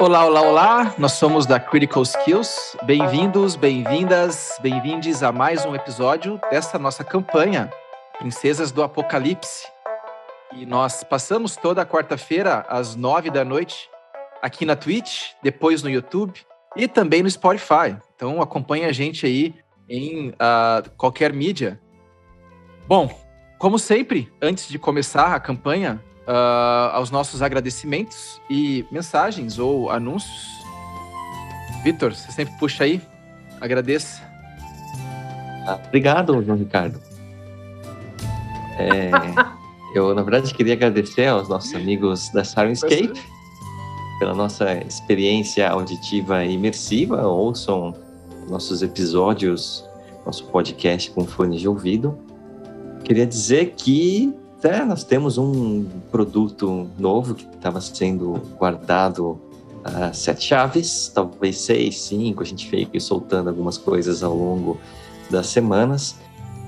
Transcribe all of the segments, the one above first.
Olá, olá, olá! Nós somos da Critical Skills. Bem-vindos, bem-vindas, bem-vindes a mais um episódio dessa nossa campanha Princesas do Apocalipse. E nós passamos toda a quarta-feira às nove da noite aqui na Twitch, depois no YouTube e também no Spotify. Então acompanhe a gente aí em uh, qualquer mídia. Bom, como sempre, antes de começar a campanha, uh, aos nossos agradecimentos e mensagens ou anúncios. Vitor, você sempre puxa aí. Agradeça. Obrigado, João Ricardo. É, eu, na verdade, queria agradecer aos nossos amigos da Sirenscape pela nossa experiência auditiva e imersiva. Ouçam nossos episódios, nosso podcast com fone de ouvido. Queria dizer que é, nós temos um produto novo que estava sendo guardado a sete chaves, talvez seis, cinco. A gente veio soltando algumas coisas ao longo das semanas,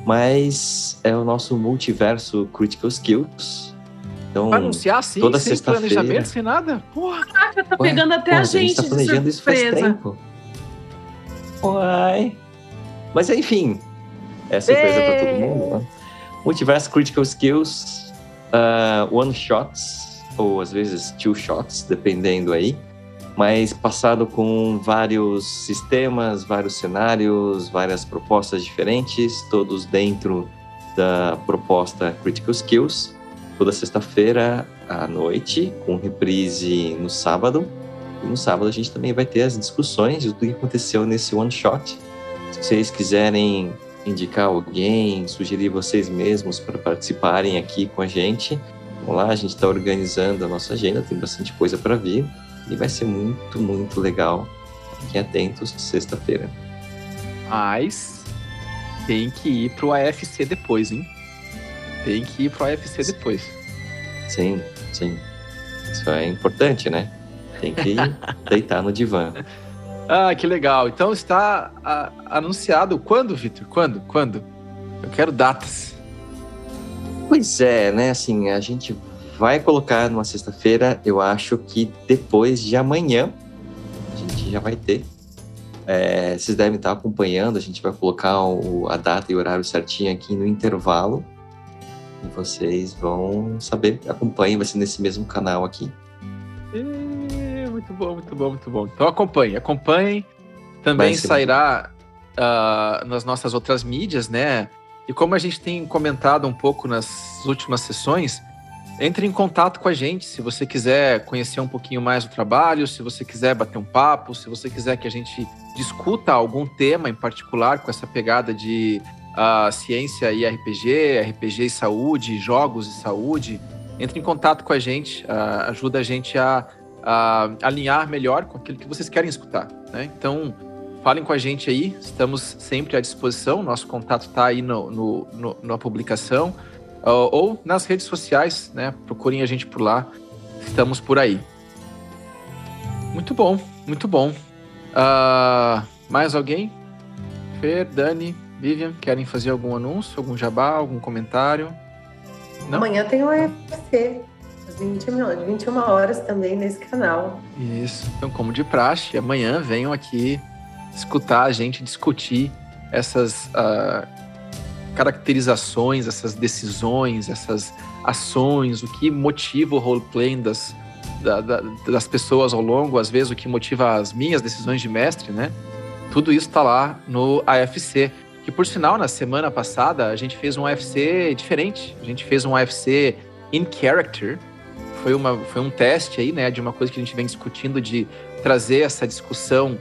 mas é o nosso multiverso Critical Skills. Então, anunciar assim, toda sem planejamento, sem nada? Porra! Caraca, tá pegando até a gente. A gente tá planejando isso faz tempo. Uai. Mas enfim, é surpresa para todo mundo, né? Multiverse Critical Skills, uh, one shots, ou às vezes two shots, dependendo aí, mas passado com vários sistemas, vários cenários, várias propostas diferentes, todos dentro da proposta Critical Skills, toda sexta-feira à noite, com reprise no sábado. E no sábado a gente também vai ter as discussões do que aconteceu nesse one shot. Se vocês quiserem indicar alguém, sugerir vocês mesmos para participarem aqui com a gente. Vamos lá, a gente está organizando a nossa agenda, tem bastante coisa para vir e vai ser muito, muito legal. Fiquem atentos, sexta-feira. Mas tem que ir pro AFC depois, hein? Tem que ir pro AFC depois. Sim, sim. Isso é importante, né? Tem que deitar no divã. Ah, que legal. Então está a, anunciado quando, Vitor? Quando? Quando? Eu quero datas. Pois é, né? Assim, a gente vai colocar numa sexta-feira, eu acho que depois de amanhã a gente já vai ter. É, vocês devem estar acompanhando, a gente vai colocar o, a data e o horário certinho aqui no intervalo. E vocês vão saber, acompanhem, vai ser nesse mesmo canal aqui. E muito bom, muito bom, muito bom. Então acompanhe, acompanhe. Também sairá uh, nas nossas outras mídias, né? E como a gente tem comentado um pouco nas últimas sessões, entre em contato com a gente se você quiser conhecer um pouquinho mais do trabalho, se você quiser bater um papo, se você quiser que a gente discuta algum tema em particular com essa pegada de uh, ciência e RPG, RPG e saúde, jogos e saúde, entre em contato com a gente, uh, ajuda a gente a uh, alinhar melhor com aquilo que vocês querem escutar. Né? Então, falem com a gente aí, estamos sempre à disposição, nosso contato está aí no, no, no, na publicação uh, ou nas redes sociais, né? procurem a gente por lá, estamos por aí. Muito bom, muito bom. Uh, mais alguém? Fer, Dani, Vivian, querem fazer algum anúncio, algum jabá, algum comentário? Não? Amanhã tem o UFC. 20, 21 horas também nesse canal. Isso. Então, como de praxe, amanhã venham aqui escutar a gente discutir essas uh, caracterizações, essas decisões, essas ações, o que motiva o roleplay das, da, da, das pessoas ao longo, às vezes o que motiva as minhas decisões de mestre, né? Tudo isso está lá no AFC. Que por sinal, na semana passada, a gente fez um AFC diferente. A gente fez um AFC in character, foi, uma, foi um teste aí, né, de uma coisa que a gente vem discutindo de trazer essa discussão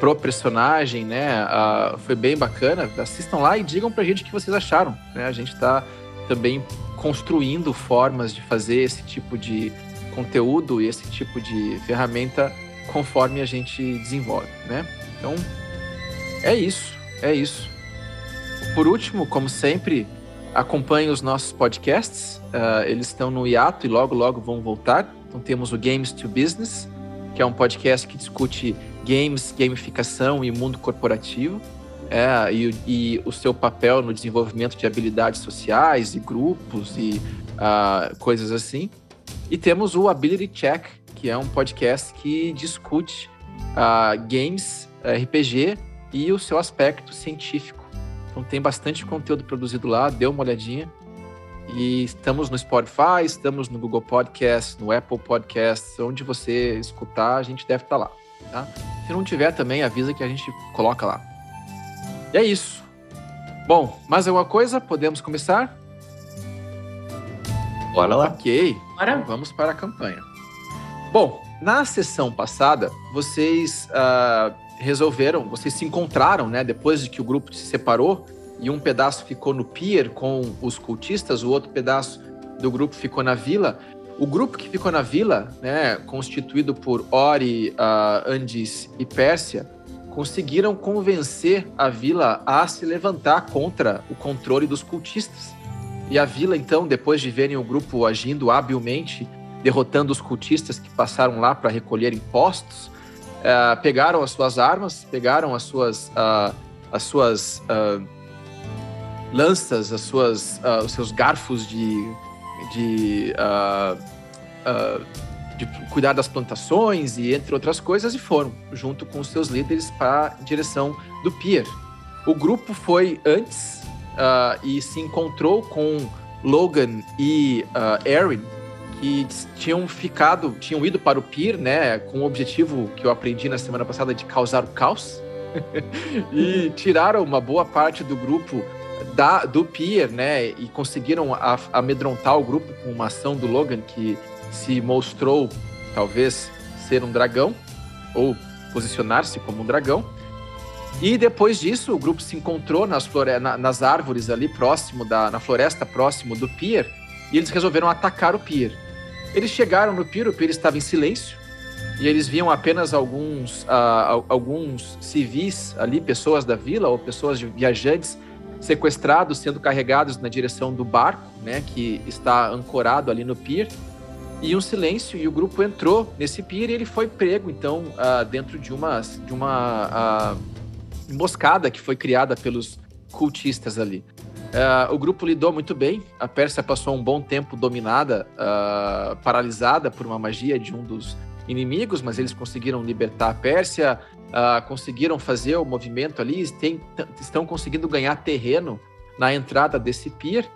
pro personagem, né? Uh, foi bem bacana. Assistam lá e digam pra gente o que vocês acharam. Né? A gente tá também construindo formas de fazer esse tipo de conteúdo e esse tipo de ferramenta conforme a gente desenvolve, né? Então, é isso, é isso. Por último, como sempre, acompanhe os nossos podcasts. Uh, eles estão no hiato e logo, logo vão voltar. Então temos o Games to Business, que é um podcast que discute games, gamificação e mundo corporativo. É, e, e, o seu papel no desenvolvimento de habilidades sociais e grupos e uh, coisas assim. E temos o Ability Check, que é um podcast que discute uh, games, RPG e o seu aspecto científico. Então tem bastante conteúdo produzido lá, dê uma olhadinha. E estamos no Spotify, estamos no Google Podcast, no Apple Podcasts, onde você escutar, a gente deve estar lá. Tá? Se não tiver também, avisa que a gente coloca lá. E é isso. Bom, mais alguma coisa? Podemos começar? Bora lá. Ok. Bora. Então vamos para a campanha. Bom, na sessão passada, vocês uh, resolveram, vocês se encontraram, né? Depois de que o grupo se separou e um pedaço ficou no pier com os cultistas, o outro pedaço do grupo ficou na vila. O grupo que ficou na vila, né, constituído por Ori, uh, Andes e Pérsia, conseguiram convencer a vila a se levantar contra o controle dos cultistas. E a vila, então, depois de verem o grupo agindo habilmente, derrotando os cultistas que passaram lá para recolher impostos, uh, pegaram as suas armas, pegaram as suas, uh, as suas uh, lanças, as suas, os seus garfos de, de, de cuidar das plantações e entre outras coisas e foram junto com os seus líderes para a direção do pier. O grupo foi antes e se encontrou com Logan e uh, Erin que tinham ficado, tinham ido para o pier, né, com o objetivo que eu aprendi na semana passada de causar o caos. e tiraram uma boa parte do grupo da, do pier, né, e conseguiram amedrontar o grupo com uma ação do Logan que se mostrou talvez ser um dragão ou posicionar-se como um dragão. E depois disso, o grupo se encontrou nas, flore na, nas árvores ali próximo da na floresta próximo do pier e eles resolveram atacar o pier. Eles chegaram no pier, o pier estava em silêncio, e eles viam apenas alguns, uh, alguns civis ali, pessoas da vila ou pessoas viajantes sequestrados, sendo carregados na direção do barco, né, que está ancorado ali no pier. E um silêncio, e o grupo entrou nesse pier e ele foi prego, então, uh, dentro de uma, de uma uh, emboscada que foi criada pelos cultistas ali. Uh, o grupo lidou muito bem. A Pérsia passou um bom tempo dominada, uh, paralisada por uma magia de um dos inimigos, mas eles conseguiram libertar a Pérsia, uh, conseguiram fazer o movimento ali, tem, estão conseguindo ganhar terreno na entrada desse pier.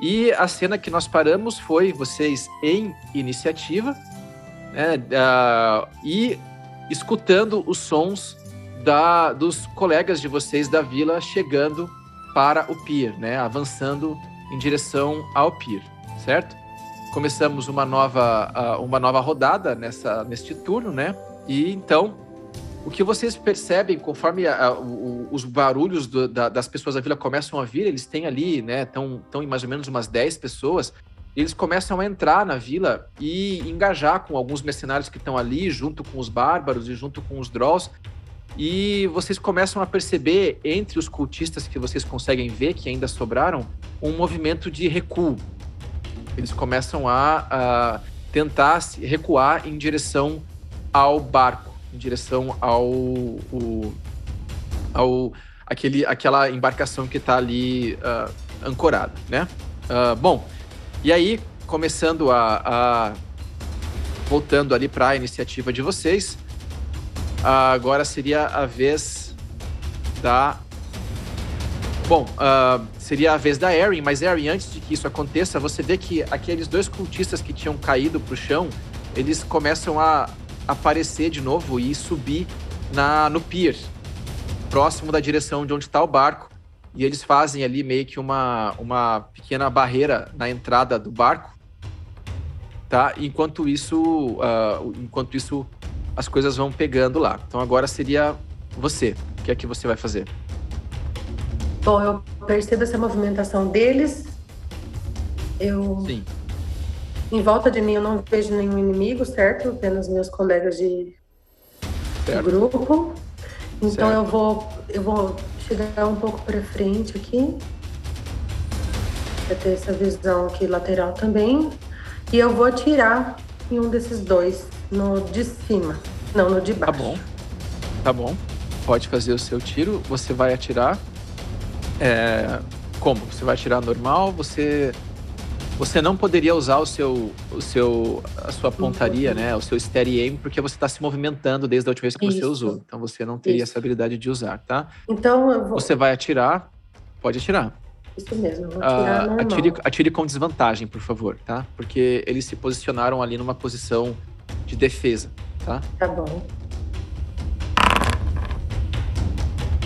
E a cena que nós paramos foi vocês em iniciativa né, e escutando os sons da, dos colegas de vocês da vila chegando para o pier, né? Avançando em direção ao pier, certo? Começamos uma nova, uma nova rodada nessa, neste turno, né? E então, o que vocês percebem conforme a, a, o, os barulhos do, da, das pessoas da vila começam a vir, eles têm ali, né? Estão em mais ou menos umas 10 pessoas. Eles começam a entrar na vila e engajar com alguns mercenários que estão ali, junto com os bárbaros e junto com os Drolls, e vocês começam a perceber, entre os cultistas que vocês conseguem ver, que ainda sobraram, um movimento de recuo. Eles começam a, a tentar recuar em direção ao barco, em direção ao, o, ao aquele, aquela embarcação que está ali uh, ancorada, né? Uh, bom, e aí, começando a, a voltando ali para a iniciativa de vocês, Uh, agora seria a vez da. Bom, uh, seria a vez da Erin, mas Erin, antes de que isso aconteça, você vê que aqueles dois cultistas que tinham caído pro chão, eles começam a aparecer de novo e subir na, no pier, próximo da direção de onde está o barco. E eles fazem ali meio que uma, uma pequena barreira na entrada do barco. Tá? Enquanto isso, uh, enquanto isso as coisas vão pegando lá. Então agora seria você. O que é que você vai fazer? Bom, eu percebo essa movimentação deles. Eu. Sim. Em volta de mim eu não vejo nenhum inimigo, certo? Apenas meus colegas de, grupo. Então certo. eu vou eu vou chegar um pouco para frente aqui. Para ter essa visão aqui lateral também. E eu vou atirar em um desses dois no de cima, não no de baixo. Tá bom. Tá bom. Pode fazer o seu tiro. Você vai atirar. É... Como? Você vai atirar normal? Você. Você não poderia usar o seu, o seu, a sua pontaria, né? O seu steady aim, porque você está se movimentando desde a última vez que Isso. você usou. Então você não teria Isso. essa habilidade de usar, tá? Então eu vou... Você vai atirar, pode atirar. Isso mesmo, vou atirar uh, atire, atire com desvantagem, por favor, tá? Porque eles se posicionaram ali numa posição de defesa, tá? Tá bom.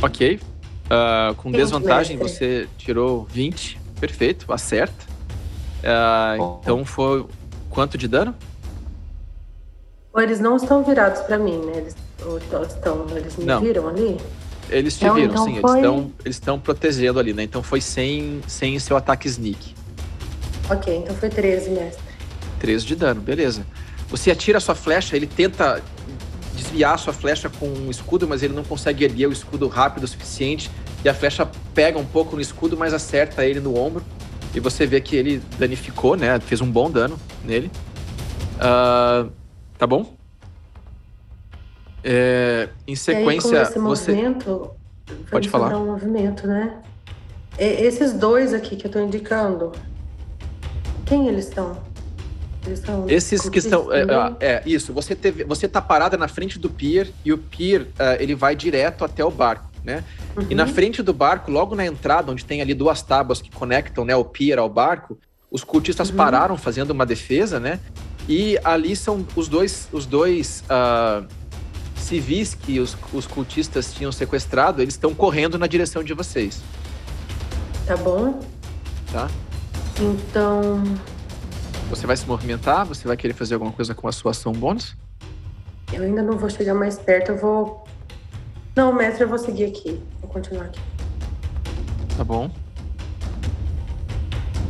Ok. Uh, com desvantagem, você tirou 20. Perfeito, acerta. Uh, então foi quanto de dano? Eles não estão virados para mim, né? Eles estão, eles me não. viram ali? Eles te então, viram, então sim. Foi... Eles estão eles estão protegendo ali, né? Então foi sem, sem seu ataque sneak. Ok, então foi 13, mestre. 13 de dano, beleza. Você atira a sua flecha, ele tenta desviar a sua flecha com um escudo, mas ele não consegue erguer o escudo rápido o suficiente. E a flecha pega um pouco no escudo, mas acerta ele no ombro. E você vê que ele danificou, né? Fez um bom dano nele. Uh, tá bom? É, em sequência, aí, movimento, pode falar. Um movimento, né? E, esses dois aqui que eu tô indicando, quem eles são? Eles são Esses que estão. É, é, isso. Você teve, você tá parada na frente do pier e o pier uh, ele vai direto até o barco né? Uhum. E na uhum. frente do barco, logo na entrada, onde tem ali duas tábuas que conectam né, o pier ao barco, os cultistas uhum. pararam fazendo uma defesa, né? E ali são os dois, os dois uh, civis que os, os cultistas tinham sequestrado, eles estão correndo na direção de vocês. Tá bom. Tá. Então. Você vai se movimentar? Você vai querer fazer alguma coisa com a sua ação bônus? Eu ainda não vou chegar mais perto, eu vou não, mestre, eu vou seguir aqui. Vou continuar aqui. Tá bom.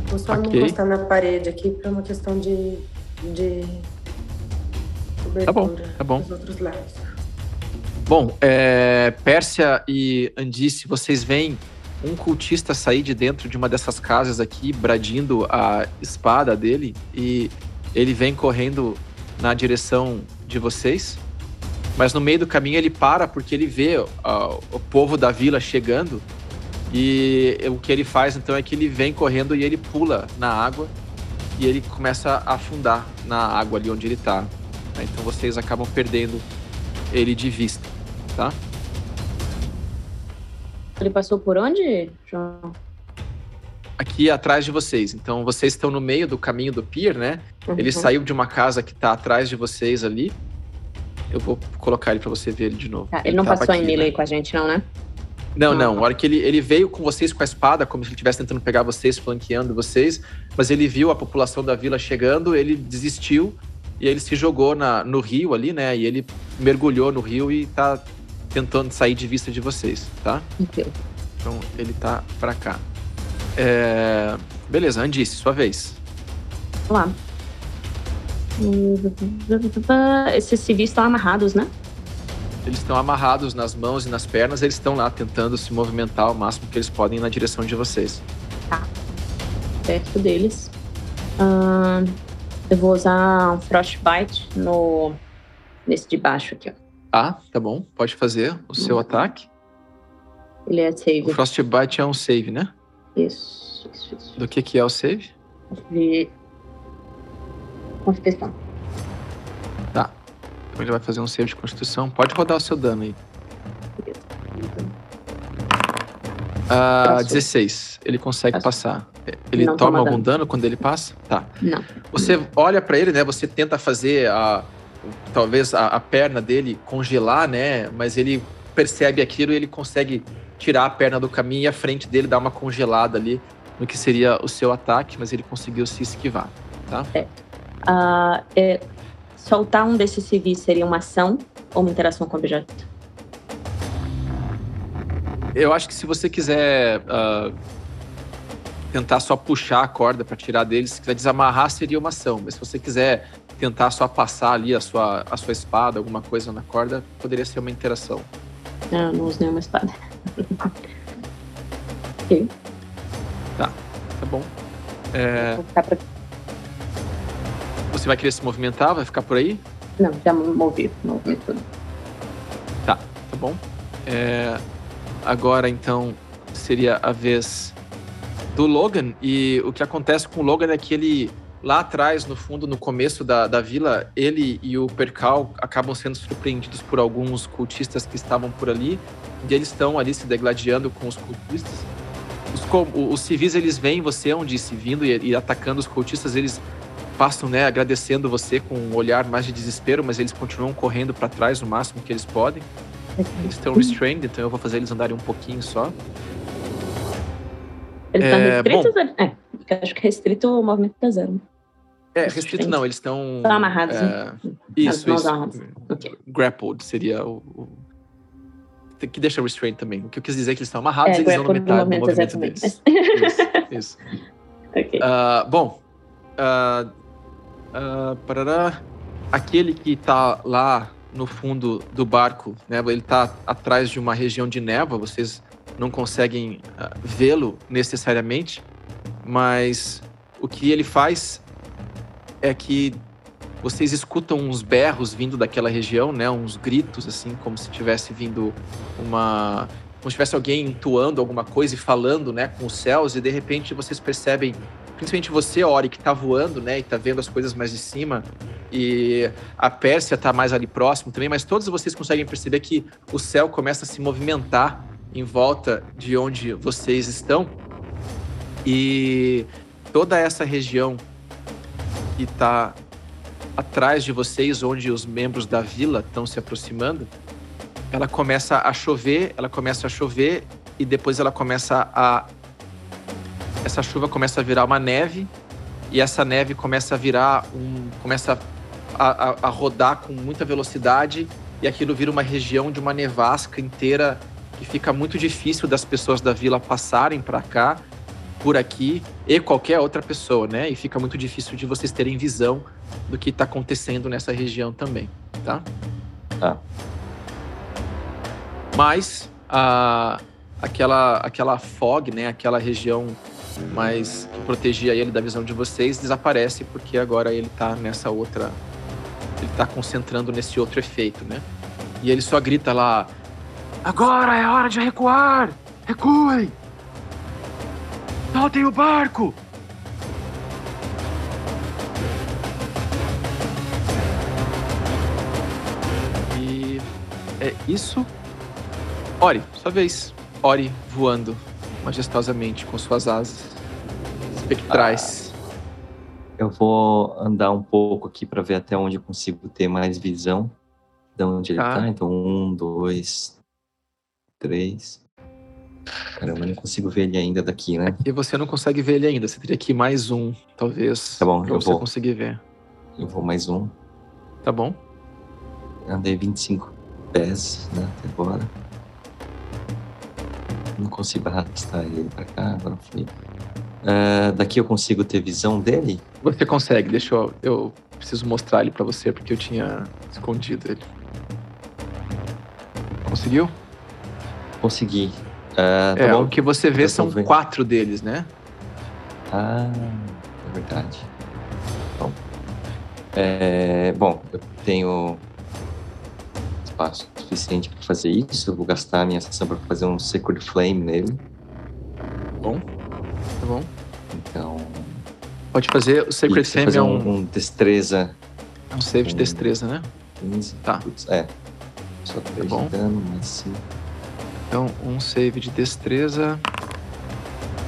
Vou só okay. me encostar na parede aqui para uma questão de. de. Tá bom, tá bom. Dos outros lados. Bom, é, Pérsia e Andice, vocês veem um cultista sair de dentro de uma dessas casas aqui, bradindo a espada dele, e ele vem correndo na direção de vocês. Mas no meio do caminho ele para porque ele vê uh, o povo da vila chegando e o que ele faz então é que ele vem correndo e ele pula na água e ele começa a afundar na água ali onde ele tá. Né? Então vocês acabam perdendo ele de vista, tá? Ele passou por onde, João? Aqui atrás de vocês. Então vocês estão no meio do caminho do pier, né? Uhum. Ele saiu de uma casa que tá atrás de vocês ali eu vou colocar ele para você ver ele de novo. Tá, ele, ele não passou aqui, em melee né? com a gente, não, né? Não, não. Na hora que ele, ele veio com vocês com a espada, como se ele estivesse tentando pegar vocês, flanqueando vocês, mas ele viu a população da vila chegando, ele desistiu e ele se jogou na, no rio ali, né? E ele mergulhou no rio e tá tentando sair de vista de vocês, tá? Okay. Então ele tá pra cá. É... Beleza, Andice, sua vez. Vamos lá. Esses civis estão amarrados, né? Eles estão amarrados nas mãos e nas pernas, eles estão lá tentando se movimentar o máximo que eles podem na direção de vocês. Tá. Perto deles. Eu vou usar um Frostbite no, nesse de baixo aqui, ó. Ah, tá bom. Pode fazer o seu uhum. ataque. Ele é save. O Frostbite é um save, né? Isso, isso, isso. Do que, que é o save? Constituição. Tá. Então ele vai fazer um save de Constituição. Pode rodar o seu dano aí. Ah, 16. Ele consegue passar. Ele não toma, algum dano. dano quando ele passa? Tá. Não. Você olha para ele, né? Você tenta fazer a talvez a, a, perna dele congelar, né? Mas ele percebe aquilo e ele consegue tirar a perna do caminho e a frente dele dá uma congelada ali no que seria o seu ataque, mas ele conseguiu se esquivar, tá? É. Uh, é, soltar um desses civis seria uma ação ou uma interação com o objeto? Eu acho que se você quiser uh, tentar só puxar a corda para tirar deles, se quiser desamarrar, seria uma ação. Mas se você quiser tentar só passar ali a sua, a sua espada, alguma coisa na corda, poderia ser uma interação. Não, eu não uso nenhuma espada. ok. Tá, tá bom. É... Vou ficar pra você vai querer se movimentar? Vai ficar por aí? Não, já movi, movi tudo. Tá, tá bom. É, agora então seria a vez do Logan. E o que acontece com o Logan é que ele, lá atrás, no fundo, no começo da, da vila, ele e o Percal acabam sendo surpreendidos por alguns cultistas que estavam por ali. E eles estão ali se degladiando com os cultistas. Os, os civis, eles veem você onde se vindo e, e atacando os cultistas, eles passam, né, agradecendo você com um olhar mais de desespero, mas eles continuam correndo para trás o máximo que eles podem. Eles estão restrained, então eu vou fazer eles andarem um pouquinho só. Ele tá é, restrito? Bom, é, acho que restrito o movimento da zero. É, restrito não, eles estão. Estão amarrados. É, né? Isso, isso. Okay. Grappled seria o, o, Que deixa restrained também. O que eu quis dizer é que eles estão amarrados é, e eles vão metade do movimento deles. Isso. isso. okay. Uh, bom. Uh, uh, parará, aquele que está lá no fundo do barco, né? Ele está atrás de uma região de névoa, vocês não conseguem uh, vê-lo necessariamente, mas o que ele faz é que vocês escutam uns berros vindo daquela região, né? Uns gritos assim, como se tivesse vindo uma como se tivesse alguém entoando alguma coisa e falando, né, com os céus e de repente vocês percebem principalmente você, Ori, que tá voando, né, e tá vendo as coisas mais de cima, e a Pérsia tá mais ali próximo também, mas todos vocês conseguem perceber que o céu começa a se movimentar em volta de onde vocês estão. E toda essa região que tá atrás de vocês, onde os membros da vila estão se aproximando, ela começa a chover, ela começa a chover e depois ela começa a essa chuva começa a virar uma neve e essa neve começa a virar um. começa a, a, a rodar com muita velocidade e aquilo vira uma região de uma nevasca inteira que fica muito difícil das pessoas da vila passarem para cá, por aqui, e qualquer outra pessoa, né? E fica muito difícil de vocês terem visão do que está acontecendo nessa região também, tá? Tá. Mas a, aquela, aquela fog, né? Aquela região mas que protegia ele da visão de vocês, desaparece porque agora ele tá nessa outra. Ele tá concentrando nesse outro efeito, né? E ele só grita lá: Agora é hora de recuar! Recuem! Soltem o barco! E é isso. Ori, sua vez. Ori voando majestosamente com suas asas espectrais. Ah, eu vou andar um pouco aqui para ver até onde eu consigo ter mais visão de onde ele tá. Então, um, dois, três. Caramba, eu não consigo ver ele ainda daqui, né? E você não consegue ver ele ainda. Você teria que ir mais um, talvez. Tá bom, pra eu você vou. conseguir ver. Eu vou mais um. Tá bom. Andei 25 pés, né, até agora. Não consigo arrastar ele pra cá, agora fui. Uh, daqui eu consigo ter visão dele? Você consegue, deixa eu. Eu preciso mostrar ele pra você porque eu tinha escondido ele. Conseguiu? Consegui. Uh, tá é, bom. o que você vê são quatro deles, né? Ah, é verdade. Bom, é, bom eu tenho espaço suficiente para fazer isso. Eu vou gastar a minha sessão para fazer um Sacred Flame nele. Bom, tá bom. Então. Pode fazer o Sacred Flame fazer é um, um destreza. É um save de destreza, né? 15. Tá. é. Só 3 tá bom. de dano, mas sim. Então, um save de destreza.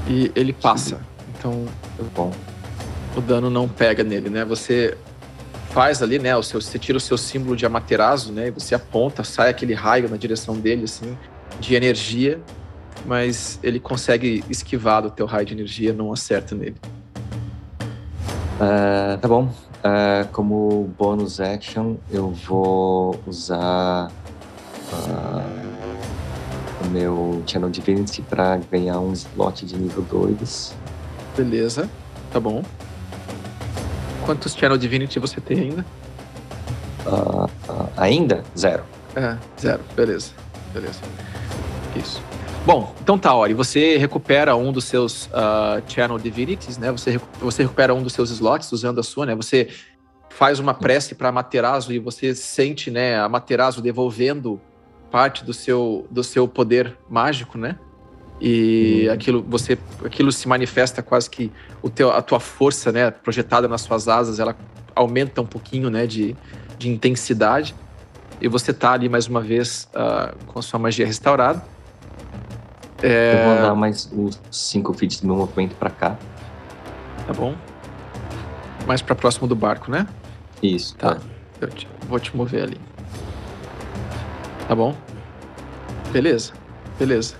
E ele passa. Então. Tá bom. O dano não pega nele, né? Você faz ali, né? O seu, você tira o seu símbolo de Amaterasu, né? E você aponta, sai aquele raio na direção dele, assim, de energia, mas ele consegue esquivar do teu raio de energia, não acerta nele. Uh, tá bom. Uh, como bônus action, eu vou usar uh, o meu Channel Divinity para ganhar um slot de nível 2. Beleza, tá bom. Quantos Channel Divinity você tem ainda? Uh, uh, ainda? Zero. É, zero. Beleza. Beleza. Isso. Bom, então tá, Ori. Você recupera um dos seus uh, Channel Divinities, né? Você, você recupera um dos seus slots usando a sua, né? Você faz uma prece para Materazo e você sente, né, a Materazo devolvendo parte do seu, do seu poder mágico, né? E uhum. aquilo você aquilo se manifesta quase que o teu, a tua força, né, projetada nas suas asas, ela aumenta um pouquinho, né, de, de intensidade. E você tá ali mais uma vez uh, com a sua magia restaurada. É... Eu vou andar mais uns 5 feet do meu movimento para cá. Tá bom. Mais para próximo do barco, né? Isso. Tá. tá. Eu te, vou te mover ali. Tá bom? Beleza. Beleza.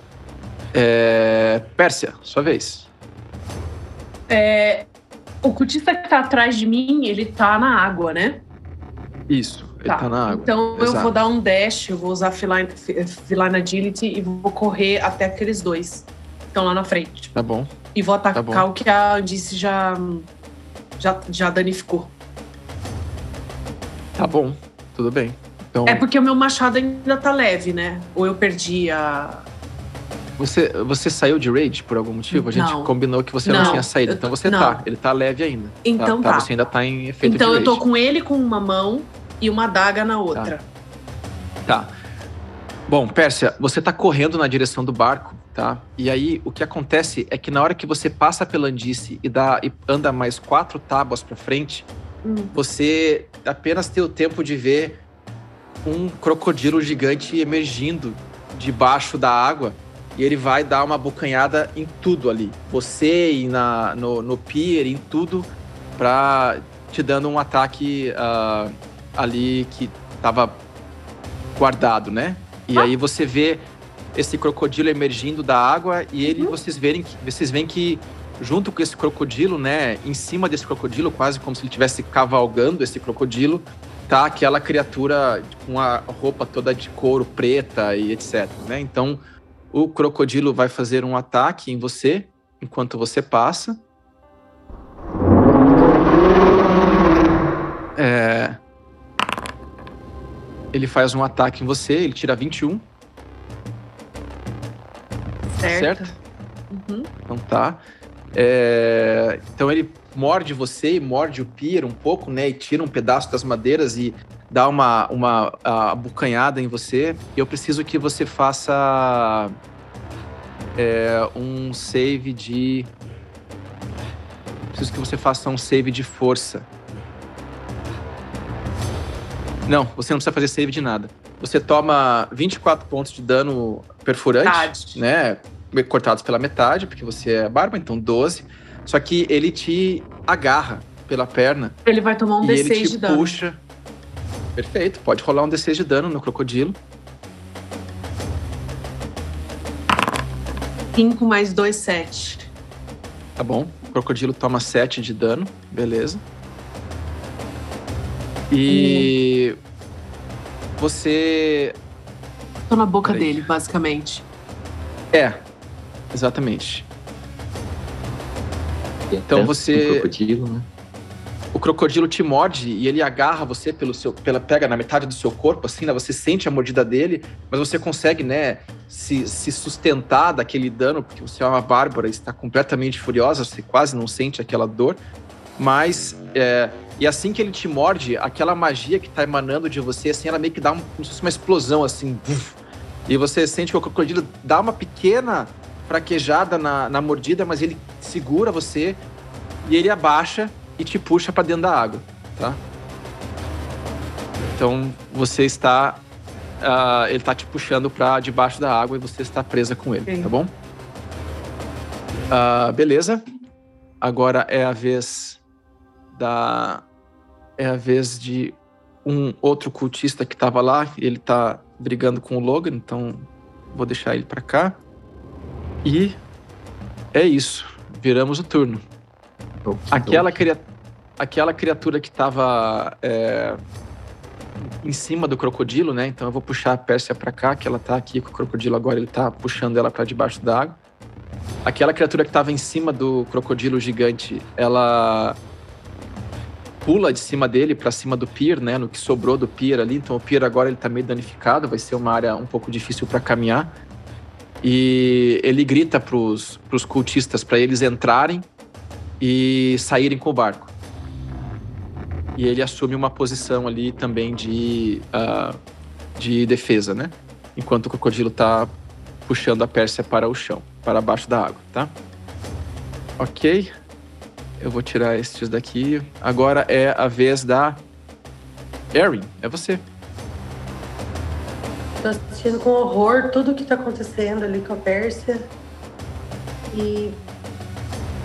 É... Pérsia, sua vez. É... O cultista que tá atrás de mim, ele tá na água, né? Isso, ele tá, tá na água. Então Exato. eu vou dar um dash, eu vou usar Feline, feline Agility e vou correr até aqueles dois que estão lá na frente. Tá bom. E vou atacar tá o que a Andice já, já, já danificou. Tá bom, tudo bem. Então... É porque o meu machado ainda tá leve, né? Ou eu perdi a. Você, você saiu de raid por algum motivo? A gente não. combinou que você não, não tinha saído. Então você não. tá. Ele tá leve ainda. Tá? Então tá. tá. Você ainda tá em efeito Então eu tô com ele com uma mão e uma adaga na outra. Tá. tá. Bom, Pérsia, você tá correndo na direção do barco, tá? E aí o que acontece é que na hora que você passa pela Andice e, dá, e anda mais quatro tábuas para frente, hum. você apenas tem o tempo de ver um crocodilo gigante emergindo debaixo da água e ele vai dar uma bocanhada em tudo ali. Você e na, no, no pier, em tudo, pra te dando um ataque uh, ali que tava guardado, né? E ah. aí você vê esse crocodilo emergindo da água e ele uhum. vocês verem que vocês veem que junto com esse crocodilo, né, em cima desse crocodilo, quase como se ele estivesse cavalgando esse crocodilo, tá aquela criatura com a roupa toda de couro preta e etc, né? Então, o crocodilo vai fazer um ataque em você enquanto você passa. É... Ele faz um ataque em você, ele tira 21. Certo. certo? Uhum. Então tá. É... Então ele morde você e morde o pier um pouco, né? E tira um pedaço das madeiras e dá uma, uma bucanhada em você. Eu preciso que você faça é, um save de. Preciso que você faça um save de força. Não, você não precisa fazer save de nada. Você toma 24 pontos de dano perfurante, metade. né? Cortados pela metade, porque você é barba, então 12. Só que ele te agarra pela perna. Ele vai tomar um D6 ele te de dano. Perfeito, pode rolar um D6 de dano no crocodilo. 5 mais 2, 7. Tá bom. O crocodilo toma 7 de dano, beleza. E hum. você. Tô na boca dele, basicamente. É, exatamente. Então você. O crocodilo, né? O crocodilo te morde e ele agarra você pelo seu, pela pega na metade do seu corpo, assim, né? Você sente a mordida dele, mas você consegue, né, se, se sustentar daquele dano, porque você é uma bárbara e está completamente furiosa, você quase não sente aquela dor. Mas, é, e assim que ele te morde, aquela magia que está emanando de você, assim, ela meio que dá um, como se fosse uma explosão, assim, buf, e você sente que o crocodilo dá uma pequena fraquejada na, na mordida, mas ele segura você e ele abaixa e te puxa para dentro da água, tá? Então você está, uh, ele está te puxando para debaixo da água e você está presa com ele, Sim. tá bom? Uh, beleza. Agora é a vez da, é a vez de um outro cultista que estava lá. Ele está brigando com o Logan, então vou deixar ele para cá. E é isso. Viramos o turno. Aquela, cria... Aquela criatura que estava é... em cima do crocodilo, né? Então eu vou puxar a Pérsia para cá, que ela tá aqui com o crocodilo agora, ele tá puxando ela para debaixo d'água. Aquela criatura que estava em cima do crocodilo gigante, ela pula de cima dele para cima do pier, né? No que sobrou do pier ali. Então o pier agora ele tá meio danificado, vai ser uma área um pouco difícil para caminhar. E ele grita pros, pros cultistas para eles entrarem e saírem com o barco. E ele assume uma posição ali também de, uh, de defesa, né? Enquanto o crocodilo tá puxando a Pérsia para o chão, para baixo da água, tá? Ok. Eu vou tirar estes daqui. Agora é a vez da Erin. É você. Tô assistindo com horror tudo que tá acontecendo ali com a Pérsia. E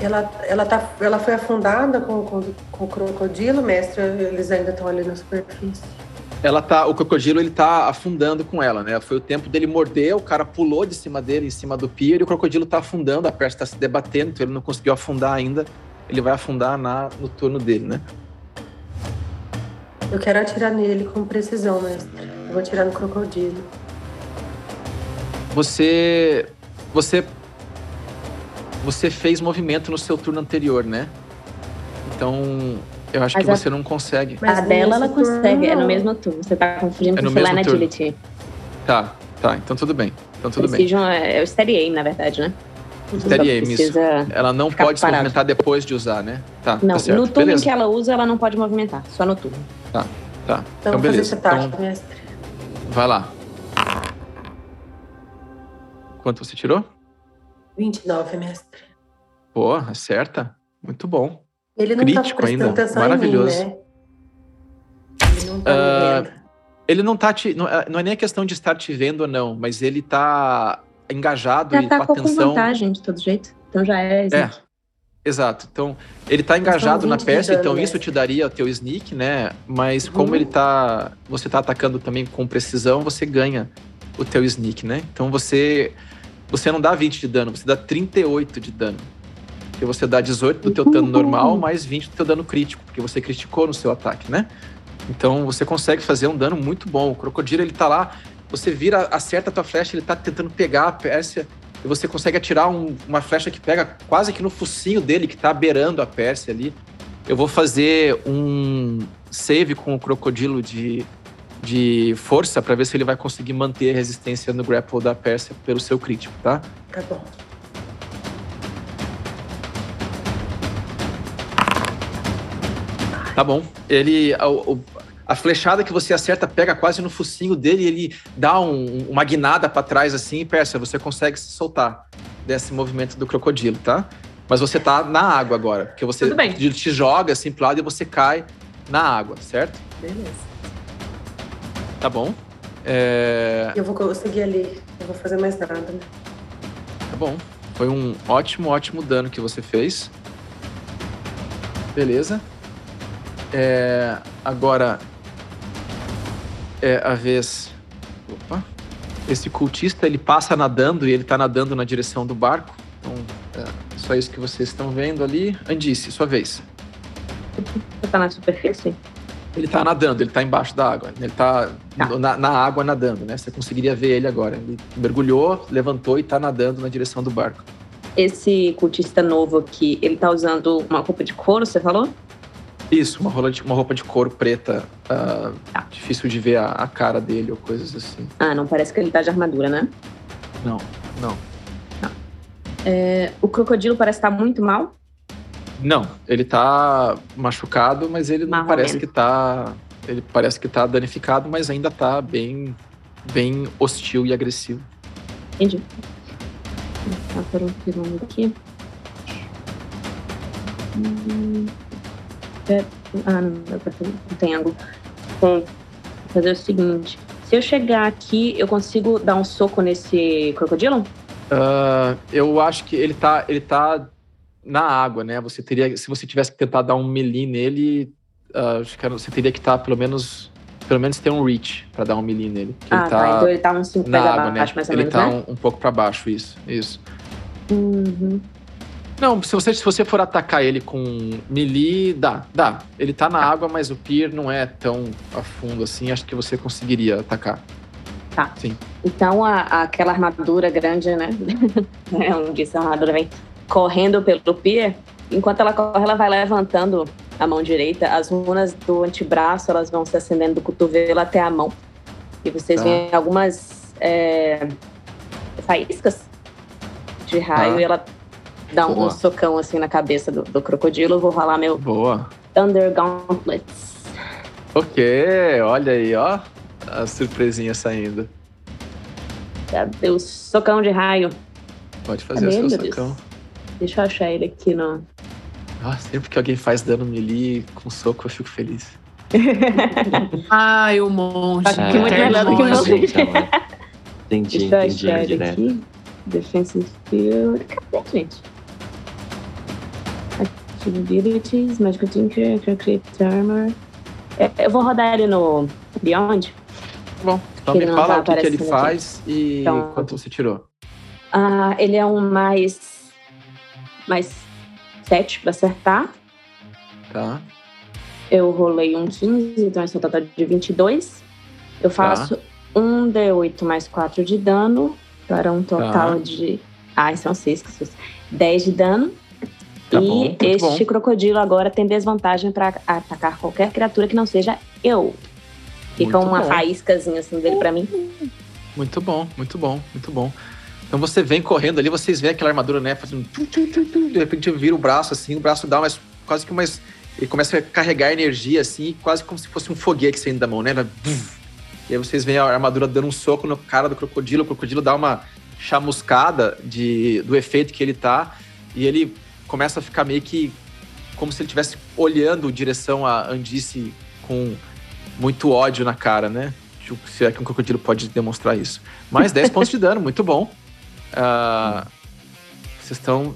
ela, ela, tá, ela foi afundada com, com, com o crocodilo, mestre? Eles ainda estão ali na superfície? Ela tá, o crocodilo ele tá afundando com ela, né? Foi o tempo dele morder, o cara pulou de cima dele, em cima do pier, e o crocodilo tá afundando, a Pérsia tá se debatendo, então ele não conseguiu afundar ainda. Ele vai afundar na, no turno dele, né? Eu quero atirar nele com precisão, mestre. Eu vou atirar no crocodilo. Você. Você. Você fez movimento no seu turno anterior, né? Então. Eu acho Mas que a- você não consegue. a dela, ela turno, consegue. É no não. mesmo turno. Você tá confundindo É no com mesmo Feline turno. Agility. Tá, tá. Então tudo bem. Então tudo bem. Precision é, é o Steady Aim, na verdade, né? Steady aim, isso. Ela não pode se movimentar depois de usar, né? Tá, Não, tá certo. no turno beleza. em que ela usa, ela não pode movimentar. Só no turno. Tá. Então, Então, fazer esse beleza. ataque, Então, mestre. vai lá. Quanto você tirou? 29, mestre. Pô, acerta. Muito bom. Ele não Crítico tá prestando ainda. atenção Maravilhoso. em mim, né? Ele não tá me vendo. Ele não tá te. Não é não é nem a questão de estar te vendo ou não, mas ele tá engajado Já e com atacou com atenção. vantagem, de todo jeito. Então já é... É. Exato. Então, ele tá engajado na 20 de peça, dano, então né? isso te daria o teu sneak, né? Mas como Uhum. ele tá. Você tá atacando também com precisão, você ganha o teu sneak, né? Então você. Você não dá 20 de dano, você dá 38 de dano. Porque você dá 18 do teu dano Uhum. normal, mais 20 do teu dano crítico, porque você criticou no seu ataque, né? Então você consegue fazer um dano muito bom. O crocodilo ele tá lá, você vira, acerta a tua flecha, ele tá tentando pegar a Pérsia e você consegue atirar um- uma flecha que pega quase que no focinho dele, que tá beirando a Pérsia ali. Eu vou fazer um save com o crocodilo de, de força para ver se ele vai conseguir manter a resistência no grapple da Pérsia pelo seu crítico, tá? Tá bom. Tá bom. Ele. a- a flechada que você acerta pega quase no focinho dele e ele dá um- uma guinada pra trás assim e Pérsia, você consegue se soltar desse movimento do crocodilo, tá? Mas você tá na água agora, porque você Tudo bem. ele te joga assim pro lado e você cai na água, certo? Beleza. Tá bom. É, Eu vou conseguir ali. Não vou fazer mais nada, né? Tá bom. Foi um ótimo, ótimo dano que você fez. Beleza. É, agora é a vez. Opa. Esse cultista ele passa nadando e ele tá nadando na direção do barco. Então, é só isso que vocês estão vendo ali. Andice, sua vez. Você tá na superfície? Ele tá nadando, ele tá embaixo da água. Ele tá, Tá. Na, na água nadando, né? Você conseguiria ver ele agora. Ele mergulhou, levantou e tá nadando na direção do barco. Esse cultista novo aqui, ele tá usando uma roupa de couro, você falou? Isso, uma, rola de- uma roupa de couro preta. ah, Tá. Difícil de ver a, a cara dele ou coisas assim. Ah, não parece que ele tá de armadura, né? Não, não. É, o crocodilo parece estar muito mal. Não, ele tá machucado, mas ele não parece que tá. Ele parece que tá danificado, mas ainda tá bem, bem hostil e agressivo. Entendi. Tá um segundo aqui. Hum, é- Ah, não, não tem ângulo. Bom, vou fazer o seguinte. Se eu chegar aqui, eu consigo dar um soco nesse crocodilo? Ah, eu acho que ele tá, ele tá na água, né? Você teria, se você tivesse que tentar dar um melee nele, acho que era- você teria que estar pelo menos, pelo menos ter um reach pra dar um melee nele. ah, ele tá. tá, Então ele tá uns 5 na pés água, né? abaixo, mais ou Ele menos, tá né? um, um pouco pra baixo, isso, isso. Uhum. Não, se você, se você for atacar ele com melee, dá, dá. Ele tá na água, mas o pier não é tão a fundo assim. Acho que você conseguiria atacar. Tá. Sim. Então a, aquela armadura grande, né? é onde essa armadura vem correndo pelo pier. Enquanto ela corre, ela vai levantando a mão direita. As runas do antebraço elas vão se acendendo do cotovelo até a mão. E vocês Tá. veem algumas é, faíscas de raio Tá. e ela dá um, Boa. socão assim na cabeça do, do crocodilo. Eu vou rolar meu Boa. Thunder Gauntlets. Ok, olha aí, ó. A surpresinha saindo. Cadê o socão de raio? Pode fazer Cadê, o seu socão. Deus? Deixa eu achar ele aqui no. Ah, sempre que alguém faz dano melee com soco, eu fico feliz. Ai, o monge. Acho que muito melhor do que o monge. Entendi, Deixa entendi. Eu achar aqui. Defensive Field. Cadê, gente? Abilities, Magical Tinker, Create Armor. É, eu vou rodar ele no Beyond. Bom, então me fala tá o que, que ele faz aqui. e então, quanto você tirou. Ah, ele é um mais. Mais 7 para acertar. Tá. Eu rolei um 15, então esse é um total de 22. Eu faço tá. um D8 mais 4 de dano, para um total tá. de. Ah, são 6, 10 de dano. Tá e bom, este bom. crocodilo agora tem desvantagem para atacar qualquer criatura que não seja eu. Fica muito uma bom. faíscazinha assim dele para mim. Muito bom, muito bom, muito bom. Então você vem correndo ali, vocês veem aquela armadura, né? Fazendo. De repente vira o braço assim, o braço dá mais. quase que mais. Ele começa a carregar energia assim, quase como se fosse um foguete saindo da mão, né? E aí vocês veem a armadura dando um soco no cara do crocodilo, o crocodilo dá uma chamuscada de, do efeito que ele tá, e ele começa a ficar meio que como se ele estivesse olhando direção a Andice com muito ódio na cara, né? Tipo, se é que um crocodilo pode demonstrar isso. Mais 10 pontos de dano, muito bom. Uh, vocês estão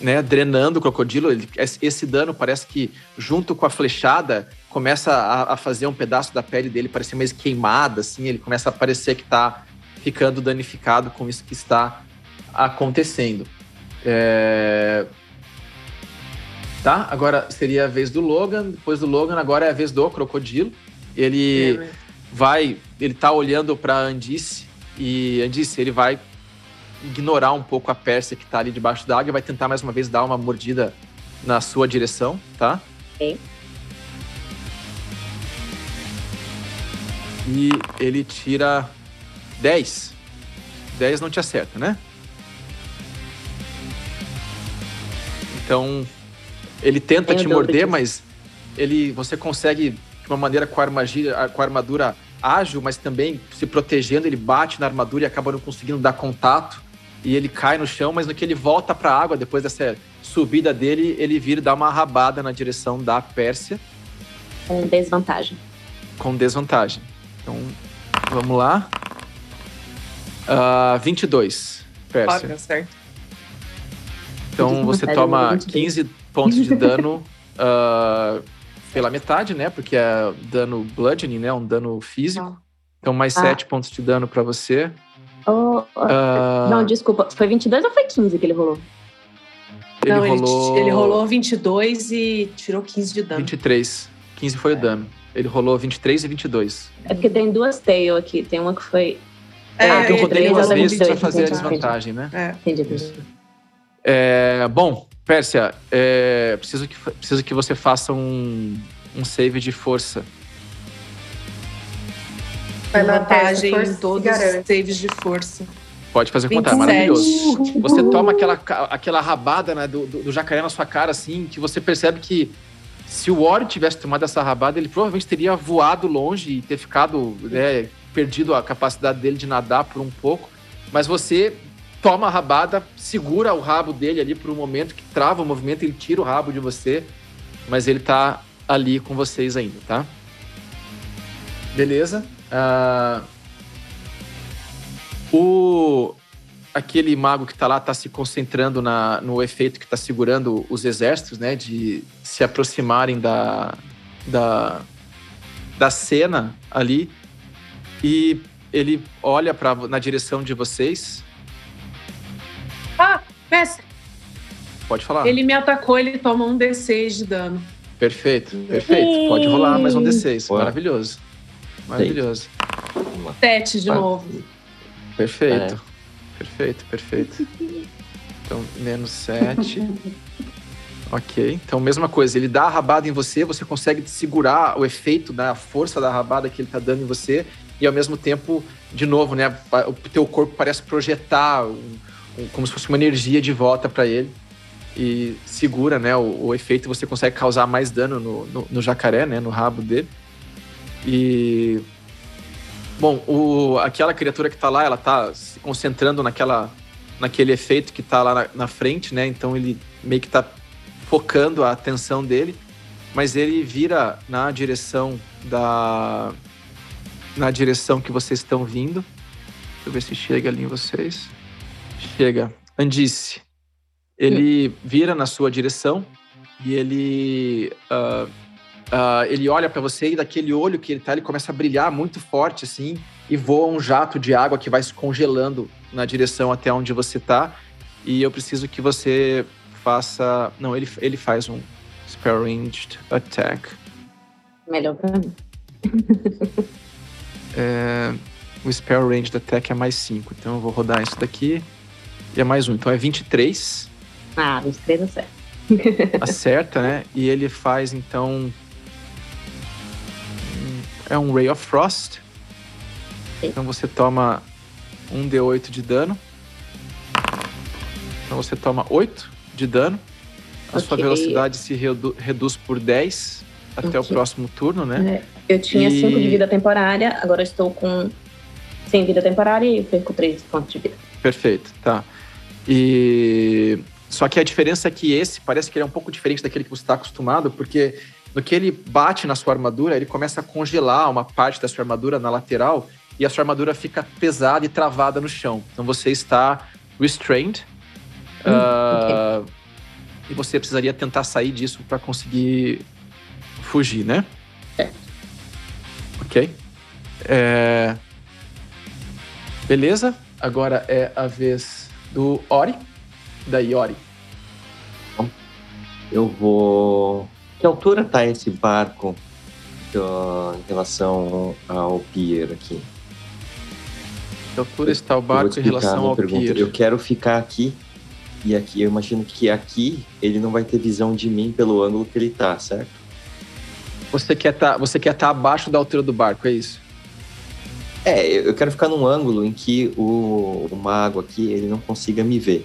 né, drenando o crocodilo. Ele, esse dano parece que, junto com a flechada, começa a, a, fazer um pedaço da pele dele parecer mais queimada, assim. Ele começa a parecer que está ficando danificado com isso que está acontecendo. É... Tá? Agora seria a vez do Logan. Depois do Logan, agora é a vez do crocodilo. Ele é, vai, ele tá olhando para Andice e Andice, ele vai ignorar um pouco a Pérsia que está ali debaixo da água e vai tentar mais uma vez dar uma mordida na sua direção, tá? Sim. E ele tira 10. 10 não te acerta, né? Então, ele tenta te morder, mas ele, você consegue de uma maneira com a, armadura, com a armadura ágil, mas também se protegendo, ele bate na armadura e acaba não conseguindo dar contato e ele cai no chão, mas no que ele volta para a água, depois dessa subida dele, ele vira e dá uma rabada na direção da Pérsia. Com desvantagem. Com desvantagem. Então, vamos lá. Uh, ah, 22, Pérsia. Ah, certo. Então você toma 15 pontos de dano uh, pela metade, né? Porque é dano bludgeoning, né? Um dano físico. Então mais ah. 7 pontos de dano para você. Oh, uh... Não, desculpa. Foi 22 ou foi 15 que ele rolou? Ele não, rolou... Ele, ele rolou 22 e tirou 15 de dano. 23. 15 foi é. o dano. Ele rolou 23 e 22. É porque tem duas tail aqui. Tem uma que foi. É, ah, que eu rodei duas vezes pra fazer a desvantagem, né? É. Entendi, entendi. É, bom, Pérsia, é, preciso, que, preciso que você faça um, um save de força. Vai vantagem em todos os saves de força. Pode fazer contar, é maravilhoso. Você toma aquela, aquela rabada né, do, do, do, jacaré na sua cara, assim, que você percebe que se o Ori tivesse tomado essa rabada, ele provavelmente teria voado longe e ter ficado, né, perdido a capacidade dele de nadar por um pouco. Mas você toma a rabada, segura o rabo dele ali por um momento, que trava o movimento, ele tira o rabo de você, mas ele tá ali com vocês ainda, tá? Beleza? Uh, o aquele mago que está lá está se concentrando na, no efeito que está segurando os exércitos, né, de se aproximarem da, da, da cena ali e ele olha para na direção de vocês. Ah, mestre. Pode falar. Ele me atacou, ele toma um D6 de dano. Perfeito, perfeito. Pode rolar mais um D6. Maravilhoso. Maravilhoso. Sete de novo. Perfeito. É. Perfeito, perfeito. Então, menos sete. ok. Então, mesma coisa. Ele dá a rabada em você, você consegue segurar o efeito da força da rabada que ele está dando em você. E ao mesmo tempo, de novo, né? O teu corpo parece projetar um, um, como se fosse uma energia de volta para ele. E segura, né? O, o, efeito você consegue causar mais dano no, no, no jacaré, né? No rabo dele. E Bom, o, aquela criatura que tá lá, ela tá se concentrando naquela, naquele efeito que tá lá na, na frente, né? Então ele meio que tá focando a atenção dele, mas ele vira na direção da. na direção que vocês estão vindo. Deixa eu ver se chega ali em vocês. Chega. Andice. Ele vira na sua direção e ele. Uh, uh, ele olha para você e daquele olho que ele tá, ele começa a brilhar muito forte, assim, e voa um jato de água que vai se congelando na direção até onde você tá. E eu preciso que você faça. Não, ele, ele faz um Spell Ranged Attack. Melhor pra mim. é, o Spell Ranged Attack é mais 5. Então eu vou rodar isso daqui. E é mais um. Então é 23. Ah, 23 acerta. Acerta, né? E ele faz então. É um Ray of Frost. Então você toma um D8 de dano. Então você toma 8 de dano. A okay. sua velocidade se redu reduz por 10 até okay. o próximo turno, né? É. Eu tinha 5 e... de vida temporária, agora estou com 100 vida temporária e perco 3 pontos de vida. Perfeito, tá. E só que a diferença é que esse parece que ele é um pouco diferente daquele que você está acostumado, porque no que ele bate na sua armadura, ele começa a congelar uma parte da sua armadura na lateral e a sua armadura fica pesada e travada no chão. Então você está restrained. Hum, uh, okay. E você precisaria tentar sair disso para conseguir fugir, né? É. Ok. É... Beleza. Agora é a vez do Ori. Da Iori. Eu vou. Que altura tá esse barco em relação ao pier aqui? Que altura está o barco em relação ao pergunta. pier? Eu quero ficar aqui e aqui. Eu imagino que aqui ele não vai ter visão de mim pelo ângulo que ele tá, certo? Você quer tá, você quer estar tá abaixo da altura do barco, é isso? É, eu quero ficar num ângulo em que o, o mago aqui ele não consiga me ver.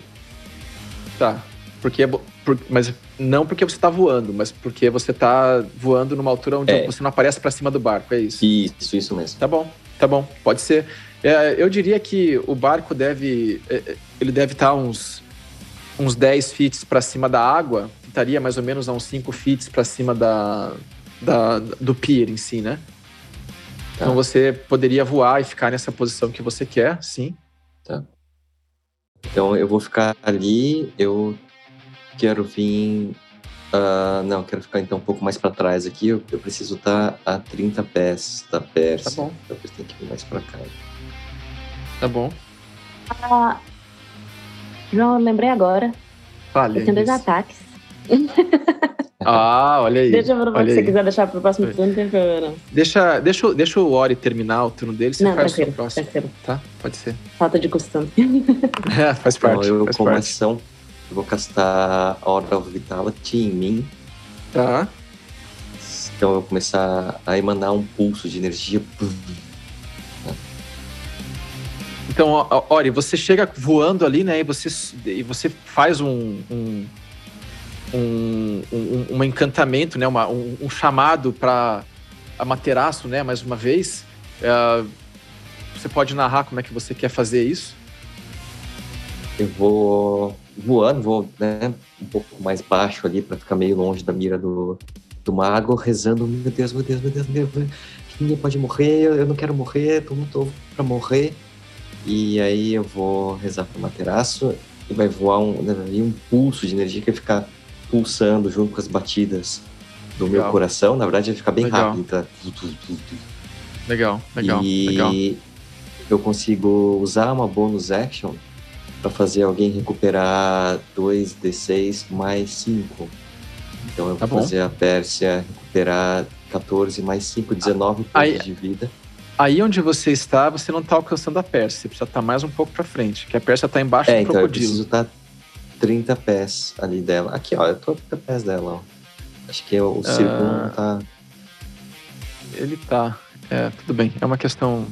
Tá. Porque, por, mas não porque você está voando, mas porque você está voando numa altura onde é. você não aparece para cima do barco, é isso? Isso, isso mesmo. Tá bom, tá bom, pode ser. É, eu diria que o barco deve, é, é, ele deve estar tá uns uns 10 feet para cima da água, estaria mais ou menos a uns 5 feet para cima da, da, do pier em si, né? Tá. Então você poderia voar e ficar nessa posição que você quer, sim. Tá. Então eu vou ficar ali, eu quero vir. Uh, não, quero ficar então um pouco mais para trás aqui. Eu, eu, preciso estar a 30 pés da Pérsia. Tá bom. Então eu tenho que ir mais para cá. Tá bom. Ah, João, eu lembrei agora. Fale. Eu tenho dois ataques. Ah, olha aí. Deixa pra se você quiser deixar pro próximo turno, não tem problema. Deixa, deixa, deixa o Ori terminar o turno dele, você não, faz o próximo. Tranquilo. Tá? Pode ser. Falta de costume. é, faz parte. Então, eu, faz como parte. ação, eu vou castar Aura of Vitality em mim. Tá. Então eu vou começar a emanar um pulso de energia. Então, Ori, você chega voando ali, né? E você, e você faz um, um, um, um, um encantamento, né? Uma, um, um chamado para Amaterasu, né? Mais uma vez. Uh, você pode narrar como é que você quer fazer isso? Eu vou voando, vou né, um pouco mais baixo ali para ficar meio longe da mira do, do mago, rezando: Meu Deus, meu Deus, meu Deus, meu Deus, ninguém pode morrer, eu não quero morrer, tô pra morrer. E aí eu vou rezar pro materaço e vai voar um, um pulso de energia que vai ficar pulsando junto com as batidas do legal. meu coração. Na verdade, vai ficar bem legal. rápido. Tá? Legal, legal. E legal. eu consigo usar uma bonus action para fazer alguém recuperar 2d6 mais 5. Então eu vou tá fazer a Pérsia recuperar 14 mais 5, 19 pontos aí, de vida. Aí onde você está, você não está alcançando a Pérsia. Você precisa estar tá mais um pouco para frente, que a Pérsia está embaixo é, do então crocodilo. Eu preciso estar tá 30 pés ali dela. Aqui, ó, eu tô a 30 pés dela, ó. Acho que o círculo uh... não tá. Ele tá. É, tudo bem. É uma questão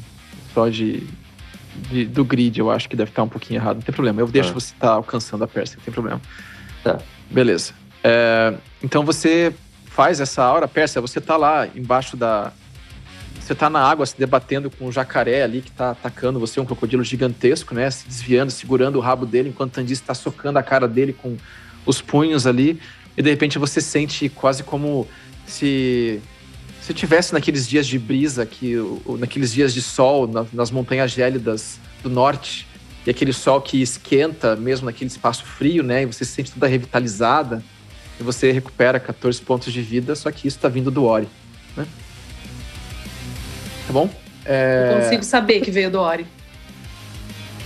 só de, de, do grid, eu acho que deve estar um pouquinho errado. Não tem problema. Eu deixo ah. você estar tá alcançando a Pérsia, não tem problema. Tá. Beleza. É, então você faz essa aura, Pérsia, você tá lá embaixo da, você tá na água se debatendo com um jacaré ali que tá atacando você, um crocodilo gigantesco, né? Se desviando, segurando o rabo dele, enquanto Tandis está socando a cara dele com os punhos ali. E de repente você sente quase como se se tivesse naqueles dias de brisa, que, naqueles dias de sol, nas montanhas gélidas do norte, e aquele sol que esquenta mesmo naquele espaço frio, né? E você se sente toda revitalizada, e você recupera 14 pontos de vida, só que isso está vindo do Ori, né? Tá bom? É... Eu consigo saber que veio do Ori.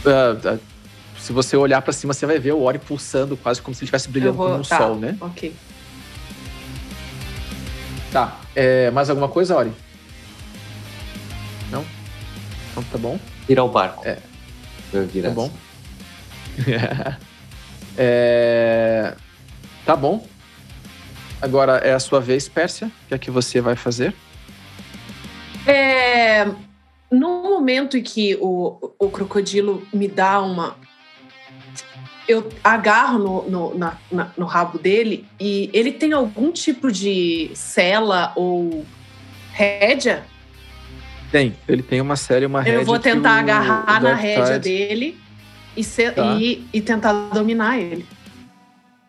Uh, uh, se você olhar para cima, você vai ver o Ori pulsando quase como se ele estivesse brilhando vou... como um tá. sol, né? Ok. Tá. É, mais alguma coisa, Ori? Não? Então tá bom. Virar o barco. É. Virar tá bom. é... Tá bom. Agora é a sua vez, Pérsia. O que é que você vai fazer? É... No momento em que o, o crocodilo me dá uma eu agarro no, no, na, na, no rabo dele e ele tem algum tipo de cela ou rédea? Tem, ele tem uma série, uma rédea. Eu vou tentar agarrar na rédea dele e, ser, tá. e, e, tentar dominar ele.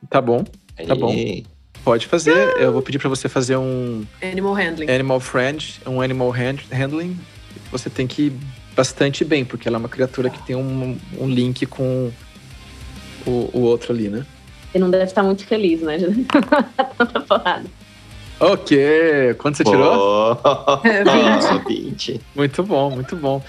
Tá bom, tá bom. Pode fazer. Eu vou pedir para você fazer um. Animal handling. Animal friend, um animal hand, handling. Você tem que ir bastante bem, porque ela é uma criatura que tem um, um link com o, o outro ali, né? Ele não deve estar muito feliz, né? Tanta porrada. Ok. Quanto você tirou? Oh, 20. 20. Muito bom, muito bom.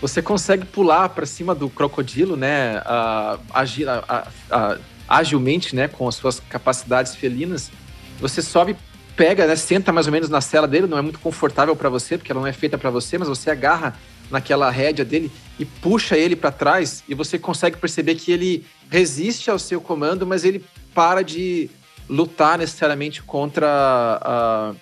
Você consegue pular para cima do crocodilo, né? Uh, agir, uh, uh, agilmente, né? Com as suas capacidades felinas. Você sobe, pega, né? Senta mais ou menos na cela dele. Não é muito confortável para você, porque ela não é feita para você, mas você agarra naquela rédea dele e puxa ele para trás e você consegue perceber que ele resiste ao seu comando, mas ele para de lutar necessariamente contra a,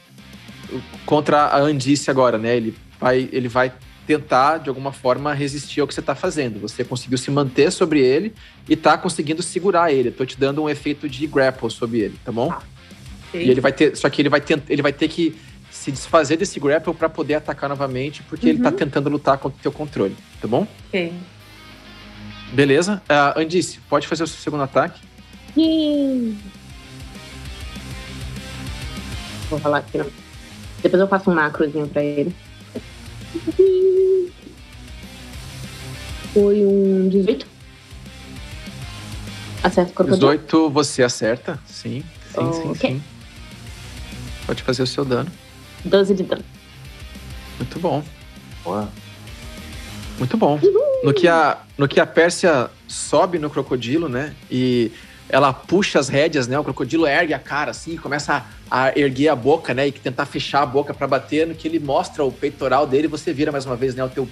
contra a Andice agora, né? Ele vai, ele vai tentar, de alguma forma, resistir ao que você está fazendo. Você conseguiu se manter sobre ele e está conseguindo segurar ele. Estou te dando um efeito de grapple sobre ele, tá bom? Okay. E ele vai ter. Só que ele vai ter, ele vai ter que se desfazer desse grapple para poder atacar novamente, porque uhum. ele tá uhum. tentando lutar contra o teu controle, tá bom? Ok. Beleza. Uh, Andice, pode fazer o seu segundo ataque. Sim. Vou falar aqui, não. Depois eu faço um macrozinho pra ele. Foi um 18. Acerta o corpo 18 você acerta? Sim, sim, oh, sim, okay. sim. Pode fazer o seu dano. 12 de dano. Muito bom. Boa. Muito bom. No que, a, no que a Pérsia sobe no crocodilo, né? E ela puxa as rédeas, né? O crocodilo ergue a cara assim, começa a, a erguer a boca, né? E tentar fechar a boca para bater. No que ele mostra o peitoral dele, você vira mais uma vez, né? O teu,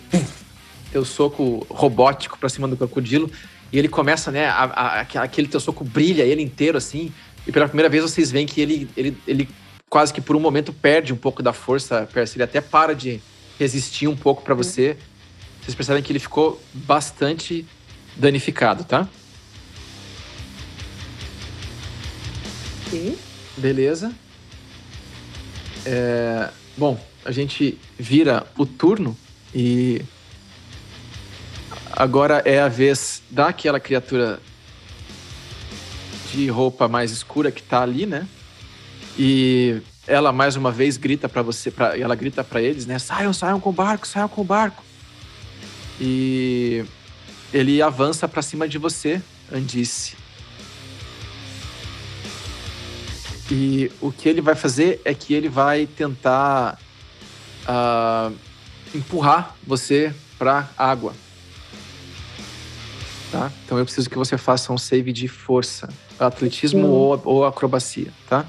teu soco robótico para cima do crocodilo. E ele começa, né? A, a, aquele teu soco brilha ele inteiro assim. E pela primeira vez vocês veem que ele, ele, ele quase que por um momento perde um pouco da força, Percy. Ele até para de resistir um pouco para você. Vocês percebem que ele ficou bastante danificado, tá? Sim. Beleza. É, bom, a gente vira o turno e agora é a vez daquela criatura de roupa mais escura que tá ali, né? E ela mais uma vez grita para você, pra, ela grita para eles, né? Saiam, saiam com o barco, saiam com o barco. E ele avança para cima de você, Andice. E o que ele vai fazer é que ele vai tentar uh, empurrar você para água. Tá? Então eu preciso que você faça um save de força, atletismo ou, ou acrobacia, tá?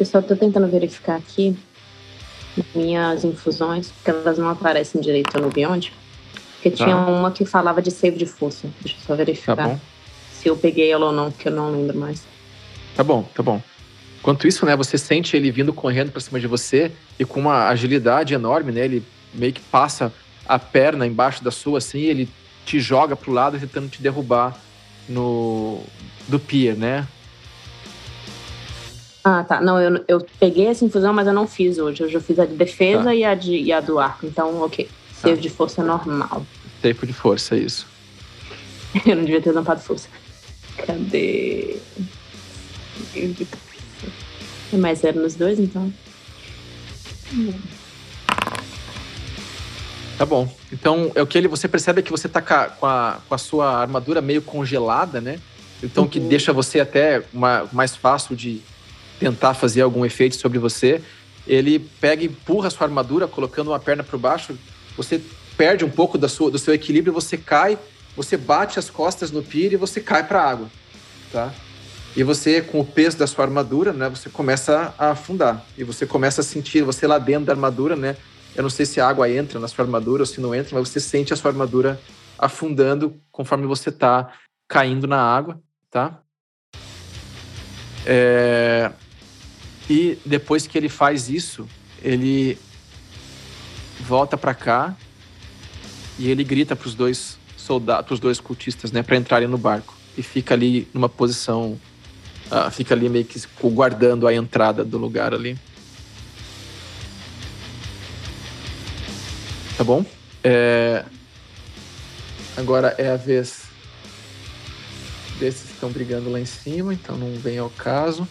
Eu só tô tentando verificar aqui minhas infusões, porque elas não aparecem direito no Beyond. Porque tá. tinha uma que falava de save de força. Deixa eu só verificar tá se eu peguei ela ou não, que eu não lembro mais. Tá bom, tá bom. Enquanto isso, né, você sente ele vindo correndo para cima de você e com uma agilidade enorme, né? Ele meio que passa a perna embaixo da sua, assim, ele te joga pro lado tentando te derrubar no do pier, né? Ah, tá. Não, eu, eu peguei essa infusão, mas eu não fiz hoje. Hoje eu fiz a de defesa tá. e, a de, e a do arco. Então, ok. Save tá. de força normal. Tempo de força, isso. eu não devia ter tampado força. Cadê? Tem mais zero nos dois, então. Tá bom. Então, é o que ele, você percebe que você tá com a, com a sua armadura meio congelada, né? Então, uhum. que deixa você até uma, mais fácil de tentar fazer algum efeito sobre você. Ele pega e empurra a sua armadura, colocando uma perna por baixo. Você perde um pouco sua, do seu equilíbrio, você cai, você bate as costas no pier e você cai para a água, tá? E você, com o peso da sua armadura, né, você começa a afundar. E você começa a sentir, você lá dentro da armadura, né? Eu não sei se a água entra na sua armadura ou se não entra, mas você sente a sua armadura afundando conforme você está caindo na água, tá? É... E depois que ele faz isso, ele volta para cá e ele grita para os dois soldados, os dois cultistas, né, para entrarem no barco e fica ali numa posição Uh, fica ali meio que guardando a entrada do lugar ali. Tá bom? É... Agora é a vez desses que estão brigando lá em cima, então não vem ao caso.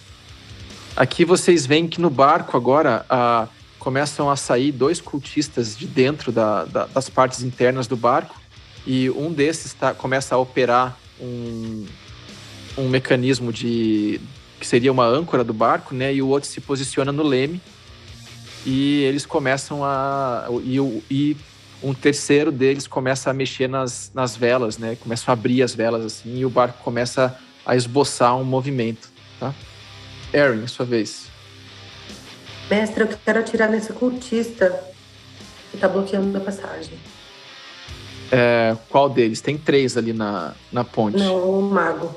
Aqui vocês veem que no barco agora começam a sair dois cultistas de dentro da, da, das partes internas do barco e um desses tá, começa a operar um, um mecanismo de que seria uma âncora do barco, né? E o outro se posiciona no leme e eles começam a e, e um terceiro deles começa a mexer nas, nas velas, né? Começa a abrir as velas assim e o barco começa a esboçar um movimento? Erin, sua vez. Mestre, eu quero atirar nesse cultista que tá bloqueando a passagem. É, qual deles? Tem três ali na, na ponte. Não, o mago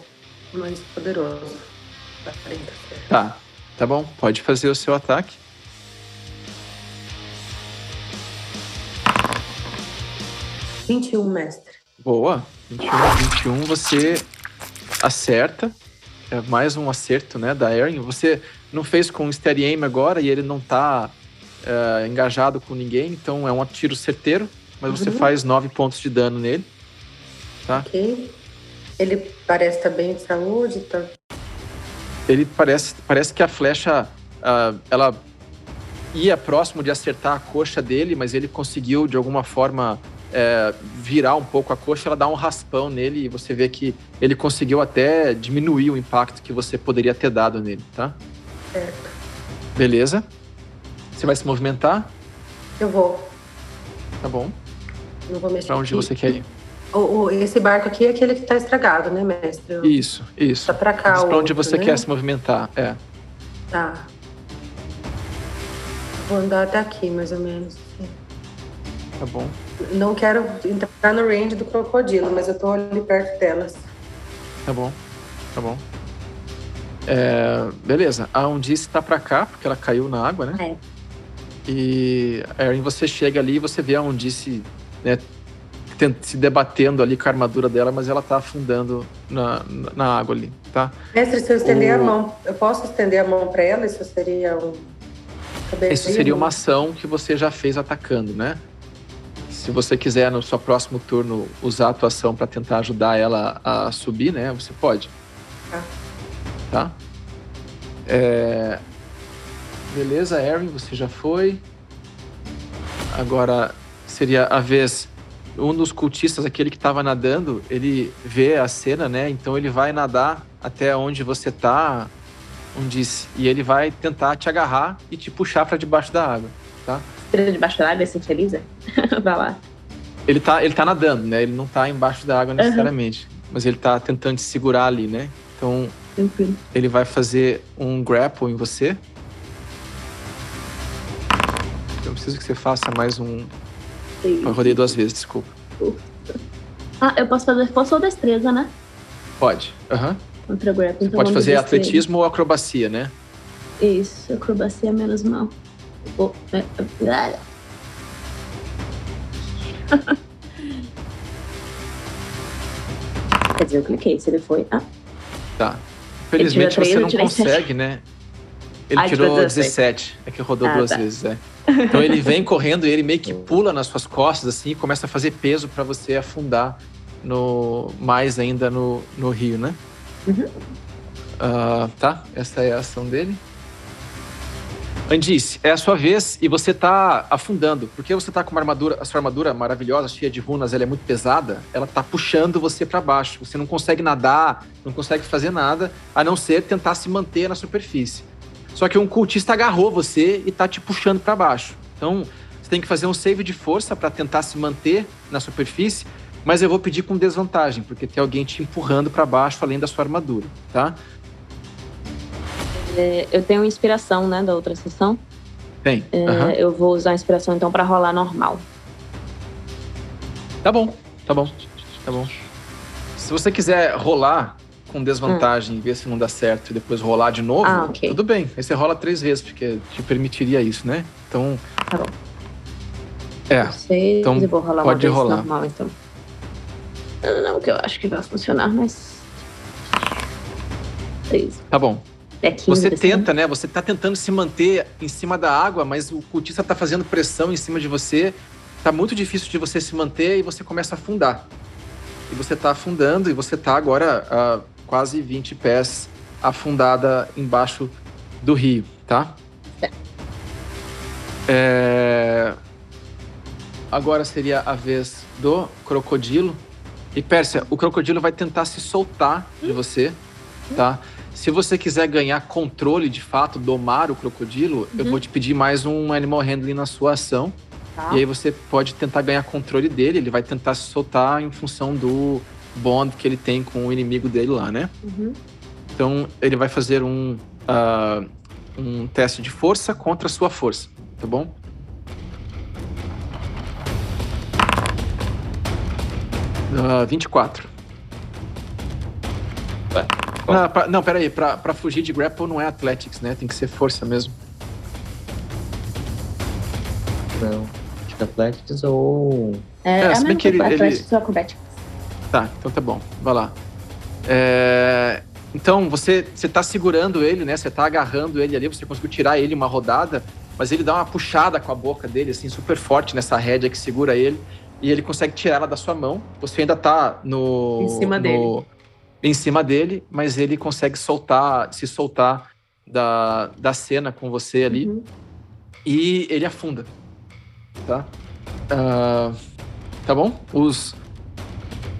mais poderoso. Tá, tá bom. Pode fazer o seu ataque. Vinte e um, mestre. Boa. 21, 21 você acerta. É mais um acerto, né, da Erin. Você não fez com o Steady Aim agora e ele não tá é, engajado com ninguém, então é um tiro certeiro, mas você uhum. faz nove pontos de dano nele. Tá? Ok. Ele parece estar bem de saúde, tá? Ele parece, parece que a flecha, uh, ela ia próximo de acertar a coxa dele, mas ele conseguiu de alguma forma é, virar um pouco a coxa, ela dá um raspão nele e você vê que ele conseguiu até diminuir o impacto que você poderia ter dado nele, tá? Certo. Beleza. Você vai se movimentar? Eu vou. Tá bom. Não vou mexer. Pra onde aqui. você quer ir? O, o, esse barco aqui é aquele que está estragado, né, mestre? Isso, isso. Tá para cá. Para onde você né? quer se movimentar, é. Tá. Vou andar até aqui, mais ou menos. Tá bom. Não quero entrar no range do crocodilo, mas eu tô ali perto delas. Tá bom, tá bom. É, beleza, a Undice tá pra cá, porque ela caiu na água, né? É. E, Erin, você chega ali e você vê a Undice né, se debatendo ali com a armadura dela, mas ela tá afundando na, na água ali, tá? Mestre, se eu estender o... a mão, eu posso estender a mão para ela? Isso seria um. Isso seria uma ação que você já fez atacando, né? Se você quiser no seu próximo turno usar a atuação para tentar ajudar ela a subir, né? Você pode. Tá. Tá? É... Beleza, Erin, você já foi. Agora seria a vez um dos cultistas, aquele que estava nadando, ele vê a cena, né? Então ele vai nadar até onde você tá, onde e ele vai tentar te agarrar e te puxar para debaixo da água, tá? Ele debaixo da água, se feliz, vai lá. Ele tá, ele tá nadando, né? Ele não tá embaixo da água necessariamente, uhum. mas ele tá tentando te segurar ali, né? Então ele vai fazer um grapple em você. Eu preciso que você faça mais um eu rodei duas vezes, desculpa. Ah, eu posso fazer força ou destreza, né? Pode. Aham. Uhum. Contra grapple. Então pode fazer atletismo ou acrobacia, né? Isso, acrobacia menos mal. Oh, é, é. Quer dizer, eu cliquei, se ele foi. Ah. Tá. Infelizmente você não consegue, né? Ele ah, tirou 17. É que rodou ah, duas tá. vezes, é. Então ele vem correndo e ele meio que pula nas suas costas assim e começa a fazer peso para você afundar no mais ainda no, no rio, né? Uhum. Uh, tá, essa é a ação dele. Andice, é a sua vez e você tá afundando. Porque você tá com uma armadura, a sua armadura maravilhosa, cheia de runas, ela é muito pesada, ela tá puxando você para baixo. Você não consegue nadar, não consegue fazer nada, a não ser tentar se manter na superfície. Só que um cultista agarrou você e tá te puxando para baixo. Então, você tem que fazer um save de força para tentar se manter na superfície, mas eu vou pedir com desvantagem, porque tem alguém te empurrando para baixo além da sua armadura, tá? É, eu tenho inspiração, né, da outra sessão. Tem. É, uhum. Eu vou usar a inspiração então para rolar normal. Tá bom, tá bom, tá bom. Se você quiser rolar com desvantagem hum. e ver se não dá certo e depois rolar de novo, ah, okay. tudo bem. Aí você rola três vezes, porque te permitiria isso, né? Então. Tá bom. É. Seis, então, vou rolar pode uma rolar. normal, então. Não, que eu acho que vai funcionar, mas. Três. Tá bom. É 15, você assim. tenta, né? Você tá tentando se manter em cima da água, mas o cultista tá fazendo pressão em cima de você. Tá muito difícil de você se manter e você começa a afundar. E você tá afundando e você tá agora a quase 20 pés afundada embaixo do rio, tá? É. é... Agora seria a vez do crocodilo. E Pérsia, o crocodilo vai tentar se soltar de hum. você, tá? Se você quiser ganhar controle de fato, domar o crocodilo, uhum. eu vou te pedir mais um animal handling na sua ação. Tá. E aí você pode tentar ganhar controle dele. Ele vai tentar se soltar em função do bond que ele tem com o inimigo dele lá, né? Uhum. Então ele vai fazer um, uh, um teste de força contra a sua força, tá bom? Uh, 24. Ah, pra, não, peraí, pra, pra fugir de grapple não é athletics, né? Tem que ser força mesmo. Não. Acho que athletics ou. É, é, é se bem que ele, athletics ele... ou acrobatics. Tá, então tá bom. Vai lá. É... Então, você, você tá segurando ele, né? Você tá agarrando ele ali, você conseguiu tirar ele uma rodada, mas ele dá uma puxada com a boca dele, assim, super forte nessa rédea que segura ele, e ele consegue tirar ela da sua mão. Você ainda tá no. Em cima no, dele em cima dele, mas ele consegue soltar, se soltar da, da cena com você ali uhum. e ele afunda, tá? Uh, tá bom? Os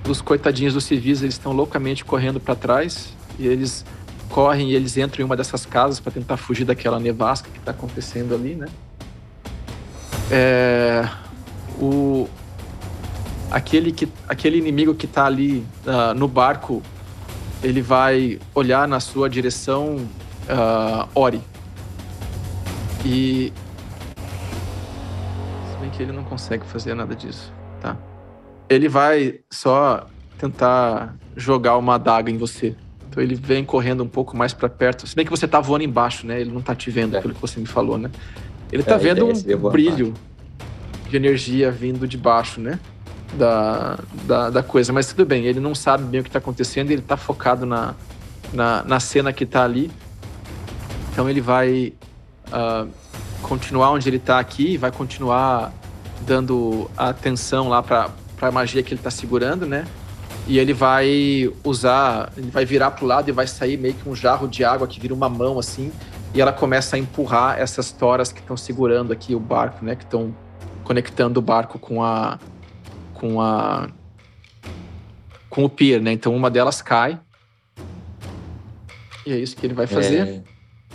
os coitadinhos dos civis eles estão loucamente correndo para trás e eles correm e eles entram em uma dessas casas para tentar fugir daquela nevasca que está acontecendo ali, né? É, o aquele que aquele inimigo que está ali uh, no barco ele vai olhar na sua direção uh, Ori. E. Se bem que ele não consegue fazer nada disso, tá? Ele vai só tentar jogar uma adaga em você. Então ele vem correndo um pouco mais para perto. Se bem que você tá voando embaixo, né? Ele não tá te vendo, é. pelo que você me falou, né? Ele tá é, vendo um brilho de energia vindo de baixo, né? Da, da, da, coisa. Mas tudo bem, ele não sabe bem o que está acontecendo, ele está focado na, na, na, cena que está ali. Então ele vai uh, continuar onde ele está aqui, vai continuar dando atenção lá para a magia que ele está segurando, né? E ele vai usar, ele vai virar para o lado e vai sair meio que um jarro de água que vira uma mão assim, e ela começa a empurrar essas toras que estão segurando aqui o barco, né? Que estão conectando o barco com a, com a com o pier, né? Então uma delas cai. E é isso que ele vai fazer. É...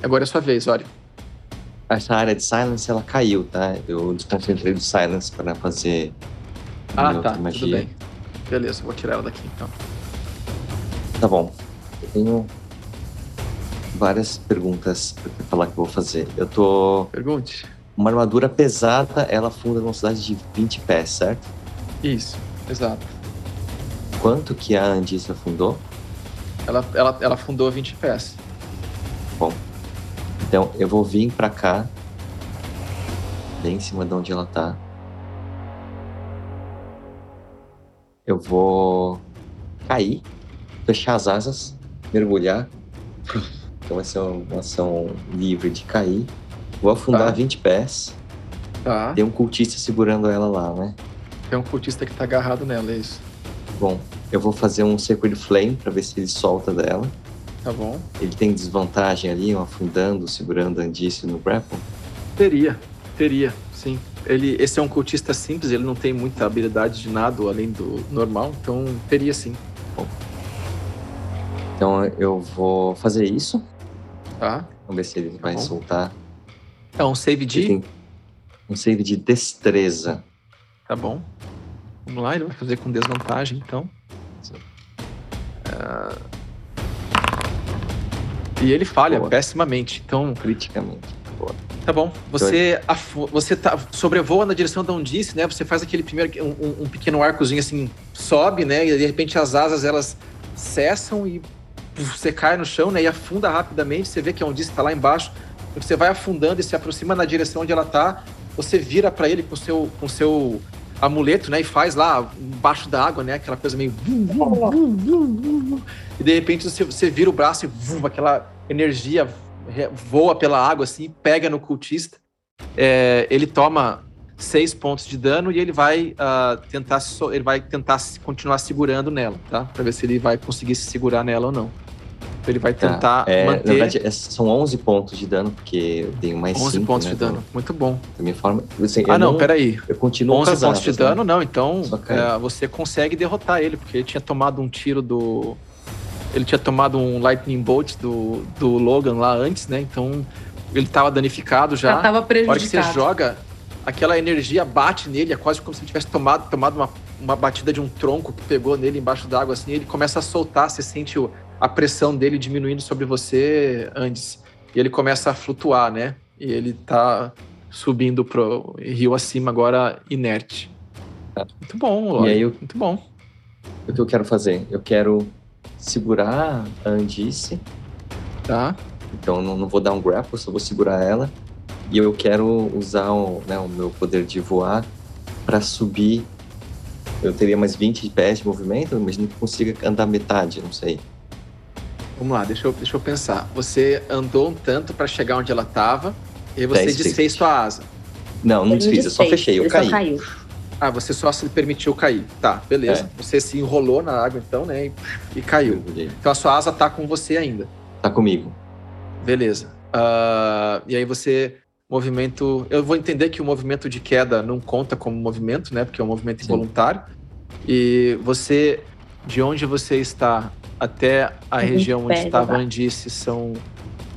Agora é a sua vez, olha. Essa área de silence ela caiu, tá? Eu desconcentrei do silence para fazer. Ah, tá. Magia. Tudo bem. Beleza, vou tirar ela daqui então. Tá bom. Eu tenho várias perguntas para falar que eu vou fazer. Eu tô. Pergunte. Uma armadura pesada, ela funda numa velocidade de 20 pés, certo? Isso, exato. Quanto que a Andissa fundou? Ela, ela, ela fundou 20 pés. Bom, então eu vou vir para cá, bem em cima de onde ela tá. Eu vou cair, fechar as asas, mergulhar Então vai ser uma ação livre de cair. Vou afundar Tá. 20 pés. Tá. Tem um cultista segurando ela lá, né? Tem um cultista que tá agarrado nela, é isso. Bom, eu vou fazer um Sacred Flame pra ver se ele solta dela. Tá bom. Ele tem desvantagem ali, um afundando, segurando a Andice no grapple. Teria, teria, sim. Ele, esse é um cultista simples, ele não tem muita habilidade de nado além do normal, então teria sim. Então eu vou fazer isso. Tá? Vamos ver se ele vai bom. soltar. É um save de. um save de destreza. Tá bom. Vamos lá, ele vai fazer com desvantagem, então. Ah. E ele falha Boa. pessimamente. Então, Criticamente. Boa. tá bom. Você, afu- você tá, sobrevoa na direção da Undice, né? Você faz aquele primeiro. Um, um- pequeno arcozinho assim, sobe, né? E de repente as asas elas cessam e você cai no chão, né? E afunda rapidamente. Você vê que a Undice tá lá embaixo. Você vai afundando e se aproxima na direção onde ela tá. Você vira para ele com seu, com seu amuleto, né? E faz lá embaixo da água, né? Aquela coisa meio. E de repente você, você vira o braço e vum, aquela energia voa pela água assim, pega no cultista. É, ele toma seis pontos de dano e ele vai ah, tentar ele vai tentar continuar segurando nela, tá? Pra ver se ele vai conseguir se segurar nela ou não. Então ele vai Tá. tentar É, na manter verdade, é- são 11 pontos de dano, porque eu tenho mais 11 cinco, pontos né, de dano. Muito bom. Da minha forma. Assim, Ah, eu não, peraí. Eu continuo 11 com as pontos de né? dano, não. Então é, você consegue derrotar ele, porque ele tinha tomado um tiro do. Ele tinha tomado um Lightning Bolt do, do Logan lá antes, né? Então ele tava danificado já. Já tava Na hora que você prejudicado. joga, aquela energia bate nele, é quase como se ele tivesse tomado, tomado uma, uma batida de um tronco que pegou nele embaixo d'água, assim, ele começa a soltar, você sente o- a pressão dele diminuindo sobre você antes. E ele começa a flutuar, né? E ele tá subindo pro rio acima agora, inerte. Tá. Muito bom, Lore. E aí eu- Muito bom. O que eu quero fazer? Eu quero segurar a Andice. Tá? Então eu não, não vou dar um grapple, só vou segurar ela. E eu quero usar o, né, o meu poder de voar para subir. Eu teria mais 20 pés de movimento, eu imagino que eu consiga andar metade, não sei. Vamos lá, deixa eu, deixa eu pensar. Você andou um tanto pra chegar onde ela tava, e você Dez desfez vezes. sua asa. Não, não desfiz, eu só fechei, eu ele caí. Só caiu. Ah, você só se permitiu cair. Tá, beleza. Você se enrolou na água então, né? E, e caiu. Então a sua asa tá com você ainda. Tá comigo. Beleza. Ah, e aí você. Movimento. Eu vou entender que o movimento de queda não conta como movimento, né? Porque é um movimento Sim. involuntário. E você. De onde você está até a região onde pés, estava tá. Andice são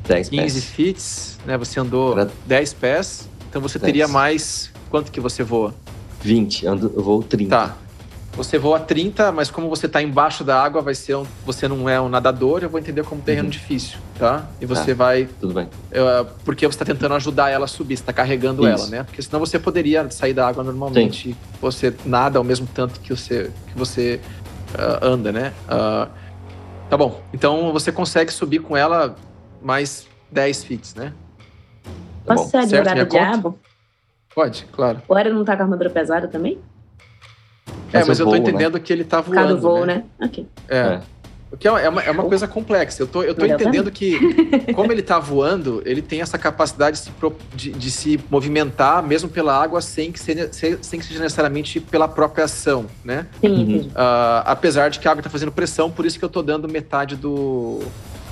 10 15 pés. feet, né? Você andou Era 10 pés. Então você 10. teria mais. Quanto que você voa? 20, ando, eu vou 30. Tá. Você voa 30, mas como você tá embaixo da água, vai ser um, você não é um nadador, eu vou entender como terreno Uhum. difícil, tá? E você vai. Tudo bem. eh, porque você tá tentando ajudar ela a subir, você tá carregando Isso. ela, né? Porque senão você poderia sair da água normalmente. Você nada ao mesmo tanto que você, que você ah, anda, né? Ah, tá bom. Então você consegue subir com ela mais 10 feet, né? Tá Posso bom. ser a Certo, advogada minha do conta? diabo? Pode, claro. O Era não tá com a armadura pesada também? É, Mas mas eu eu tô voo, né? entendendo que ele tá voando. do voo, né? né? Ok. É. É. É uma, é uma, é uma coisa complexa. Eu tô, eu tô entendendo que, como ele tá voando, ele tem essa capacidade de se, pro- de, de se movimentar mesmo pela água sem que, seja, se- sem que seja necessariamente pela própria ação, né? Sim, Uhum. Ah, apesar de que a água tá fazendo pressão, por isso que eu tô dando metade do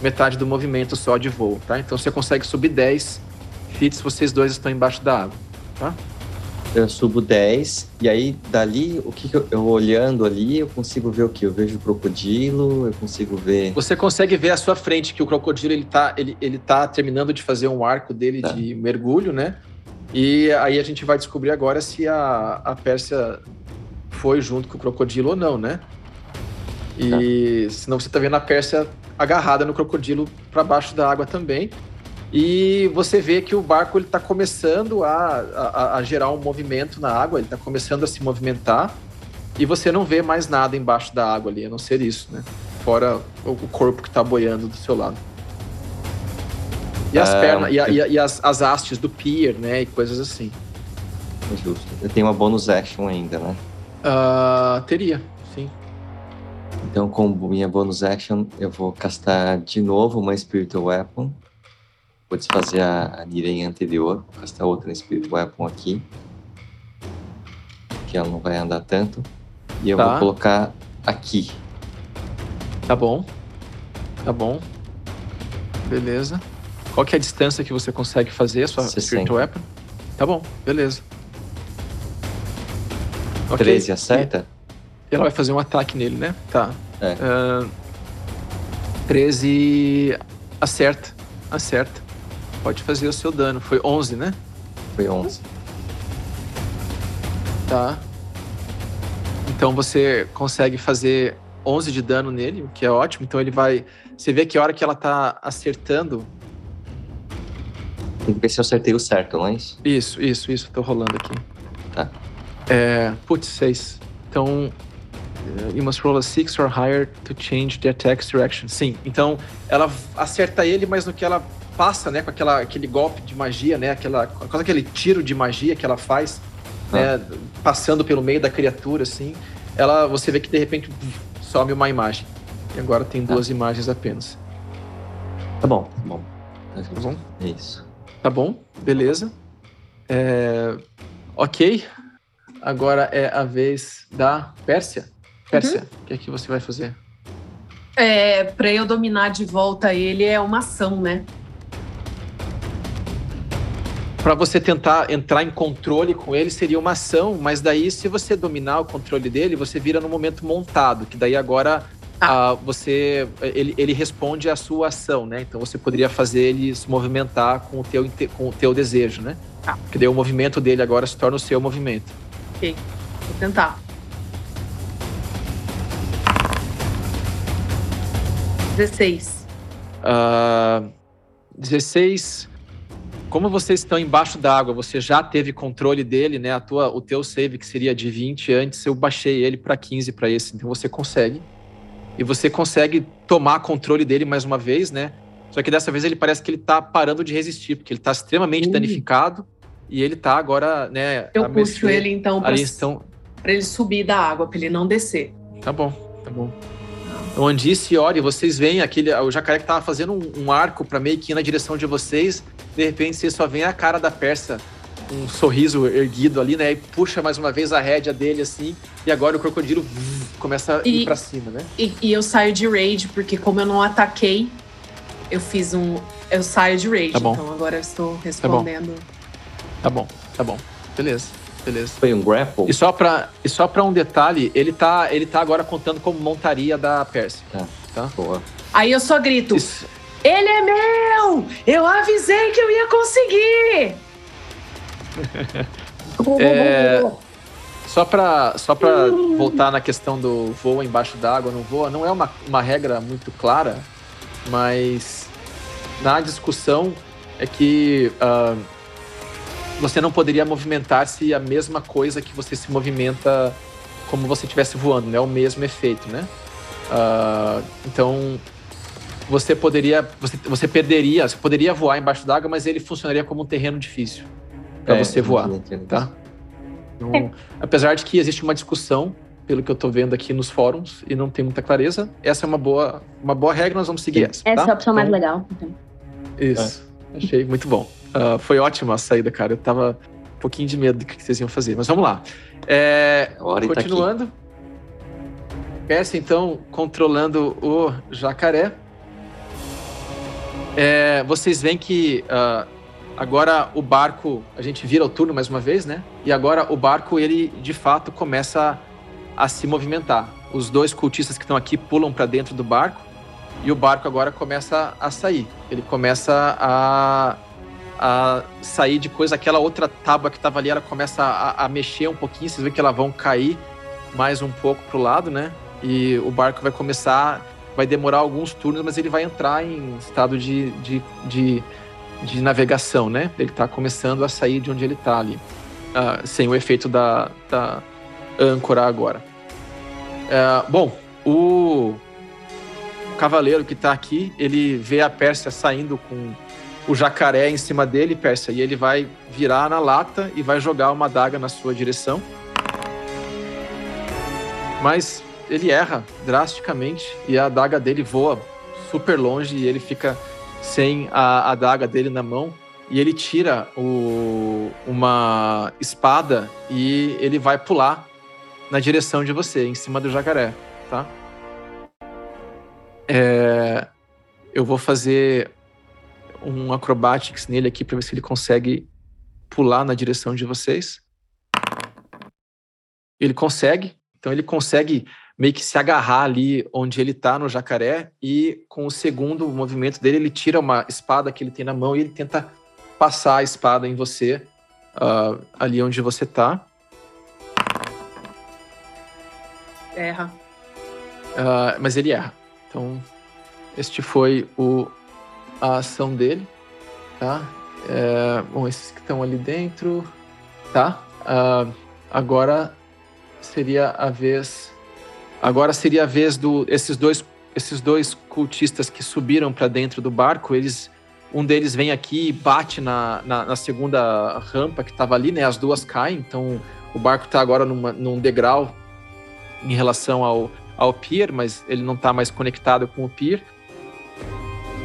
metade do movimento só de voo, tá? Então você consegue subir 10 feet se vocês dois estão embaixo da água. Eu subo 10, e aí dali, o que, que eu, eu olhando ali, eu consigo ver o que? Eu vejo o crocodilo, eu consigo ver. Você consegue ver à sua frente que o crocodilo ele tá, ele, ele tá terminando de fazer um arco dele Tá. de mergulho, né? E aí a gente vai descobrir agora se a, a Pérsia foi junto com o crocodilo ou não, né? E senão você tá vendo a Pérsia agarrada no crocodilo para baixo da água também. E você vê que o barco ele tá começando a, a, a gerar um movimento na água, ele tá começando a se movimentar. E você não vê mais nada embaixo da água ali, a não ser isso, né? Fora o corpo que tá boiando do seu lado. E as Ah, pernas, e, a- e e as, as hastes do pier, né? E coisas assim. Justo. Eu tenho uma bonus action ainda, né? Ah, teria, sim. Então, com minha bonus action, eu vou castar de novo uma Spiritual Weapon. Vou desfazer a, a Niren anterior. Vou castar outra Spirit Weapon aqui. Que ela não vai andar tanto. E eu Tá. vou colocar aqui. Tá bom. Tá bom. Beleza. Qual que é a distância que você consegue fazer a sua 60. Spirit Weapon? Tá bom, beleza. Ok. 13 acerta? E ela vai fazer um ataque nele, né? Tá. É. Ah, 13 acerta. Acerta. Pode fazer o seu dano. Foi 11, né? Foi 11. Tá. Então você consegue fazer 11 de dano nele, o que é ótimo. Então ele vai. Você vê que a hora que ela tá acertando. Tem que ver se eu acertei o certo, não é isso? Isso, isso, isso. Tô rolando aqui. Tá. É. Putz, 6. Então. You must roll a 6 or higher to change the attack's direction. Sim, então ela acerta ele, mas no que ela passa, né, com aquela, aquele golpe de magia, né, aquela, com aquele tiro de magia que ela faz, né, passando pelo meio da criatura, assim, ela, você vê que de repente some uma imagem. E agora tem Tá. duas imagens apenas. Tá bom, tá bom. Tá bom? É isso. Tá bom, beleza. É, ok. Agora é a vez da Pérsia. Pérsia, o que é que você vai fazer? É, pra eu dominar de volta ele é uma ação, né? Para você tentar entrar em controle com ele seria uma ação, mas daí se você dominar o controle dele, você vira no momento montado, que daí agora Ah. ah, você ele, ele responde à sua ação, né? Então você poderia fazer ele se movimentar com o teu com o teu desejo, né? Tá. Porque daí o movimento dele agora se torna o seu movimento. Vou tentar. 16. Ah, 16. Como vocês estão embaixo d'água, você já teve controle dele, né? A tua, o teu save que seria de 20 antes, eu baixei ele para 15 para esse, então você consegue. E você consegue tomar controle dele mais uma vez, né? Só que dessa vez ele parece que ele tá parando de resistir, porque ele tá extremamente danificado e ele tá agora, né, Eu puxo ele então pra, ali estão ele subir da água, pra ele não descer. Tá bom, tá bom. O Andice e Ori, vocês veem aquele. O jacaré que tava fazendo um, um arco pra meio que ir na direção de vocês. De repente, vocês só veem a cara da persa, um sorriso erguido ali, né? E puxa mais uma vez a rédea dele assim. E agora o crocodilo começa a ir E- pra cima, né? E, e eu saio de rage, porque como eu não ataquei, eu fiz um. Eu saio de rage. Tá bom. Então agora eu estou respondendo. Tá bom, tá bom. Beleza, beleza. Foi um grapple? E só pra, e só pra um detalhe, ele tá, ele tá agora contando como montaria da Pérsia. Boa. Aí eu só grito: Isso, Ele é meu! Eu avisei que eu ia conseguir! É, Só pra, só pra voltar na questão do voa embaixo d'água, não voa, não é uma, uma regra muito clara, mas na discussão é que ah, você não poderia movimentar-se a mesma coisa que você se movimenta como você estivesse voando, né? O mesmo efeito, né? Ah, então você poderia, você, você perderia, você poderia voar embaixo d'água, mas ele funcionaria como um terreno difícil para É, você voar tá? Então, apesar de que existe uma discussão, pelo que eu tô vendo aqui nos fóruns, e não tem muita clareza, essa é uma boa, uma boa regra, nós vamos seguir essa. Essa tá? é a opção mais Então, legal. então. Isso. Achei muito bom. Ah, foi ótima a saída, cara. Eu tava um pouquinho de medo do que vocês iam fazer, mas vamos lá. É, tá continuando. Persa, então, controlando o jacaré. É, vocês veem que ah, agora o barco, a gente vira o turno mais uma vez, né? E agora o barco, ele de fato começa a, se movimentar. Os dois cultistas que estão aqui pulam para dentro do barco e o barco agora começa a sair. Ele começa a, a sair de coisa, aquela outra tábua que estava ali, ela começa a, a mexer um pouquinho. Vocês veem que ela vão cair mais um pouco pro lado, né? E o barco vai começar, vai demorar alguns turnos, mas ele vai entrar em estado de, de, de, de navegação, né? Ele está começando a sair de onde ele está ali, ah, sem o efeito da, da âncora agora. Ah, bom, o cavaleiro que tá aqui, ele vê a Pérsia saindo com o jacaré em cima dele, Pérsia, e ele vai virar na lata e vai jogar uma daga na sua direção. Mas ele erra drasticamente e a adaga dele voa super longe e ele fica sem a adaga dele na mão e ele tira o, uma espada e ele vai pular na direção de você, em cima do jacaré, tá? É, eu vou fazer um acrobatics nele aqui para ver se ele consegue pular na direção de vocês. Ele consegue, então ele consegue meio que se agarrar ali onde ele tá no jacaré e com o segundo movimento dele ele tira uma espada que ele tem na mão e ele tenta passar a espada em você uh, ali onde você tá. Erra. Uh, mas ele erra. Então, este foi o, a ação dele, tá? É, bom, esses que estão ali dentro, tá? Uh, agora seria a vez Agora seria a vez do esses dois esses dois cultistas que subiram para dentro do barco, eles um deles vem aqui e bate na, na, na segunda rampa que estava ali, né? As duas caem, então o barco está agora numa, num degrau em relação ao, ao pier, mas ele não está mais conectado com o pier.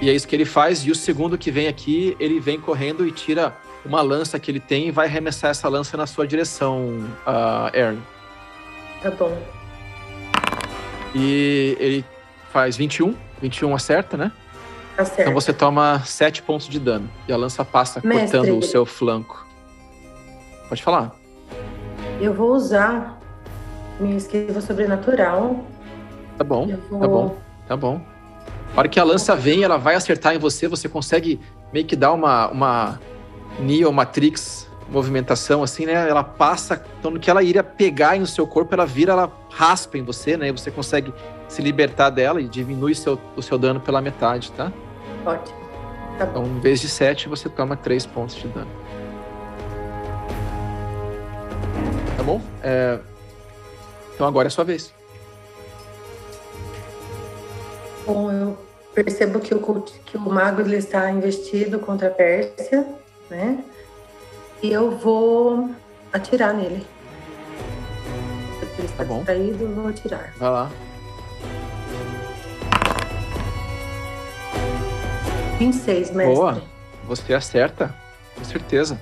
E é isso que ele faz. E o segundo que vem aqui, ele vem correndo e tira uma lança que ele tem e vai arremessar essa lança na sua direção, uh, Aaron. Tá bom. E ele faz 21. 21 acerta, né? Acerta. Então você toma 7 pontos de dano. E a lança passa Mestre. cortando o seu flanco. Pode falar. Eu vou usar minha esquiva sobrenatural. Tá bom, vou... tá bom, tá bom. A hora que a lança vem, ela vai acertar em você, você consegue meio que dar uma, uma Neo Matrix movimentação, assim, né? Ela passa, então no que ela iria pegar no seu corpo, ela vira, ela raspa em você, né? E você consegue se libertar dela e diminui seu, o seu dano pela metade, tá? Ótimo. Tá então, em vez de 7, você toma 3 pontos de dano. Tá bom? É... Então agora é sua vez. Bom, eu percebo que o, que o mago ele está investido contra a Pérsia, né? E eu vou atirar nele. Se ele está tá distraído, eu vou atirar. Vai lá. 26, mestre. Boa. Você acerta, com certeza.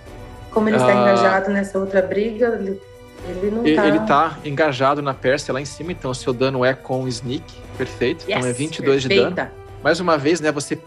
Como ele está ah, engajado nessa outra briga, ele, ele não está... Ele está engajado na Pérsia lá em cima, então o seu dano é com sneak. Perfeito. Yes, então é 22 perfeita. de dano. Mais uma vez, né, você...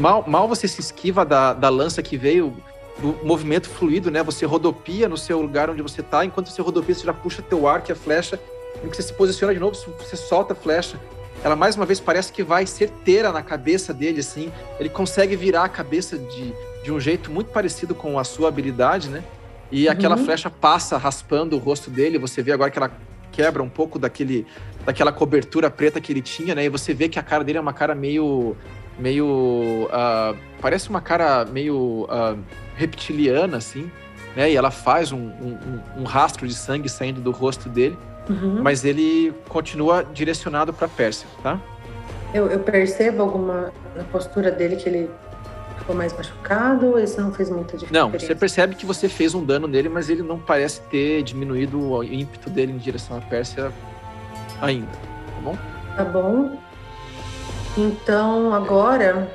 Mal, mal você se esquiva da, da lança que veio do movimento fluido, né? Você rodopia no seu lugar onde você está, enquanto você rodopia, você já puxa teu arco e a flecha, e que você se posiciona de novo, você solta a flecha. Ela mais uma vez parece que vai certeira na cabeça dele, assim. Ele consegue virar a cabeça de, de um jeito muito parecido com a sua habilidade, né? E uhum. aquela flecha passa raspando o rosto dele. Você vê agora que ela quebra um pouco daquele, daquela cobertura preta que ele tinha, né? E você vê que a cara dele é uma cara meio meio. Uh, parece uma cara meio uh, reptiliana, assim, né? E ela faz um, um, um, rastro de sangue saindo do rosto dele, uhum. mas ele continua direcionado para Pérsia, tá? Eu, eu, percebo alguma na postura dele que ele ficou mais machucado ou isso não fez muita diferença? Não, você percebe que você fez um dano nele, mas ele não parece ter diminuído o ímpeto dele em direção à Pérsia ainda, tá bom? Tá bom. Então, agora,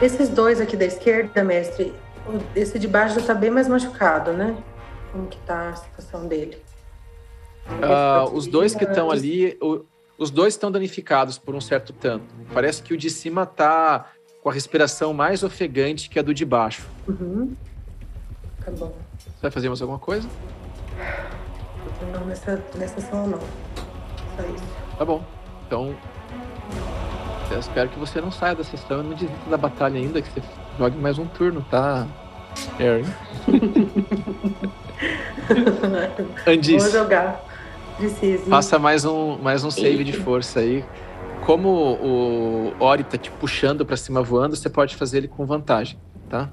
esses dois aqui da esquerda, mestre, esse de baixo já está bem mais machucado, né? Como que tá a situação dele? Uh, os dois que estão ali, o, os dois estão danificados por um certo tanto. Parece que o de cima tá com a respiração mais ofegante que a do de baixo. Uhum. Tá bom. Você vai fazer mais alguma coisa? Não, nessa, nessa ação não. Só isso. Tá bom. Então, eu espero que você não saia da sessão e não desista da batalha ainda, que você jogue mais um turno, tá, Aaron? Andis. Vou jogar. Preciso. Faça mais um, mais um save Eita. de força aí. Como o Ori tá te puxando para cima voando, você pode fazer ele com vantagem, tá?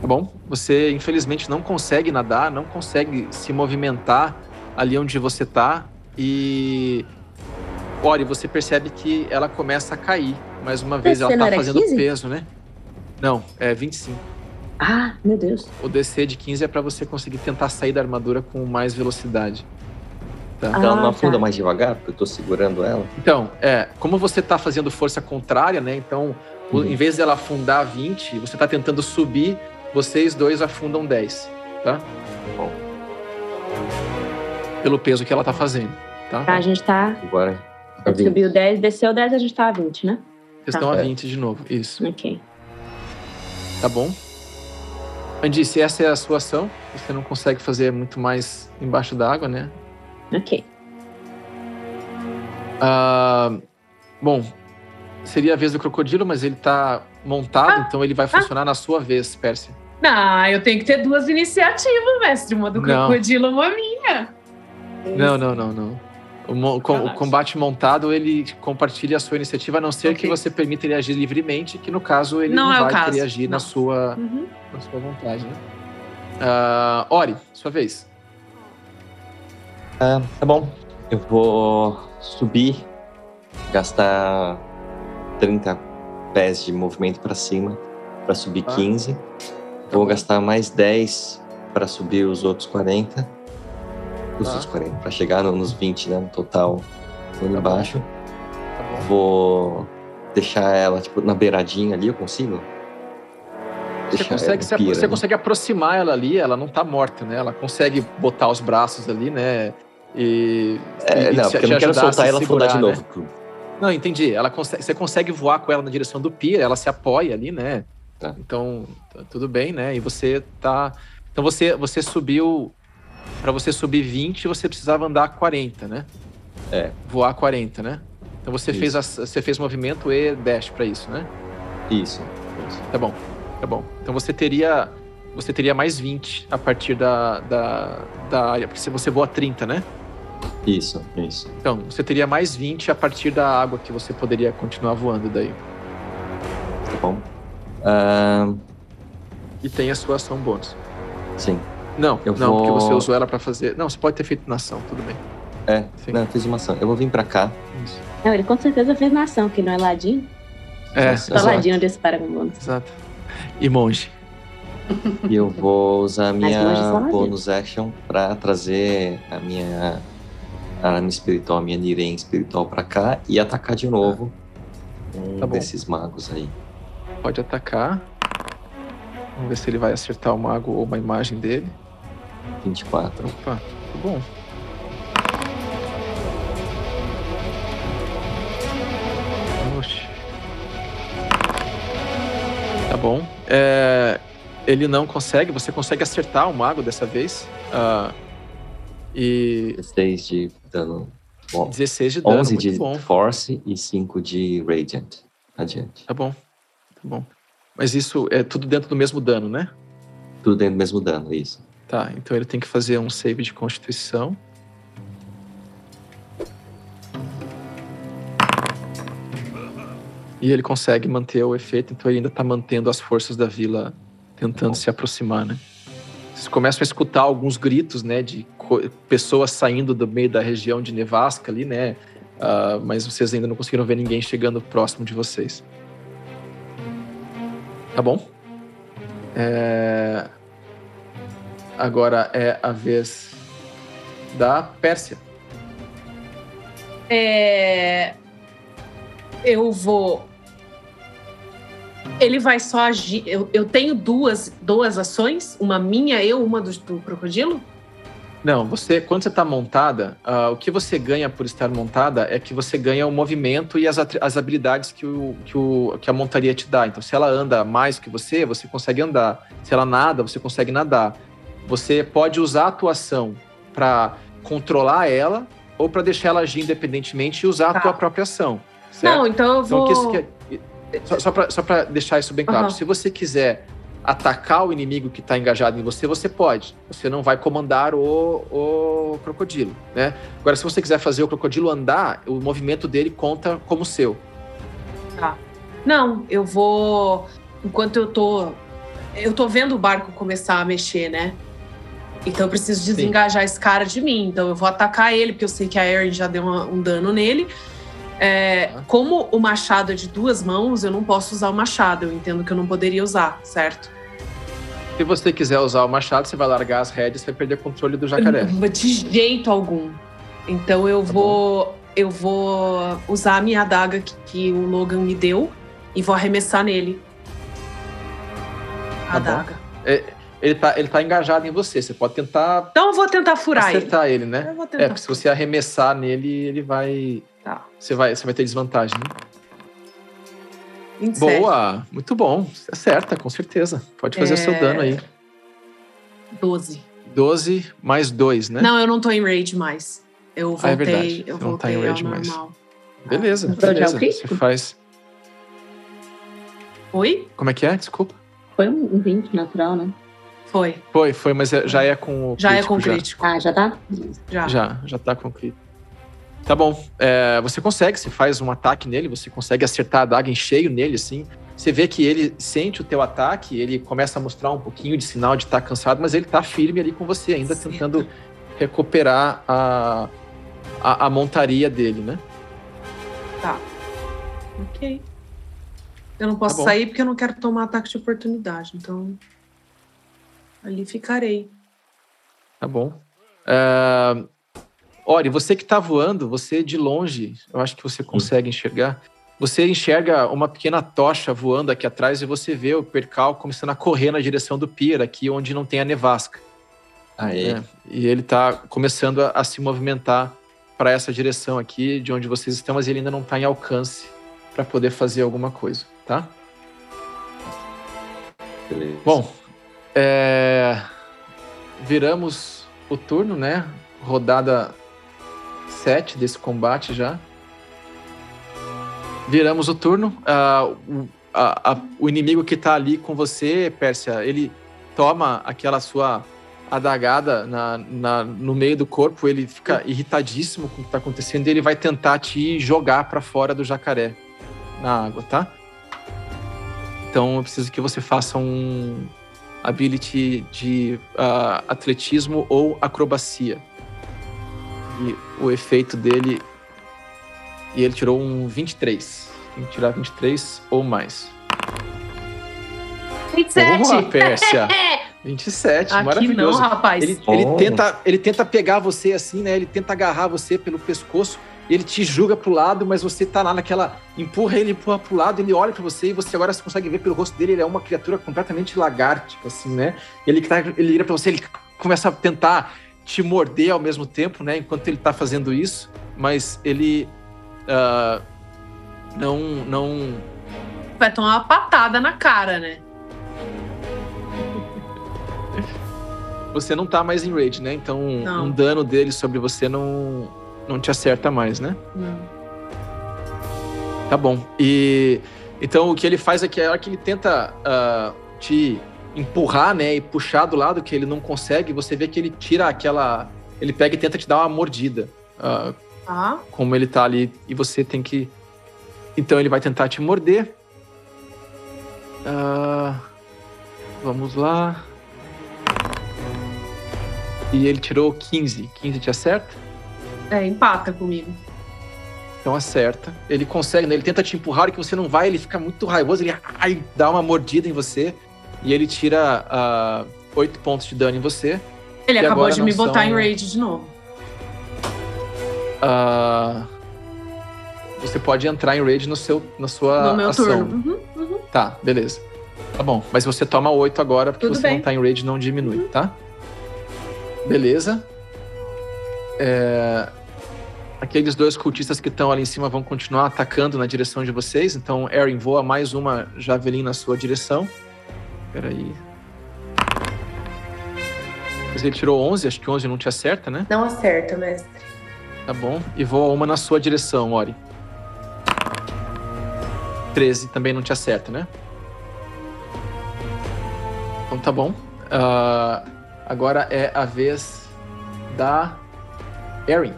Tá bom? Você infelizmente não consegue nadar, não consegue se movimentar ali onde você tá e Ori, você percebe que ela começa a cair. Mais uma vez, ela tá fazendo 15? peso, né? Não, é 25. Ah, meu Deus. O DC de 15 é para você conseguir tentar sair da armadura com mais velocidade. Tá. Então ela não afunda tá. mais devagar, porque eu tô segurando ela? Então, é, como você tá fazendo força contrária, né? Então, uhum. em vez dela afundar 20, você tá tentando subir, vocês dois afundam 10, tá? Bom. Pelo peso que ela tá fazendo, tá? tá a gente tá. Agora. Subiu 10, desceu 10, a gente tá a 20, né? Vocês tá. estão a 20 de novo, isso. Ok. Tá bom? Andy, se essa é a sua ação, você não consegue fazer muito mais embaixo d'água, né? Ok. Uh, bom, seria a vez do crocodilo, mas ele tá montado, ah, então ele vai ah. funcionar ah. na sua vez, Pérsia. Não, eu tenho que ter duas iniciativas, mestre. Uma do não. crocodilo, uma minha. Não, não, não, não. O, com, o, combate montado, ele compartilha a sua iniciativa, a não ser okay. que você permita ele agir livremente, que no caso ele não, não é vai querer agir na sua, uhum. na sua vontade. Né? Uh, Ori, sua vez. Uh, tá bom. Eu vou subir, gastar 30 pés de movimento para cima para subir ah. 15. Vou gastar mais 10 para subir os outros 40 os 40, para chegar nos 20, né, no total, lá tá embaixo. Tá Vou deixar ela, tipo, na beiradinha ali, eu consigo? Você consegue, se, pira, você né? consegue aproximar ela ali, ela não tá morta, né? Ela consegue botar os braços ali, né? E. É, e não, porque eu não quero soltar ela e afundar de novo. Né? Não, entendi. Ela consegue, você consegue voar com ela na direção do pier, ela se apoia ali, né? Tá. Então, tudo bem, né? E você tá. Então você, você subiu para você subir 20, você precisava andar 40, né? É. Voar 40, né? Então você fez, a, você fez movimento e dash para isso, né? Isso. Tá bom, tá bom. Então você teria você teria mais 20 a partir da, da, da área, porque se você voa 30, né? Isso, isso. Então, você teria mais 20 a partir da água que você poderia continuar voando daí. Tá bom. Uh... E tem a sua ação bônus. Sim. Não, eu não, vou... porque você usou ela para fazer. Não, você pode ter feito nação, tudo bem. É, Sim. não, eu fiz uma ação. Eu vou vir para cá. Isso. Não, ele com certeza fez nação, que não é ladinho. É, Só ladinho dispara com bônus. Exato. E monge. E eu vou usar a minha bônus action para trazer a minha arma espiritual, a minha Niren espiritual para cá e atacar de novo um tá desses magos aí. Pode atacar. Vamos ver se ele vai acertar o mago ou uma imagem dele. 24. Opa, que bom. Oxi. Tá bom. É, ele não consegue, você consegue acertar o mago dessa vez. Uh, e. 16 de dano. Bom, 16 de dano. 11 de bom. Force e 5 de Radiant. Adiante. Tá bom. Tá bom. Mas isso é tudo dentro do mesmo dano, né? Tudo dentro do mesmo dano, isso. Tá, então ele tem que fazer um save de constituição. E ele consegue manter o efeito, então ele ainda tá mantendo as forças da vila tentando se aproximar, né? Vocês começam a escutar alguns gritos, né, de pessoas saindo do meio da região de nevasca ali, né? Uh, mas vocês ainda não conseguiram ver ninguém chegando próximo de vocês. Tá bom? É... Agora é a vez da Pérsia. É... Eu vou. Ele vai só agir. Eu, eu tenho duas, duas ações, uma minha e uma do, do crocodilo? Não, você quando você está montada, uh, o que você ganha por estar montada é que você ganha o movimento e as, as habilidades que, o, que, o, que a montaria te dá. Então, se ela anda mais que você, você consegue andar. Se ela nada, você consegue nadar. Você pode usar a atuação para controlar ela ou para deixar ela agir independentemente e usar tá. a tua própria ação. Certo? Não, então eu vou. Então, só, só para deixar isso bem claro, uhum. se você quiser atacar o inimigo que está engajado em você, você pode. Você não vai comandar o, o crocodilo, né? Agora, se você quiser fazer o crocodilo andar, o movimento dele conta como seu. Tá. Não, eu vou. Enquanto eu tô. Eu tô vendo o barco começar a mexer, né? Então eu preciso desengajar Sim. esse cara de mim. Então eu vou atacar ele, porque eu sei que a Erin já deu uma, um dano nele. É, como o machado é de duas mãos, eu não posso usar o machado. Eu entendo que eu não poderia usar, certo? Se você quiser usar o machado, você vai largar as rédeas, você vai perder controle do jacaré. De jeito algum. Então eu tá vou. Bom. Eu vou usar a minha adaga que, que, o Logan me deu e vou arremessar nele. A tá adaga. É, ele, tá, ele tá engajado em você. Você pode tentar. Então eu vou tentar furar acertar ele. ele né? Eu vou tentar é, porque se você arremessar nele, ele vai. Tá. Você vai, você vai ter desvantagem, né? 27. Boa! Muito bom. Você acerta, com certeza. Pode fazer é... o seu dano aí. 12. 12 mais 2, né? Não, eu não tô em rage mais. Eu voltei, ah, é verdade. eu não tá em rage mais. Beleza, ah, beleza. Você faz. Oi? Como é que é? Desculpa. Foi um 20 natural, né? Foi. Foi, foi, mas é, já é com o Já é com o crítico. Já. Ah, já tá? Já. Já, já tá com o crítico. Tá bom. É, você consegue, você faz um ataque nele, você consegue acertar a daga em cheio nele, assim. Você vê que ele sente o teu ataque, ele começa a mostrar um pouquinho de sinal de estar tá cansado, mas ele tá firme ali com você, ainda Sim. tentando recuperar a, a, a, montaria dele, né? Tá. Ok. Eu não posso tá sair porque eu não quero tomar ataque de oportunidade, então. Ali ficarei. Tá bom. Uh, Ori, você que está voando, você de longe, eu acho que você consegue enxergar. Você enxerga uma pequena tocha voando aqui atrás e você vê o percal começando a correr na direção do pier, aqui onde não tem a nevasca. Aí. É, e ele está começando a, a, se movimentar para essa direção aqui, de onde vocês estão, mas ele ainda não está em alcance para poder fazer alguma coisa, tá? Beleza. Bom, é... viramos o turno, né? Rodada 7 desse combate já. Viramos o turno. Uh, o, a, a, o inimigo que tá ali com você, Pérsia, ele toma aquela sua adagada na, na, no meio do corpo, ele fica irritadíssimo com o que tá acontecendo e ele vai tentar te jogar para fora do jacaré na água, tá? Então eu preciso que você faça um ability de uh, atletismo ou acrobacia. E o efeito dele. E ele tirou um 23. Tem que tirar 23 ou mais. 27! Boa, Pérsia! 27, Aqui maravilhoso. não, rapaz. Ele, ele, tenta, ele tenta pegar você assim, né? Ele tenta agarrar você pelo pescoço. Ele te julga pro lado, mas você tá lá naquela. Empurra ele, empurra pro lado, ele olha para você e você agora você consegue ver pelo rosto dele, ele é uma criatura completamente lagártica, assim, né? Ele, tá, ele vira pra você, ele começa a tentar te morder ao mesmo tempo, né? Enquanto ele tá fazendo isso, mas ele uh, não, não. Vai tomar uma patada na cara, né? Você não tá mais em rage, né? Então não. um dano dele sobre você não, não te acerta mais, né? Não. Tá bom. E então o que ele faz é que a hora que ele tenta uh, te empurrar, né, e puxar do lado que ele não consegue, você vê que ele tira aquela. Ele pega e tenta te dar uma mordida. Uh, ah. Como ele tá ali, e você tem que. Então ele vai tentar te morder. Uh, vamos lá. E ele tirou 15. 15 te acerta? É, empata comigo. Então acerta. Ele consegue, né? Ele tenta te empurrar, e que você não vai, ele fica muito raivoso, ele ai, dá uma mordida em você e ele tira uh, 8 pontos de dano em você. Ele acabou de me botar em rage de novo. Uh, você pode entrar em rage no seu, na sua no meu ação. Turno. Uhum, uhum. Tá, beleza. Tá bom, mas você toma 8 agora, porque Tudo você bem. não tá em rage, não diminui, uhum. tá? Beleza. É... Aqueles dois cultistas que estão ali em cima vão continuar atacando na direção de vocês. Então, Erin voa mais uma javelin na sua direção. Peraí. Mas ele tirou 11, acho que 11 não te acerta, né? Não acerta, mestre. Tá bom. E voa uma na sua direção, Ori. 13 também não te acerta, né? Então tá bom. Uh, agora é a vez da Erin.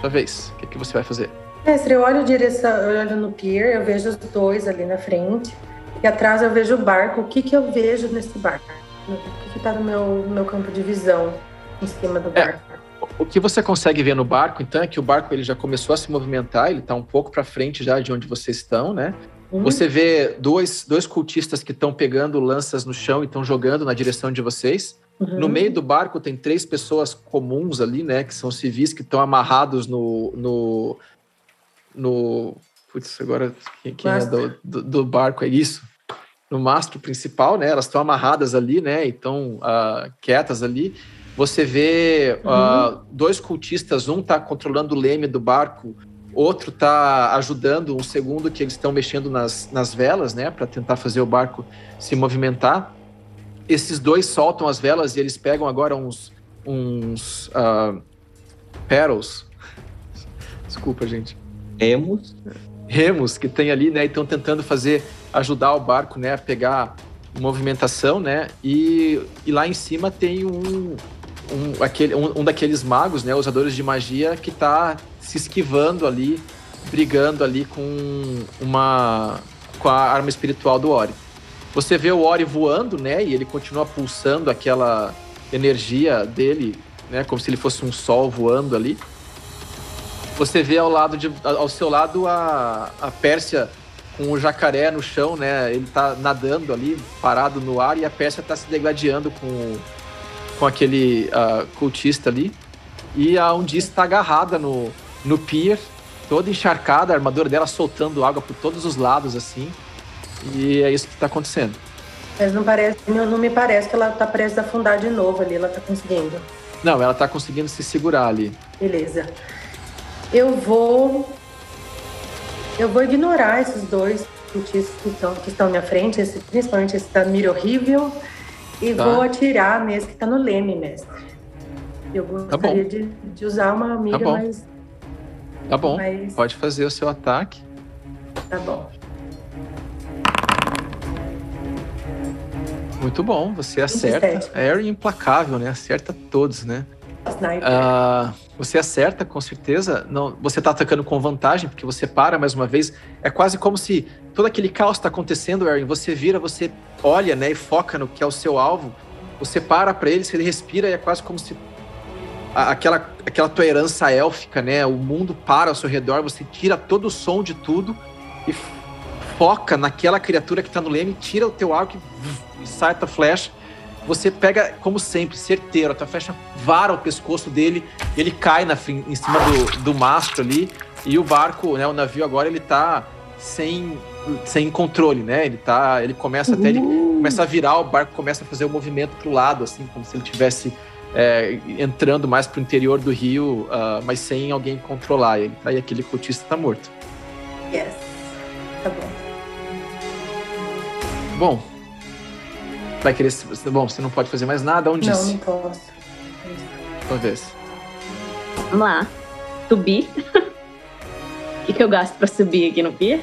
Sua vez. O que, que você vai fazer? Mestre, eu olho, direção, eu olho no pier, eu vejo os dois ali na frente. E atrás eu vejo o barco. O que, que eu vejo nesse barco? O que está no meu, meu campo de visão em cima do é, barco? É, o que você consegue ver no barco, então, é que o barco ele já começou a se movimentar, ele está um pouco para frente já de onde vocês estão, né? Uhum. Você vê dois, dois cultistas que estão pegando lanças no chão e estão jogando na direção de vocês. Uhum. No meio do barco tem três pessoas comuns ali, né? Que são civis que estão amarrados no. no, no putz, agora quem, é do, do, do, barco é isso? No mastro principal, né? Elas estão amarradas ali, né? E estão uh, quietas ali. Você vê uh, dois cultistas, um está controlando o leme do barco, outro está ajudando um segundo que eles estão mexendo nas, nas velas, né, para tentar fazer o barco se movimentar. Esses dois soltam as velas e eles pegam agora uns uns uh. Desculpa, gente. Remos. Remos que tem ali, né, e estão tentando fazer ajudar o barco, né, a pegar movimentação, né? E, e lá em cima tem um, um, aquele, um, um daqueles magos, né, usadores de magia, que está se esquivando ali, brigando ali com uma com a arma espiritual do Ori. Você vê o Ori voando, né, e ele continua pulsando aquela energia dele, né, como se ele fosse um sol voando ali. Você vê ao lado de, ao seu lado a, a Pérsia com o jacaré no chão, né? Ele tá nadando ali, parado no ar, e a Pérsia tá se degladiando com com aquele uh, cultista ali. E a Undice está agarrada no, no pier, toda encharcada, a armadura dela soltando água por todos os lados, assim. E é isso que está acontecendo. Mas não, parece, não me parece que ela está prestes a afundar de novo ali, ela está conseguindo. Não, ela está conseguindo se segurar ali. Beleza. Eu vou. Eu vou ignorar esses dois cultistas que estão, que estão minha frente, esse, principalmente esse da Mira Horrível e tá. vou atirar nesse que está no leme, mestre. Eu tá gostaria tá de, de, usar uma amiga, tá mas. Tá bom. Pode fazer o seu ataque. Tá bom. Muito bom, você acerta. É implacável, né? Acerta todos, né? Uh, você acerta, com certeza. Não, você está atacando com vantagem, porque você para mais uma vez. É quase como se todo aquele caos está acontecendo, Aaron. Você vira, você olha né, e foca no que é o seu alvo. Você para para ele, ele respira, e é quase como se aquela, aquela tua herança élfica, né? O mundo para ao seu redor, você tira todo o som de tudo e foca naquela criatura que está no leme, tira o teu arco e, e sai a tua flecha você pega, como sempre, certeiro, a tua flecha vara o pescoço dele, ele cai na, em cima do, do mastro ali, e o barco, né, o navio agora, ele tá sem, sem controle, né? Ele tá, ele começa até, ele começa a virar, o barco começa a fazer o um movimento pro lado, assim, como se ele tivesse é, entrando mais pro interior do rio, uh, mas sem alguém controlar ele, tá? E aquele cultista tá morto. Yes, tá bom. Bom, vai querer. Bom, você não pode fazer mais nada, onde Não, não posso. Uma vez. Vamos lá. Subir. O que, que eu gasto para subir aqui no pier?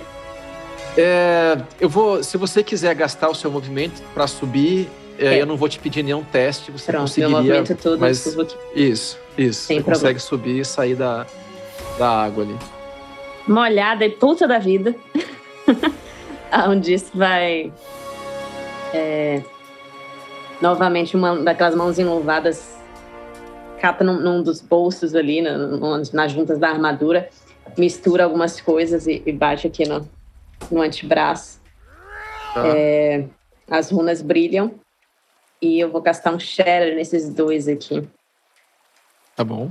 É, eu vou. Se você quiser gastar o seu movimento para subir, é, é. eu não vou te pedir nenhum teste. Você Pronto, conseguiria. Meu movimento todo, mas isso, isso. Sem você problema. consegue subir e sair da, da água ali. Molhada e puta da vida. Aonde isso vai é, novamente uma daquelas mãos enluvadas cata num, num dos bolsos ali, nas juntas da armadura, mistura algumas coisas e, e bate aqui no, no antebraço. Tá. É, as runas brilham e eu vou gastar um shatter nesses dois aqui. Tá bom.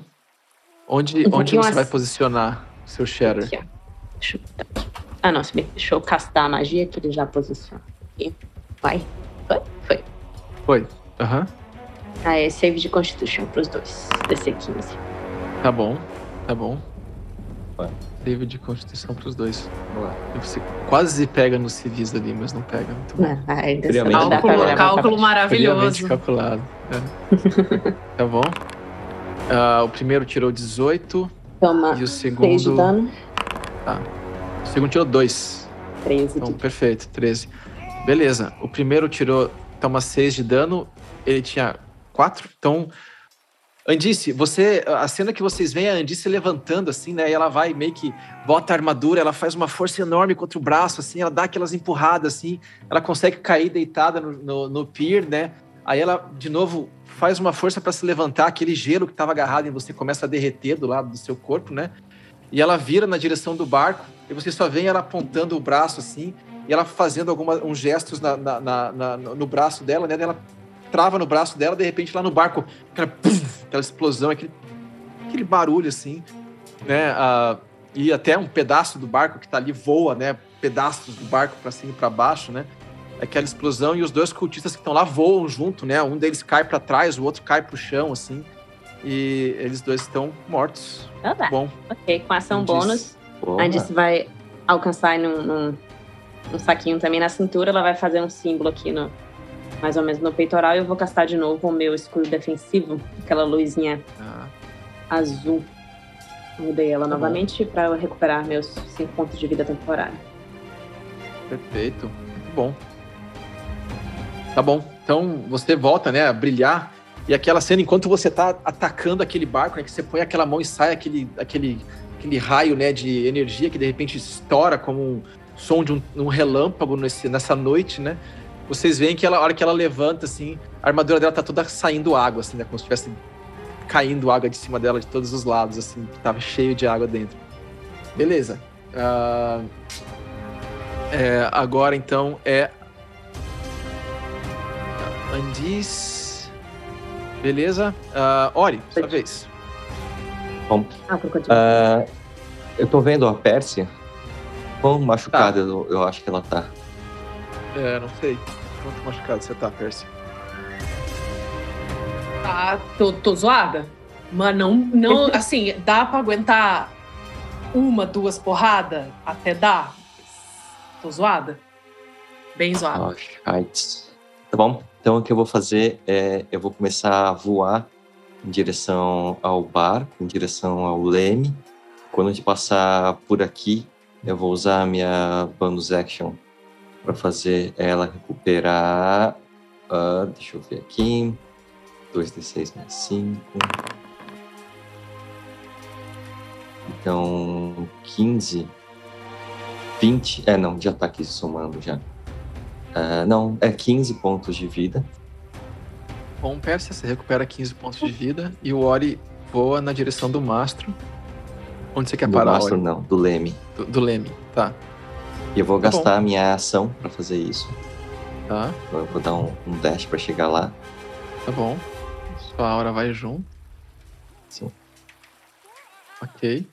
Onde, um onde você vai posicionar seu shatter? Aqui, deixa, eu... Ah, não, deixa eu castar a magia que ele já posiciona. Aqui. Vai. Foi? Aham. Uhum. Ah, é save de Constitution pros dois. DC 15. Tá bom, tá bom. Vai. Save de Constituição pros dois. Vamos lá. Você quase pega nos civis ali, mas não pega. Muito bom. Não, ainda cálculo, cálculo maravilhoso. calculado. É. tá bom. Uh, o primeiro tirou 18. Toma. E o segundo. 6 de dano. Tá. O segundo tirou 2. 13. Então, de... perfeito, 13. Beleza. O primeiro tirou toma 6 de dano, ele tinha 4. Então, Andice, você, a cena que vocês veem é a Andice levantando assim, né? E ela vai meio que bota a armadura, ela faz uma força enorme contra o braço, assim, ela dá aquelas empurradas assim, ela consegue cair deitada no, no, no pier, né? Aí ela, de novo, faz uma força para se levantar, aquele gelo que estava agarrado em você começa a derreter do lado do seu corpo, né? E ela vira na direção do barco e você só vê ela apontando o braço assim, e ela fazendo alguma, uns gestos na, na, na, no braço dela, né? Ela trava no braço dela, de repente lá no barco, aquela, puff, aquela explosão, aquele, aquele barulho assim, né? Uh, e até um pedaço do barco que tá ali voa, né? Pedaços do barco para cima e para baixo, né? Aquela explosão e os dois cultistas que estão lá voam junto, né? Um deles cai para trás, o outro cai pro chão, assim. E eles dois estão mortos. Ah, tá. Bom. Ok, com ação bônus, a Andice vai alcançar num, num, num, saquinho também na cintura, ela vai fazer um símbolo aqui no, mais ou menos no peitoral, e eu vou castar de novo o meu escudo defensivo, aquela luzinha ah. azul. Mudei ela tá novamente para eu recuperar meus 5 pontos de vida temporária. Perfeito. Muito bom. Tá bom. Então você volta, né, a brilhar. E aquela cena, enquanto você tá atacando aquele barco, né, que você põe aquela mão e sai aquele, aquele, aquele raio, né, de energia que de repente estoura como um som de um, um relâmpago nesse, nessa noite, né? vocês veem que ela, a hora que ela levanta, assim, a armadura dela tá toda saindo água, assim, né? Como se estivesse caindo água de cima dela de todos os lados, assim, tava cheio de água dentro. Beleza. Uh, é, agora, então, é... Andis... Beleza. Uh, Ori, sua vez. Bom, ah, uh, eu tô vendo a Pérsia. Quão machucada tá. eu, eu acho que ela tá. É, não sei. Quanto machucado você tá, Percy? Ah, tô, tô zoada. Mas não, não assim, dá pra aguentar uma, duas porradas? Até dá. Tô zoada. Bem zoada. Oh, tá bom. Então o que eu vou fazer é eu vou começar a voar em direção ao barco, em direção ao leme. Quando a gente passar por aqui, eu vou usar a minha bonus action para fazer ela recuperar. Uh, deixa eu ver aqui. 2d6 mais 5. Então, 15. 20. É, não, já tá aqui somando já. Uh, não, é 15 pontos de vida. Bom, Pérsia, você recupera 15 pontos de vida e o Ori voa na direção do mastro. Onde você quer do parar? Do mastro, não, do leme. Do, do leme, tá. E eu vou tá gastar bom. a minha ação para fazer isso. Tá. Eu vou dar um, um dash para chegar lá. Tá bom. Sua hora vai junto. Sim. Ok.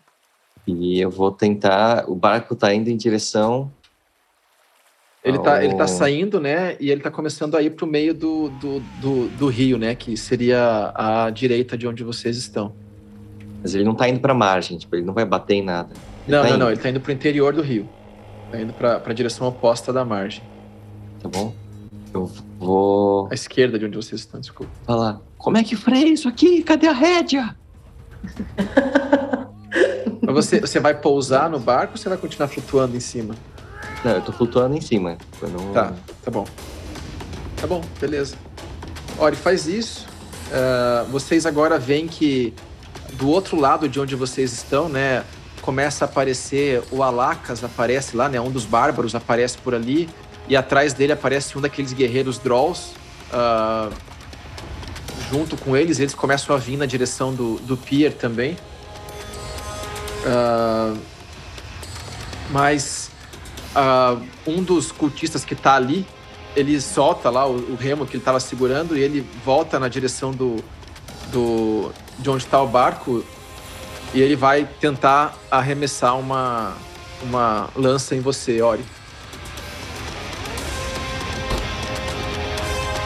E eu vou tentar. O barco tá indo em direção. Ele, ao... tá, ele tá saindo, né? E ele tá começando a ir pro meio do, do, do, do rio, né? Que seria a direita de onde vocês estão. Mas ele não tá indo pra margem, tipo, ele não vai bater em nada. Ele não, tá não, indo. não, ele tá indo pro interior do rio. Tá indo pra, pra direção oposta da margem. Tá bom? Eu vou. À esquerda de onde vocês estão, desculpa. Falar. Como é que freia isso aqui? Cadê a rédea? Mas você, você vai pousar no barco ou você vai continuar flutuando em cima? Não, eu tô flutuando em cima. Não... Tá, tá bom. Tá bom, beleza. Ori, faz isso. Uh, vocês agora veem que do outro lado de onde vocês estão, né? começa a aparecer o Alacas, aparece lá, né? Um dos bárbaros aparece por ali. E atrás dele aparece um daqueles guerreiros Drolls. Uh, junto com eles, eles começam a vir na direção do, do Pier também. Uh, mas uh, um dos cultistas que tá ali, ele solta lá o, o remo que ele estava segurando e ele volta na direção do, do de onde está o barco e ele vai tentar arremessar uma, uma lança em você, Ori.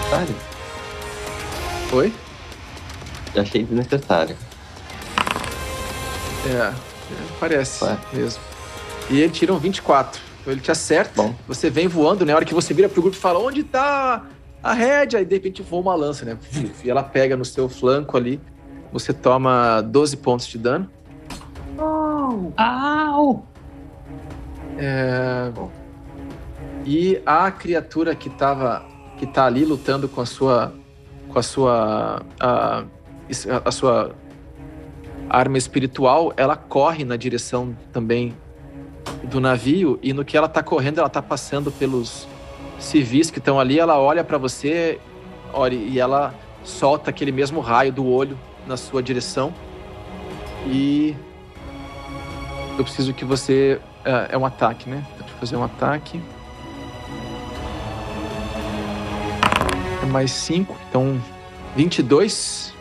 Sério? Oi? Achei desnecessário. É, parece Ué. mesmo. E ele tira um 24. Então ele te acerta. Bom. Você vem voando, né? A hora que você vira pro grupo e fala: Onde tá a rédea? E de repente voa uma lança, né? E ela pega no seu flanco ali. Você toma 12 pontos de dano. Oh. Au! É... E a criatura que tava, que tá ali lutando com a sua, com a sua, a, a sua arma espiritual, ela corre na direção também do navio e no que ela tá correndo, ela tá passando pelos civis que estão ali, ela olha para você, olha, e ela solta aquele mesmo raio do olho na sua direção. E eu preciso que você É, é um ataque, né? Deixa eu fazer um ataque. É mais 5, então 22.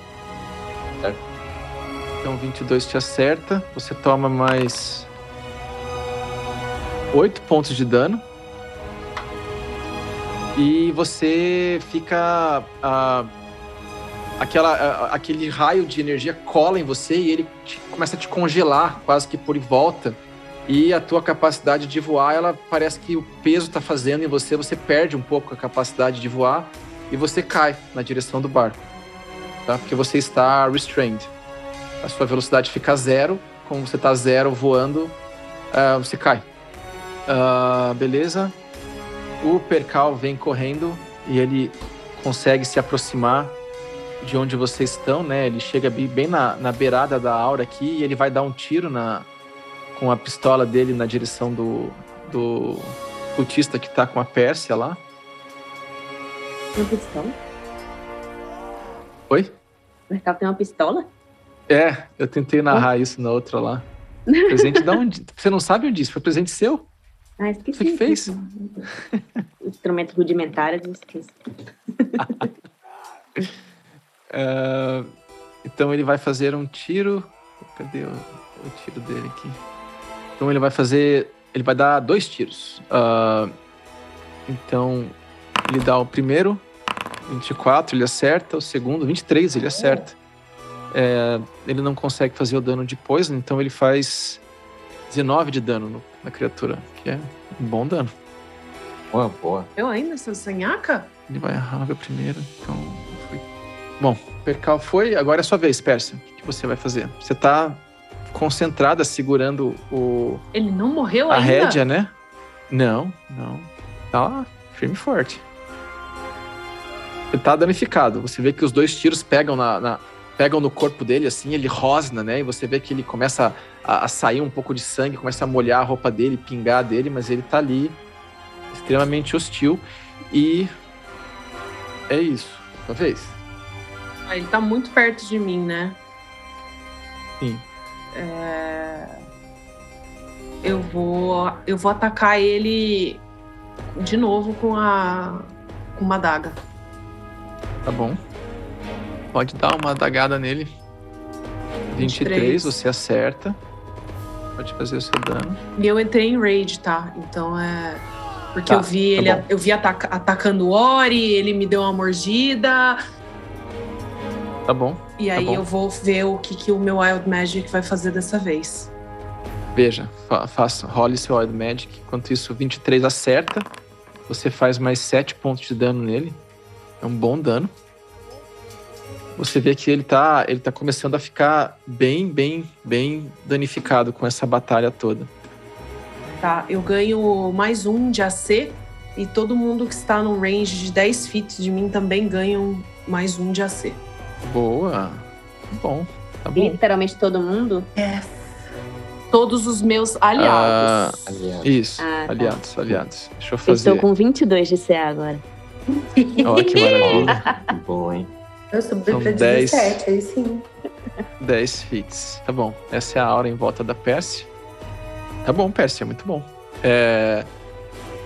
É. Então 22 te acerta. Você toma mais 8 pontos de dano. E você fica. Uh, aquela, aquele raio de energia cola em você e ele te, começa a te congelar quase que por volta. E a tua capacidade de voar, ela parece que o peso está fazendo em você, você perde um pouco a capacidade de voar e você cai na direção do barco. Tá? Porque você está restrained. A sua velocidade fica zero. Como você está zero voando, uh, você cai. Uh, beleza. O Percal vem correndo e ele consegue se aproximar de onde vocês estão, né? Ele chega bem na, na beirada da aura aqui e ele vai dar um tiro na, com a pistola dele na direção do, do cultista que tá com a Pérsia lá. Uma pistola? Oi? O Mercado tem uma pistola? É, eu tentei narrar isso na outra lá. Presente da onde? Você não sabe onde isso? Foi presente seu? Ah, esqueci. Você que fez? Instrumento rudimentar, eu esqueci. uh, então ele vai fazer um tiro. Cadê o, o, tiro dele aqui? Então ele vai fazer. Ele vai dar dois tiros. Uh, então ele dá o primeiro, 24, ele acerta. O segundo, 23, ele acerta. É, ele não consegue fazer o dano de poison, então ele faz 19 de dano no, na criatura, que é um bom dano. Boa, boa. Eu ainda sou sanhaca? Ele vai errar o primeiro, então. Bom, Percal foi, agora é sua vez, Persia. O que você vai fazer? Você tá concentrada segurando o. Ele não morreu a ainda? A rédea, né? Não, não. Tá lá, firme e forte. Ele tá danificado. Você vê que os dois tiros pegam na, na pegam no corpo dele, assim, ele rosna, né? E você vê que ele começa a, a, sair um pouco de sangue, começa a molhar a roupa dele, pingar dele, mas ele tá ali extremamente hostil. E é isso. Talvez. Ah, ele tá muito perto de mim, né? Sim. É... Eu vou. Eu vou atacar ele de novo com a. com uma daga. Tá bom. Pode dar uma dagada nele. 23, 23, você acerta. Pode fazer o seu dano. E eu entrei em raid, tá? Então é. Porque tá, eu vi tá ele, bom. eu vi ataca, atacando o Ori, ele me deu uma mordida. Tá bom. E tá aí bom. eu vou ver o que, que o meu Wild Magic vai fazer dessa vez. Veja, fa faça, role seu Wild Magic. Enquanto isso, 23 acerta. Você faz mais 7 pontos de dano nele. É um bom dano você vê que ele tá, ele tá começando a ficar bem, bem, bem danificado com essa batalha toda. Tá, eu ganho mais um de AC e todo mundo que está no range de 10 feet de mim também ganha mais um de AC. Boa. Bom, tá bom. Literalmente todo mundo? É. Todos os meus aliados. Ah, aliados. Isso, ah, tá. aliados, aliados. Deixa eu fazer. Eu estou com 22 de CA agora. Ó, que maravilha. bom, hein? Eu subi São pra 17, aí sim. 10 fits. Tá bom. Essa é a aura em volta da Pérsia. Tá bom, Pérsia, muito bom. É...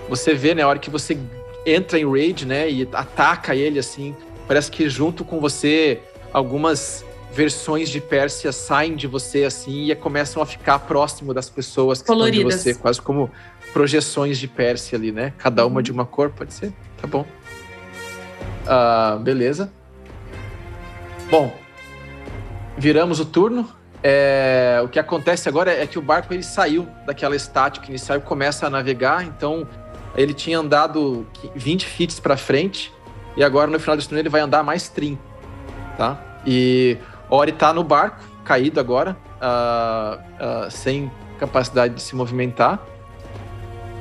Você vê, né, a hora que você entra em raid, né, e ataca ele, assim, parece que junto com você, algumas versões de Pérsia saem de você, assim, e começam a ficar próximo das pessoas que Coloridas. estão de você, quase como projeções de Pérsia ali, né? Cada uma uhum. de uma cor, pode ser? Tá bom. Uh, beleza. Bom, viramos o turno. É, o que acontece agora é que o barco ele saiu daquela estática inicial e começa a navegar. Então ele tinha andado 20 feet para frente e agora no final do turno ele vai andar mais 30, tá? E Ori tá no barco, caído agora, uh, uh, sem capacidade de se movimentar.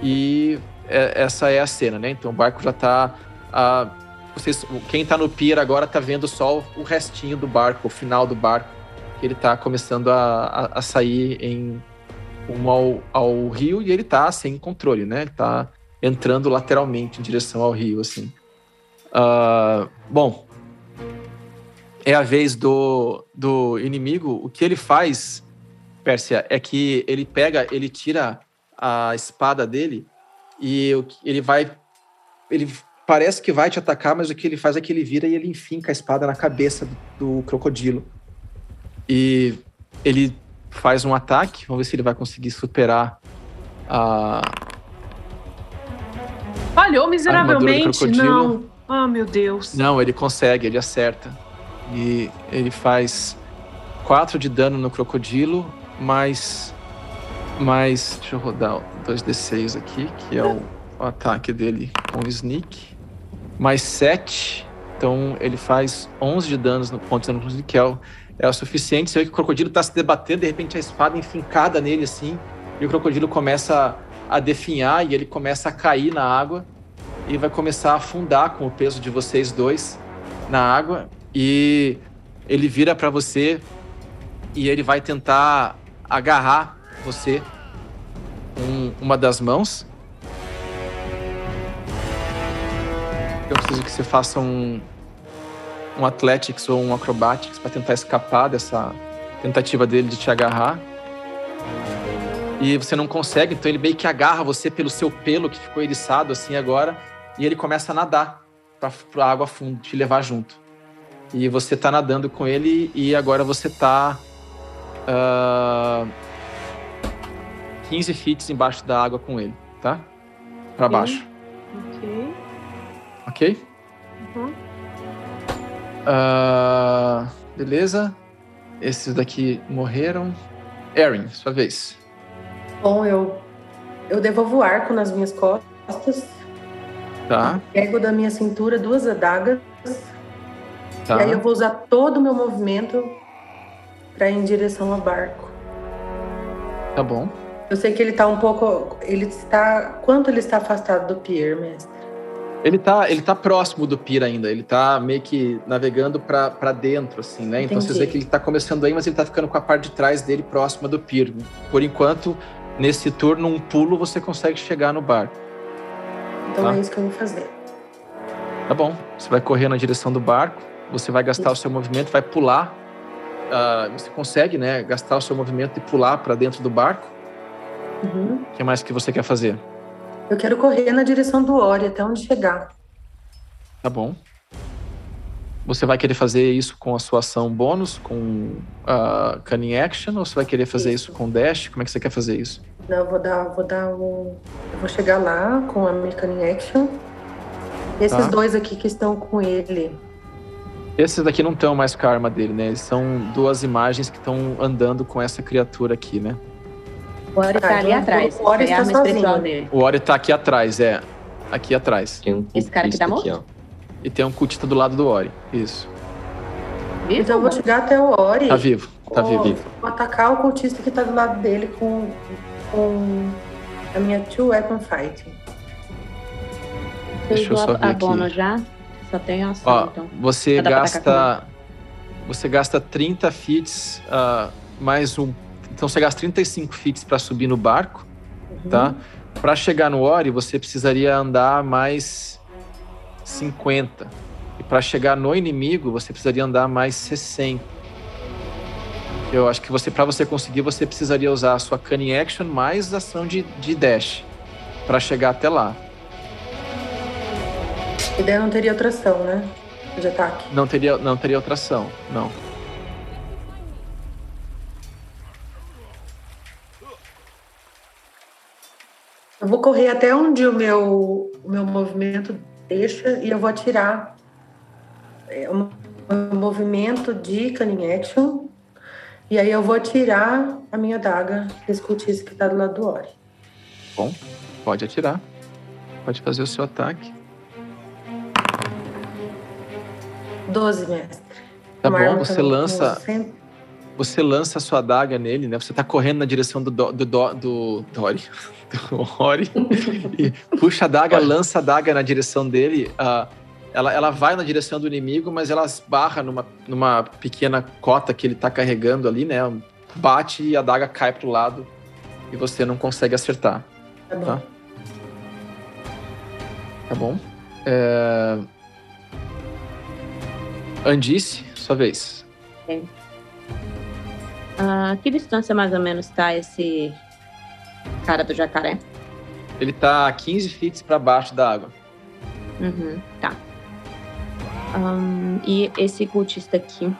E é, essa é a cena, né? Então o barco já tá uh, vocês, quem tá no pier agora tá vendo só o restinho do barco, o final do barco, que ele tá começando a, a, a sair em um ao, ao rio e ele tá sem controle, né? Ele tá entrando lateralmente em direção ao rio, assim. Uh, bom, é a vez do, do inimigo. O que ele faz, Pérsia, é que ele pega, ele tira a espada dele e ele vai. Ele parece que vai te atacar, mas o que ele faz é que ele vira e ele enfinca a espada na cabeça do, do crocodilo. E ele faz um ataque. Vamos ver se ele vai conseguir superar a. Falhou miseravelmente? Não. Ah, oh, meu Deus. Não, ele consegue, ele acerta. E ele faz 4 de dano no crocodilo, mais. Mais. Deixa eu rodar 2d6 aqui, que é o, o ataque dele com o sneak. Mais 7. Então ele faz 11 de danos no ponto de dano que é o, é o suficiente. Você vê que o crocodilo está se debatendo, de repente a espada enfincada nele assim, e o crocodilo começa a definhar e ele começa a cair na água e vai começar a afundar com o peso de vocês dois na água e ele vira para você e ele vai tentar agarrar você com uma das mãos. Eu preciso que você faça um um athletics ou um acrobatics para tentar escapar dessa tentativa dele de te agarrar. E você não consegue, então ele meio que agarra você pelo seu pelo que ficou eriçado assim agora, e ele começa a nadar para a água fundo, te levar junto. E você tá nadando com ele e agora você tá uh, 15 feet embaixo da água com ele, tá? Para baixo. Ok. Ok? Uhum. Uh, beleza. Esses daqui morreram. Erin, sua vez. Bom, eu, eu devolvo o arco nas minhas costas. Tá. Pego da minha cintura duas adagas. Tá. E aí eu vou usar todo o meu movimento para ir em direção ao barco. Tá bom. Eu sei que ele tá um pouco. Ele está. Quanto ele está afastado do pier, mestre? Ele tá, ele tá próximo do Pira ainda, ele tá meio que navegando para dentro, assim, né? Entendi. Então você vê que ele tá começando aí, mas ele tá ficando com a parte de trás dele próxima do Pir. Por enquanto, nesse turno, um pulo você consegue chegar no barco. Então tá? é isso que eu vou fazer. Tá bom. Você vai correr na direção do barco, você vai gastar o seu movimento, vai pular. Uh, você consegue, né? Gastar o seu movimento e pular para dentro do barco. Uhum. O uhum. que mais que você quer fazer? Eu quero correr na direção do Ori, até onde chegar. Tá bom. Você vai querer fazer isso com a sua ação bônus, com a uh, Cunning Action, ou você vai querer fazer isso. isso. com Dash? Como é que você quer fazer isso? Não, eu vou dar, vou dar um. Eu vou chegar lá com a minha Cunning Action. Esses tá. dois aqui que estão com ele. Esses daqui não estão mais com a arma dele, né? Eles são duas imagens que estão andando com essa criatura aqui, né? O Ori tá ali atrás. O Ori está sozinho. Dele. O Ori tá aqui atrás, é. Aqui atrás. Um Esse cara que tá morto? E tem um cultista do lado do Ori. Isso. Vivo? Então eu vou chegar até o Ori. Tá vivo. Tá vivo. Vou atacar o cultista que tá do lado dele com, com a minha two weapon fighting. Deixa eu só ver aqui. já? Tem ação, Ó, então. Você gasta... Você gasta 30 fits uh, mais um então você gasta 35 fits para subir no barco, uhum. tá? Para chegar no Ori, você precisaria andar mais 50. E para chegar no inimigo, você precisaria andar mais 60. Eu acho que você, para você conseguir, você precisaria usar a sua cunning action mais ação de, de dash para chegar até lá. E daí não teria outra ação, né? De ataque. Não teria, não teria outra ação, não. Eu vou correr até onde o meu, o meu movimento deixa e eu vou atirar é, um, um movimento de cunning action e aí eu vou atirar a minha daga desse cultista que está do lado do Ori. Bom, pode atirar. Pode fazer o seu ataque. 12, mestre. Tá Uma bom, você lança. Você lança a sua adaga nele, né? Você tá correndo na direção do, do, do, do Dory. do Ori e puxa a daga, lança a daga na direção dele. Uh, ela, ela vai na direção do inimigo, mas ela esbarra numa, numa pequena cota que ele está carregando ali, né? Bate e a daga cai pro lado e você não consegue acertar. Tá bom. Tá, tá bom. É... Andice, sua vez. É. Que distância mais ou menos está esse cara do jacaré? Ele tá 15 feet para baixo da água. Uhum, tá. Um, e esse cultista aqui,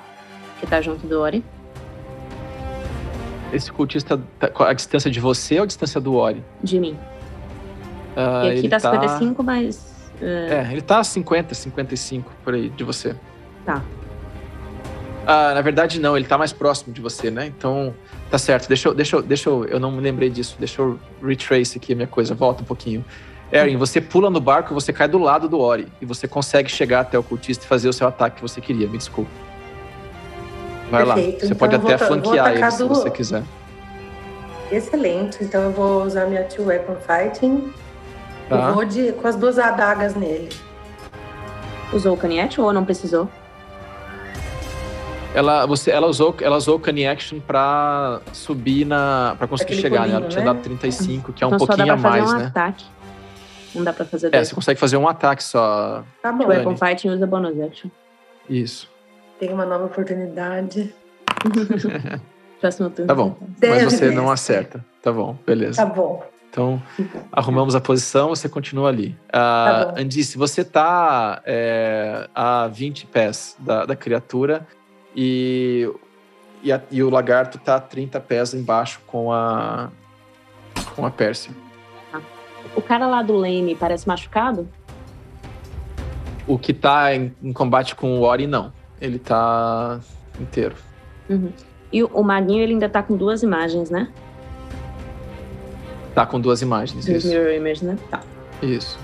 que tá junto do Ori? Esse cultista, tá, a distância de você ou a distância do Ori? De mim. Uh, e aqui tá 55, mas. Uh... É, ele tá 50, 55 por aí de você. Tá. Ah, na verdade, não, ele tá mais próximo de você, né? Então, tá certo. Deixa eu, deixa eu, deixa eu, eu não me lembrei disso. Deixa eu retrace aqui a minha coisa. Volta um pouquinho. Erin, você pula no barco, você cai do lado do Ori e você consegue chegar até o cultista e fazer o seu ataque que você queria. Me desculpa. Vai Perfeito. lá. Você então, pode até vou, flanquear ele do... se você quiser. Excelente. Então eu vou usar minha Two Weapon Fighting. Tá. Eu vou de, com as duas adagas nele. Usou o caniete ou não precisou? Ela, você, ela usou, ela usou o Cunning Action pra subir na. pra conseguir Aquele chegar, né? Ela tinha né? dado 35, que é então um pouquinho a mais, um né? Ataque. Não dá pra fazer É, você consegue fazer um ataque só. Tá bom. O Weapon Fighting usa bonus action. Isso. Tem uma nova oportunidade. Próximo turno. Tá bom. Mas você não acerta. Tá bom, beleza. Tá bom. Então, arrumamos a posição, você continua ali. Uh, tá Andice, você tá é, a 20 pés da, da criatura e, e, a, e, o lagarto tá a 30 pés embaixo com a, com a Pérsia. O cara lá do Lane parece machucado? O que tá em, em combate com o Ori, não. Ele tá inteiro. Uhum. E o, o maguinho, ele ainda tá com duas imagens, né? Tá com duas imagens, isso. Mirror image, né? Tá. Isso.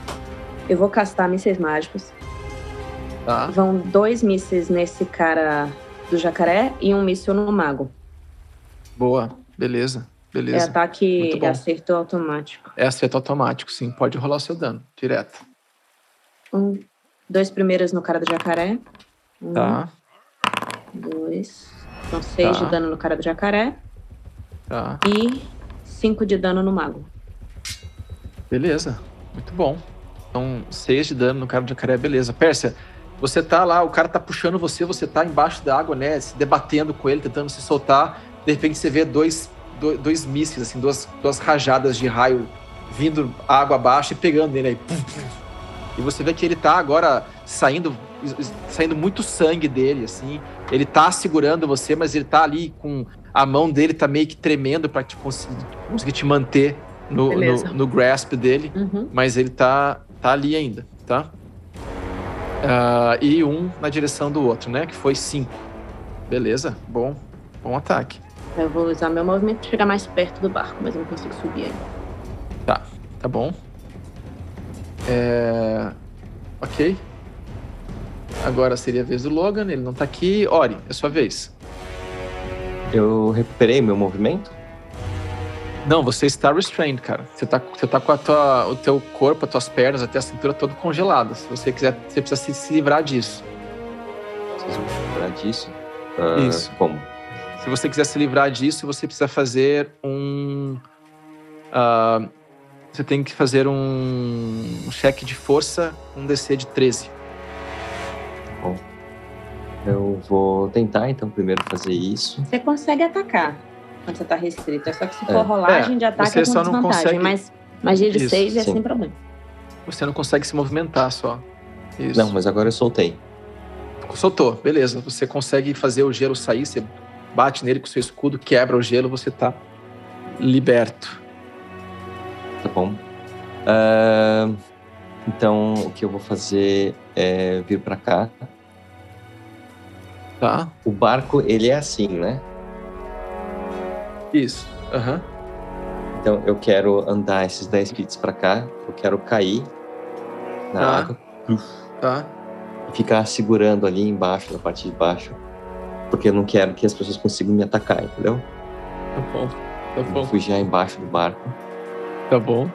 Eu vou castar mísseis mágicos. Tá. Vão dois mísseis nesse cara do jacaré e um míssil no mago. Boa, beleza. Beleza. É ataque é acerto automático. É acerto automático, sim. Pode rolar o seu dano, direto. Um, dois primeiros no cara do jacaré. Um, tá. Dois. Então, seis tá. de dano no cara do jacaré. Tá. E cinco de dano no mago. Beleza. Muito bom. Então, seis de dano no cara do jacaré, beleza. Pérsia, você tá lá, o cara tá puxando você, você tá embaixo da água, né? Se debatendo com ele, tentando se soltar. De repente você vê dois, dois, dois mísseis, assim, duas, duas rajadas de raio vindo água abaixo e pegando nele aí. E você vê que ele tá agora saindo, saindo muito sangue dele, assim. Ele tá segurando você, mas ele tá ali com a mão dele tá meio que tremendo para te conseguir, conseguir te manter no, no, no, grasp dele, uhum. mas ele tá, tá ali ainda, tá? Uh, e um na direção do outro, né? Que foi cinco. Beleza, bom, bom ataque. Eu vou usar meu movimento para chegar mais perto do barco, mas eu não consigo subir ainda. Tá, tá bom. É... Ok. Agora seria a vez do Logan, ele não tá aqui. Ori, é sua vez. Eu recuperei meu movimento? Não, você está restrained, cara. Você tá, você tá com a tua, o teu corpo, as tuas pernas, até a cintura todo congeladas. Se você quiser, você precisa se, se livrar disso. Me livrar disso? Uh, Isso. Como? Se você quiser se livrar disso, você precisa fazer um. Uh, você tem que fazer um, um cheque de força, um DC de 13. Bom. Eu vou tentar, então, primeiro fazer isso. Você consegue atacar quando você tá restrito. É só que se for é. rolagem é, de ataque é com só desvantagem. Consegue... Mas magia de 6 é sem problema. Você não consegue se movimentar só. Isso. Não, mas agora eu soltei. Soltou, beleza. Você consegue fazer o gelo sair, você bate nele com seu escudo, quebra o gelo, você tá liberto. Tá bom. Uh, então, o que eu vou fazer é vir para cá. Tá. O barco, ele é assim, né? Isso. Aham. Uhum. Então eu quero andar esses 10 feet para cá. Eu quero cair na tá. água. Tá. E ficar segurando ali embaixo, na parte de baixo. Porque eu não quero que as pessoas consigam me atacar, entendeu? Tá bom. Tá bom. Fugir embaixo do barco. Tá bom.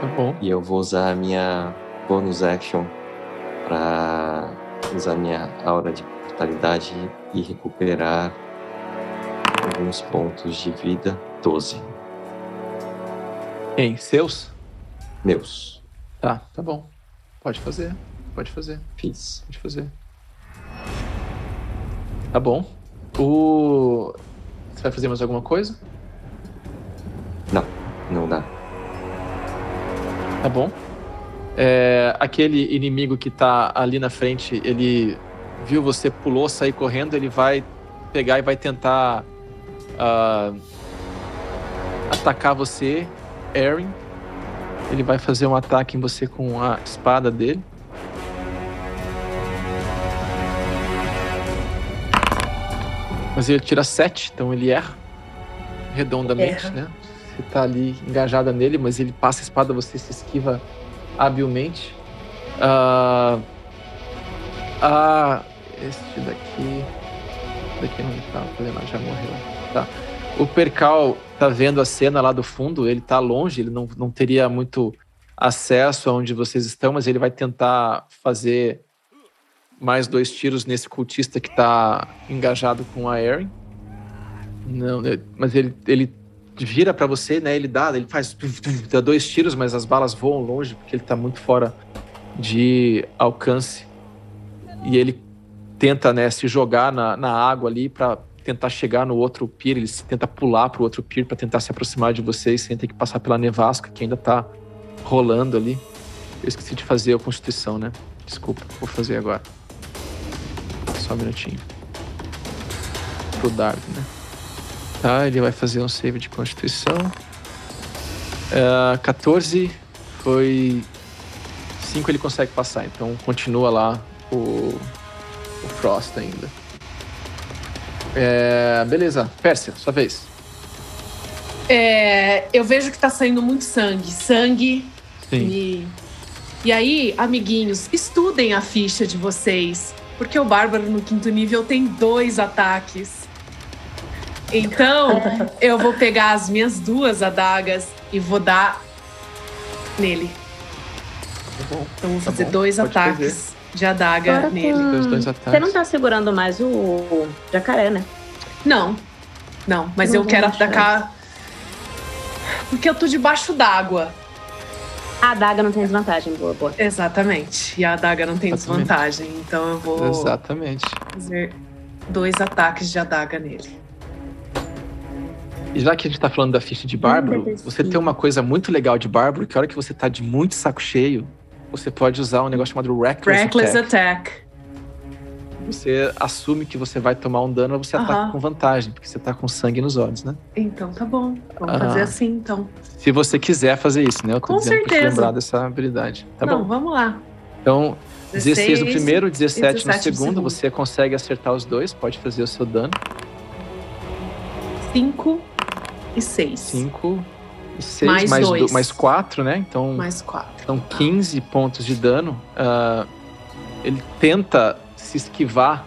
Tá bom. E eu vou usar a minha bonus action para usar minha aura de mortalidade e recuperar alguns pontos de vida. 12. Em seus? Meus. Tá, tá bom. Pode fazer. Pode fazer. Fiz. Pode fazer. Tá bom. O. Você vai fazer mais alguma coisa? Não. Não dá. Tá bom. É, aquele inimigo que tá ali na frente, ele viu você, pulou, saiu correndo, ele vai pegar e vai tentar uh, atacar você, Erin. Ele vai fazer um ataque em você com a espada dele. Mas ele tira 7, então ele erra redondamente, erra. né? Você tá ali engajada nele, mas ele passa a espada, você se esquiva habilmente. Ah, ah este daqui. Daqui não tá fazendo já morreu. Tá. O Percal tá vendo a cena lá do fundo, ele tá longe, ele não, não teria muito acesso aonde vocês estão, mas ele vai tentar fazer mais dois tiros nesse cultista que tá engajado com a Erin. Não, mas ele, ele vira para você, né? Ele dá, ele faz dá dois tiros, mas as balas voam longe porque ele tá muito fora de alcance. E ele tenta, né, se jogar na, na água ali para tentar chegar no outro pier, ele tenta pular pro outro pier para tentar se aproximar de vocês sem ter que passar pela nevasca que ainda tá rolando ali. Eu esqueci de fazer a constituição, né? Desculpa, vou fazer agora. Só um minutinho. Pro dardo, né? Tá, ele vai fazer um save de constituição. Uh, é, 14 foi 5 ele consegue passar, então continua lá o, o Frost ainda. É, beleza, Pérsia, sua vez. É, eu vejo que tá saindo muito sangue. Sangue. Sim. E, e aí, amiguinhos, estudem a ficha de vocês. Porque o Bárbaro no quinto nível tem dois ataques. Então, eu vou pegar as minhas duas adagas e vou dar nele. Tá bom, então, vou tá fazer dois Pode ataques fazer. De adaga Agora nele. Com... Dois ataques. Você não tá segurando mais o jacaré, né? Não. Não, mas não eu quero atacar. Porque eu tô debaixo d'água. A adaga não tem desvantagem, boa, boa. Exatamente. E a adaga não tem Exatamente. desvantagem. Então eu vou. Exatamente. Fazer dois ataques de adaga nele. E já que a gente tá falando da ficha de Bárbaro, você tem uma coisa muito legal de Bárbaro, que a hora que você tá de muito saco cheio, você pode usar um negócio chamado Reckless, Reckless Attack. Attack. Você assume que você vai tomar um dano, você uh -huh. ataca com vantagem, porque você tá com sangue nos olhos, né? Então tá bom. Vamos uh -huh. fazer assim, então. Se você quiser fazer isso, né? Eu tô com dizendo certeza. pra te lembrar dessa habilidade. Tá Não, bom? vamos lá. Então, 16, 16 no primeiro, 17, 17 no, segundo, segundo. Você consegue acertar os dois, pode fazer o seu dano. 5 e 6. 5 e 6, mais, mais, do, mais 4, né? Então, mais 4. Então, 15 pontos de dano. Uh, ele tenta se esquivar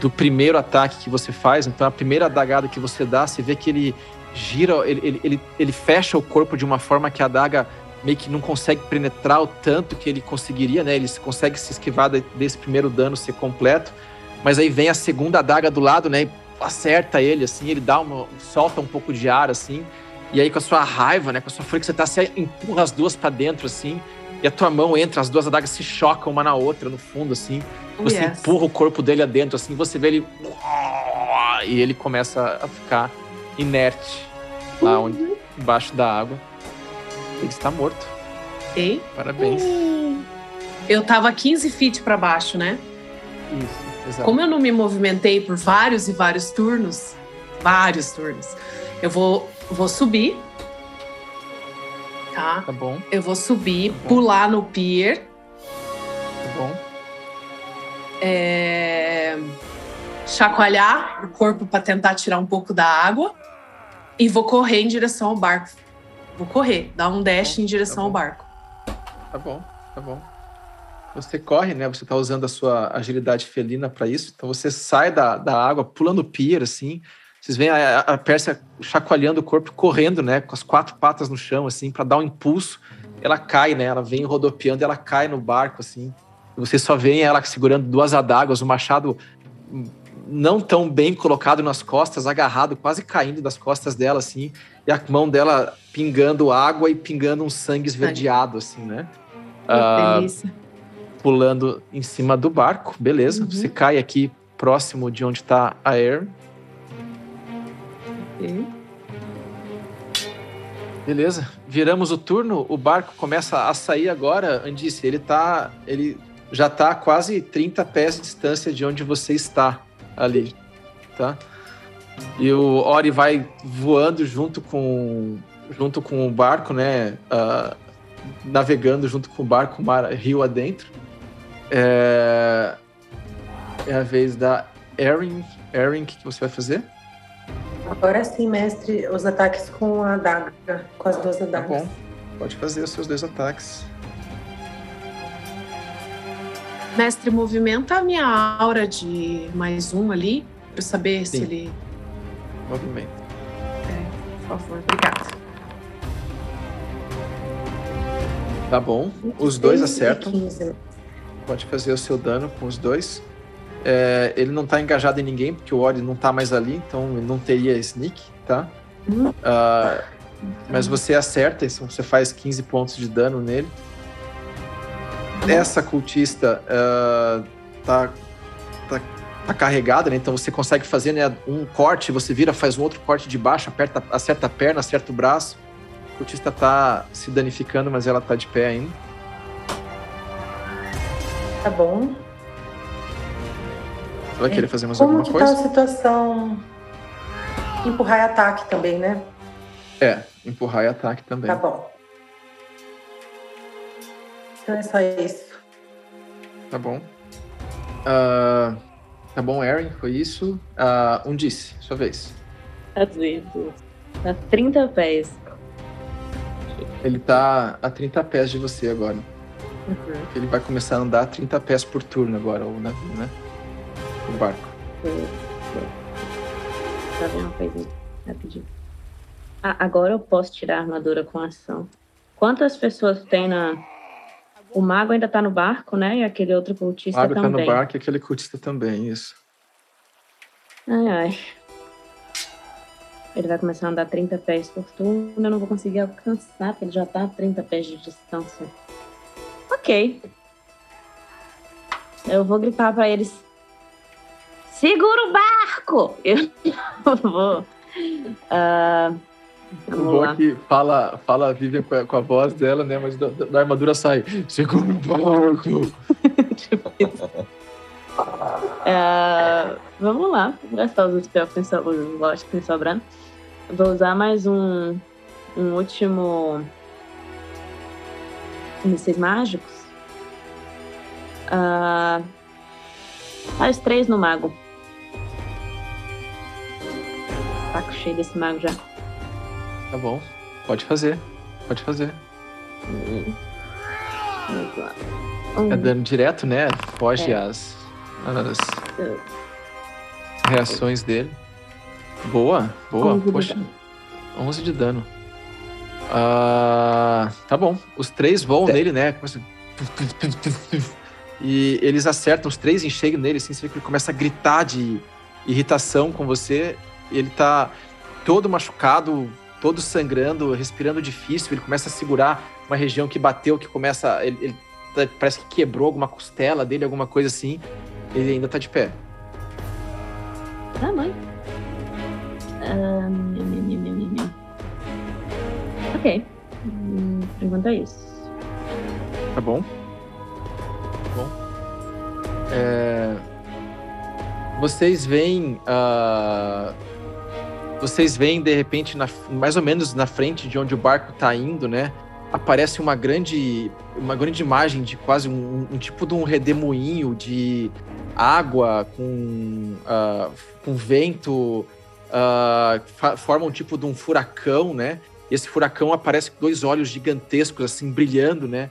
do primeiro ataque que você faz. Então, a primeira adagada que você dá, você vê que ele gira, ele, ele, ele, ele fecha o corpo de uma forma que a adaga meio que não consegue penetrar o tanto que ele conseguiria, né? Ele consegue se esquivar desse primeiro dano ser completo. Mas aí vem a segunda adaga do lado, né? acerta ele, assim, ele dá uma. solta um pouco de ar, assim. E aí, com a sua raiva, né? Com a sua fúria que você tá, você empurra as duas para dentro, assim. E a tua mão entra, as duas adagas se chocam uma na outra, no fundo, assim. Você yes. empurra o corpo dele adentro, assim. Você vê ele. E ele começa a ficar inerte lá onde, uhum. embaixo da água. Ele está morto. Ei? Parabéns. Eu tava 15 feet para baixo, né? Isso. Exato. Como eu não me movimentei por vários e vários turnos, vários turnos, eu vou, vou subir. Tá? Tá bom. Eu vou subir, tá pular no pier. Tá bom. É... Chacoalhar o corpo para tentar tirar um pouco da água. E vou correr em direção ao barco. Vou correr, dar um dash tá em direção tá ao barco. Tá bom, tá bom. Você corre, né? Você está usando a sua agilidade felina para isso. Então você sai da, da água, pulando o pier, assim. Vocês veem a, a Pérsia chacoalhando o corpo, correndo, né? Com as quatro patas no chão, assim, para dar um impulso. Ela cai, né? Ela vem rodopiando, ela cai no barco, assim. E você só vê ela segurando duas adáguas, o machado não tão bem colocado nas costas, agarrado, quase caindo das costas dela, assim. E a mão dela pingando água e pingando um sangue esverdeado, assim, né? Que delícia pulando em cima do barco, beleza. Uhum. Você cai aqui próximo de onde está a Air. Beleza. Viramos o turno, o barco começa a sair agora, Andice. Ele tá. Ele já tá a quase 30 pés de distância de onde você está ali. Tá? E o Ori vai voando junto com, junto com o barco, né? Uh, navegando junto com o barco, mar, rio adentro. É, é a vez da Erin. Erin, o que você vai fazer? Agora sim, mestre, os ataques com a adaga, com as duas adagas. Tá bom, pode fazer os seus dois ataques. Mestre, movimenta a minha aura de mais um ali, para saber sim. se ele. Movimento. É, por favor, obrigada. Tá bom, os dois acertam. Pode fazer o seu dano com os dois. É, ele não tá engajado em ninguém, porque o Ori não tá mais ali, então ele não teria sneak, tá? Uh, mas você acerta, então você faz 15 pontos de dano nele. Essa cultista uh, tá, tá, tá, carregada, né? Então você consegue fazer né, um corte, você vira, faz um outro corte de baixo, aperta, acerta a perna, acerta o braço. A cultista tá se danificando, mas ela tá de pé ainda. Tá bom. Você vai querer fazer mais Como alguma coisa? Como tá a situação? Empurrar e ataque também, né? É, empurrar e ataque também. Tá bom. Então é só isso. Tá bom. Uh, tá bom, Aaron, foi isso. Uh, um disse, sua vez. Azedo. Tá 30 pés. Ele tá a 30 pés de você agora. Uhum. Ele vai começar a andar 30 pés por turno agora, o navio, né? O barco. Só ver uma coisinha rapidinho. Ah, agora eu posso tirar a armadura com ação. Quantas pessoas tem na. O mago ainda tá no barco, né? E aquele outro cultista também. O mago também. tá no barco e aquele cultista também, isso. Ai, ai. Ele vai começar a andar 30 pés por turno. Eu não vou conseguir alcançar, porque ele já tá a 30 pés de distância. Ok. Eu vou gritar para eles Segura o barco! Eu vou. Uh, o é que fala, fala a Vivian com a, com a, voz dela, né? Mas da, da armadura sai. Segura o barco! tipo isso. Uh, vamos lá, vou gastar os spells que que sobrando. Vou usar mais um, um último mísseis mágicos. Uh, faz três no mago saco cheio desse mago já. Tá bom. Pode fazer. Pode fazer. Hum. É dano direto, né? Foge é. as, as reações dele. Boa, boa. 11 Poxa. De 11 de dano. Uh, tá bom. Os três voam é. nele, né? E eles acertam, os três enxergam nele, assim, você vê que ele começa a gritar de irritação com você ele tá todo machucado, todo sangrando, respirando difícil. Ele começa a segurar uma região que bateu, que começa. Ele, ele tá, parece que quebrou alguma costela dele, alguma coisa assim. Ele ainda tá de pé. Ah, mãe. ok. Hum, por enquanto é isso. Tá bom. Tá bom. É... Vocês veem. Uh vocês veem de repente, na, mais ou menos na frente de onde o barco está indo, né? Aparece uma grande, uma grande imagem de quase um, um tipo de um redemoinho de água com, uh, com vento, uh, forma um tipo de um furacão, né? Esse furacão aparece com dois olhos gigantescos, assim, brilhando, né?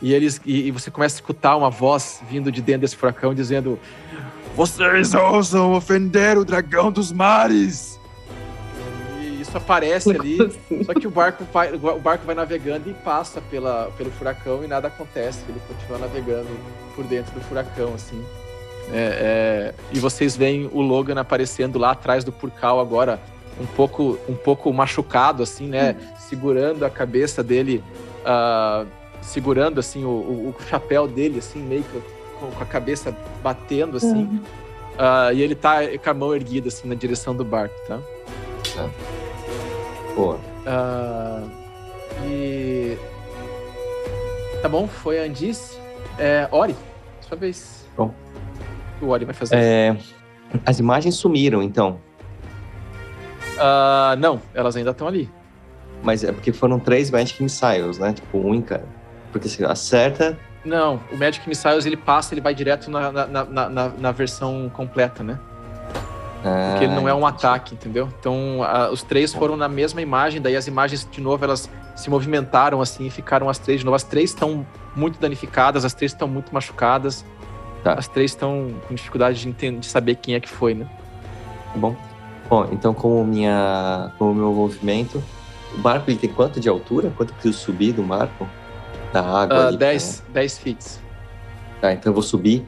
E, eles, e, e você começa a escutar uma voz vindo de dentro desse furacão dizendo: Vocês ousam ofender o dragão dos mares! Isso aparece ali. Só que o barco, vai, o barco vai navegando e passa pela, pelo furacão e nada acontece. Ele continua navegando por dentro do furacão, assim. É, é, e vocês veem o Logan aparecendo lá atrás do Purcal agora, um pouco, um pouco machucado, assim, né? Hum. Segurando a cabeça dele, uh, segurando, assim, o, o, o, chapéu dele, assim, meio que com, com a cabeça batendo, assim. Uhum. Uh, e ele tá com a mão erguida, assim, na direção do barco, tá? É. Boa. Uh, E. Tá bom, foi a Andice. É, Ori, sua vez. Bom. O Ori vai fazer. É, as imagens sumiram, então. Uh, não, elas ainda estão ali. Mas é porque foram três Magic Missiles, né? Tipo, um em cada. Porque se acerta. Não, o Magic Missiles ele passa, ele vai direto na, na, na, na, na versão completa, né? Porque ele não é um ataque, entendeu? Então, a, os três foram na mesma imagem, daí as imagens, de novo, elas se movimentaram assim e ficaram as três de novo. As três estão muito danificadas, as três estão muito machucadas. Tá. As três estão com dificuldade de, entender, de saber quem é que foi, né? Tá bom. Bom, então como minha, como meu movimento, o barco ele tem quanto de altura? Quanto preciso subir do barco? Da água? 10 uh, 10 feet. Tá, então eu vou subir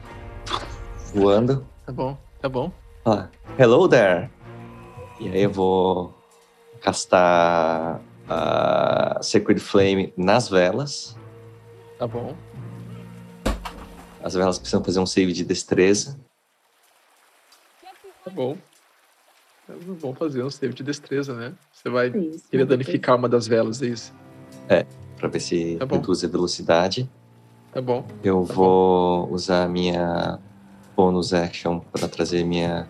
voando. Tá bom, tá bom. Ah, hello there! E aí eu vou castar a Sacred Flame nas velas. Tá bom. As velas precisam fazer um save de destreza. Tá bom. É bom fazer um save de destreza, né? Você vai isso, querer danificar uma das velas, é isso? É, pra ver se tá reduz a velocidade. Tá bom. Eu tá vou bom. usar a minha bonus action para trazer minha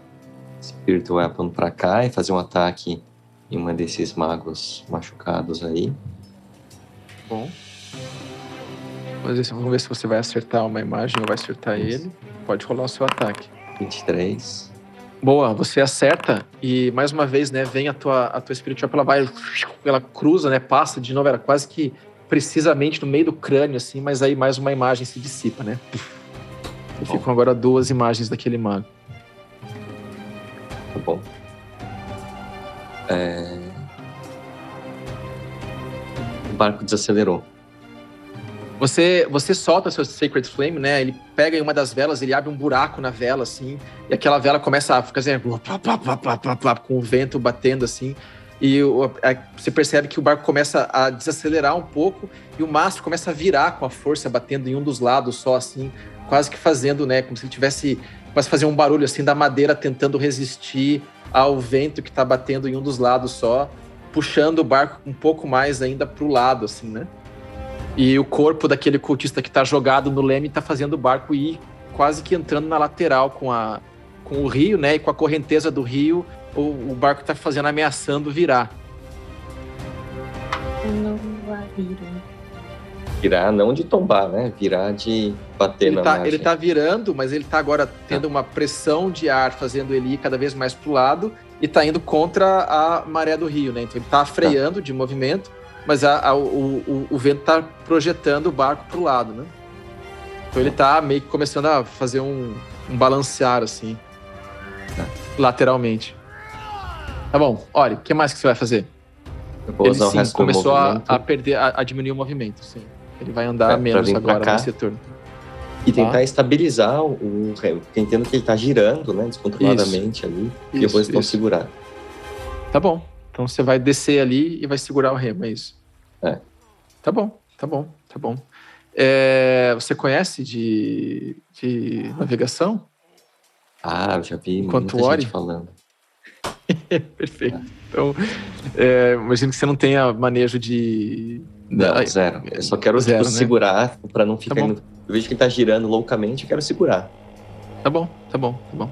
Spirit Weapon pra cá e fazer um ataque em uma desses magos machucados aí. Bom. Mas vamos ver se você vai acertar uma imagem ou vai acertar Isso. ele. Pode rolar o seu ataque. 23. Boa, você acerta e mais uma vez, né, vem a tua, a tua Spirit ela vai, ela cruza, né, passa de novo, era quase que precisamente no meio do crânio, assim, mas aí mais uma imagem se dissipa, né? E ficam agora duas imagens daquele mago. Tá bom. É... O barco desacelerou. Você, você solta seu Sacred Flame, né? Ele pega em uma das velas, ele abre um buraco na vela, assim, e aquela vela começa a ficar assim, com o vento batendo, assim. E você percebe que o barco começa a desacelerar um pouco e o mastro começa a virar com a força, batendo em um dos lados só, assim, quase que fazendo, né? Como se ele tivesse. Quase fazer um barulho assim da madeira tentando resistir ao vento que está batendo em um dos lados só, puxando o barco um pouco mais ainda para o lado, assim, né? E o corpo daquele cultista que está jogado no leme está fazendo o barco ir quase que entrando na lateral com, a, com o rio, né? E com a correnteza do rio, o, o barco está fazendo, ameaçando virar. Não vai virar. Virar não de tombar, né? Virar de bater ele na tá, margem. Ele tá virando, mas ele tá agora tendo uma pressão de ar, fazendo ele ir cada vez mais pro lado e tá indo contra a maré do rio, né? Então ele tá freando tá. de movimento mas a, a, o, o, o, vento tá projetando o barco pro lado, né? Então ele tá meio que começando a fazer um, um balancear, assim, né? lateralmente. Tá bom, olha, o que mais que você vai fazer? ele sim, começou a, a, perder, a, a, diminuir o movimento, sim. Ele vai andar é, menos agora nesse turno. E tentar tá? estabilizar o remo. Porque entendo que ele tá girando, né, descontroladamente isso. ali. E isso, depois então segurar. Tá bom, então você vai descer ali e vai segurar o remo, é isso? É. Tá bom, tá bom, tá bom. É, você conhece de, de navegação? Ah, eu já vi Enquanto muita gente falando. Perfeito. Então, é, imagino que você não tenha manejo de. Não, zero. Eu só quero tipo, zero, tipo, né? segurar para não ficar. Tá indo... Eu vejo que tá girando loucamente, eu quero segurar. Tá bom, tá bom, tá bom.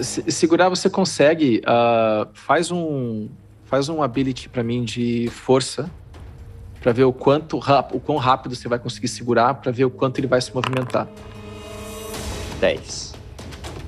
Se, segurar você consegue. Uh, faz um Faz um ability para mim de força, para ver o quanto o quão rápido você vai conseguir segurar, para ver o quanto ele vai se movimentar. 10.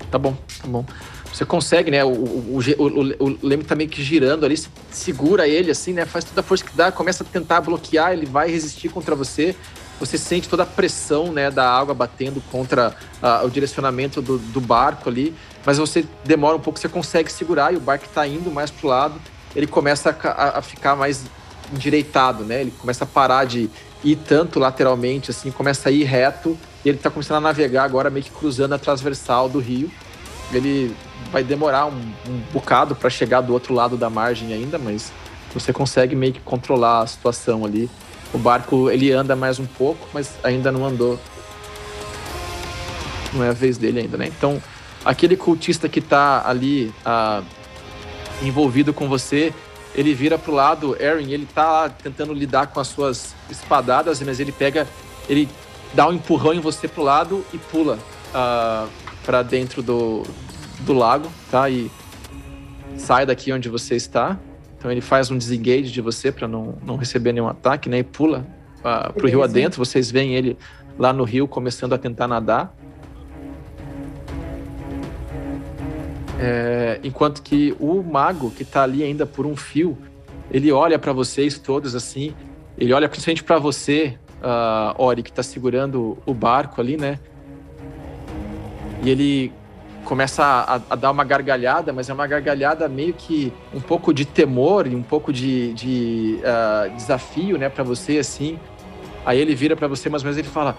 Tá bom, tá bom. Você consegue, né? O, o, o, o, leme tá meio que girando ali, segura ele assim, né? Faz toda a força que dá, começa a tentar bloquear, ele vai resistir contra você. Você sente toda a pressão, né, da água batendo contra uh, o direcionamento do, do, barco ali, mas você demora um pouco, você consegue segurar e o barco tá indo mais pro lado ele começa a, a, ficar mais endireitado, né? Ele começa a parar de ir tanto lateralmente, assim, começa a ir reto e ele está começando a navegar agora meio que cruzando a transversal do rio. Ele vai demorar um, um bocado para chegar do outro lado da margem ainda, mas você consegue meio que controlar a situação ali. O barco ele anda mais um pouco, mas ainda não andou. Não é a vez dele ainda, né? Então, aquele cultista que está ali a envolvido com você, ele vira pro lado, Aaron, ele tá tentando lidar com as suas espadadas, mas ele pega, ele dá um empurrão em você pro lado e pula uh, para dentro do, do lago, tá? E sai daqui onde você está. Então ele faz um disengage de você para não, não receber nenhum ataque, né? E pula uh, pro rio adentro. Vocês veem ele lá no rio começando a tentar nadar. É, enquanto que o mago que tá ali ainda por um fio, ele olha para vocês todos assim, ele olha principalmente para você, uh, Ori, que tá segurando o barco ali, né? E ele começa a, a, dar uma gargalhada, mas é uma gargalhada meio que um pouco de temor e um pouco de, de uh, desafio, né, para você, assim. Aí ele vira para você, mais ou menos ele fala: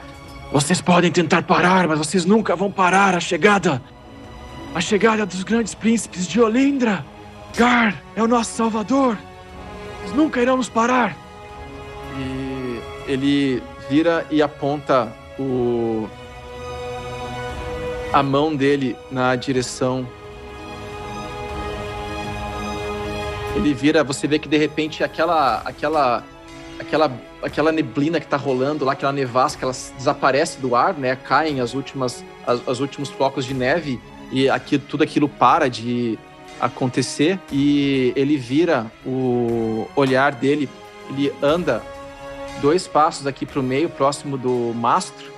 Vocês podem tentar parar, mas vocês nunca vão parar a chegada a chegada dos grandes príncipes de Olindra. Gar é o nosso salvador. Eles nunca irão nos parar. E ele vira e aponta o a mão dele na direção. Ele vira, você vê que de repente aquela aquela aquela aquela neblina que está rolando lá, aquela nevasca, ela desaparece do ar, né? Caem as últimas as, as últimos flocos de neve e aqui, tudo aquilo para de acontecer e ele vira o olhar dele, ele anda dois passos aqui para o meio, próximo do mastro,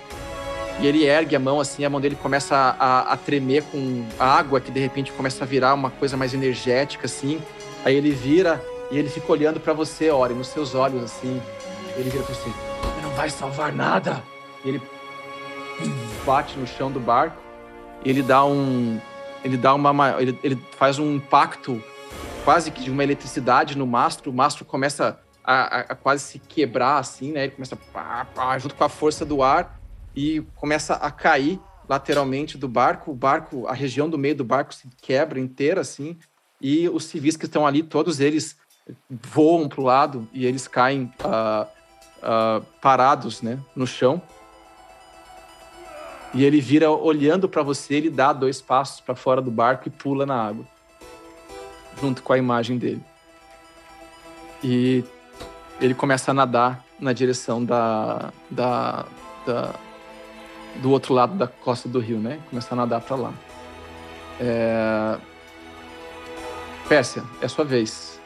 e ele ergue a mão assim, a mão dele começa a, a, tremer com água, que de repente começa a virar uma coisa mais energética assim. Aí ele vira e ele fica olhando para você, Ori, nos seus olhos assim. Ele vira para você: "Você não vai salvar nada". E ele bate no chão do barco ele dá um ele dá uma ele, ele faz um impacto quase que de uma eletricidade no mastro, o mastro começa a, a, a quase se quebrar assim, né? Ele começa pá, pá, junto com a força do ar e começa a cair lateralmente do barco. O barco, a região do meio do barco se quebra inteira assim, e os civis que estão ali, todos eles voam para o lado e eles caem uh, uh, parados, né, no chão. E ele vira olhando para você, ele dá dois passos para fora do barco e pula na água, junto com a imagem dele. E ele começa a nadar na direção da, da, da do outro lado da costa do rio, né? Começa a nadar para lá. É... Pérsia, é sua vez.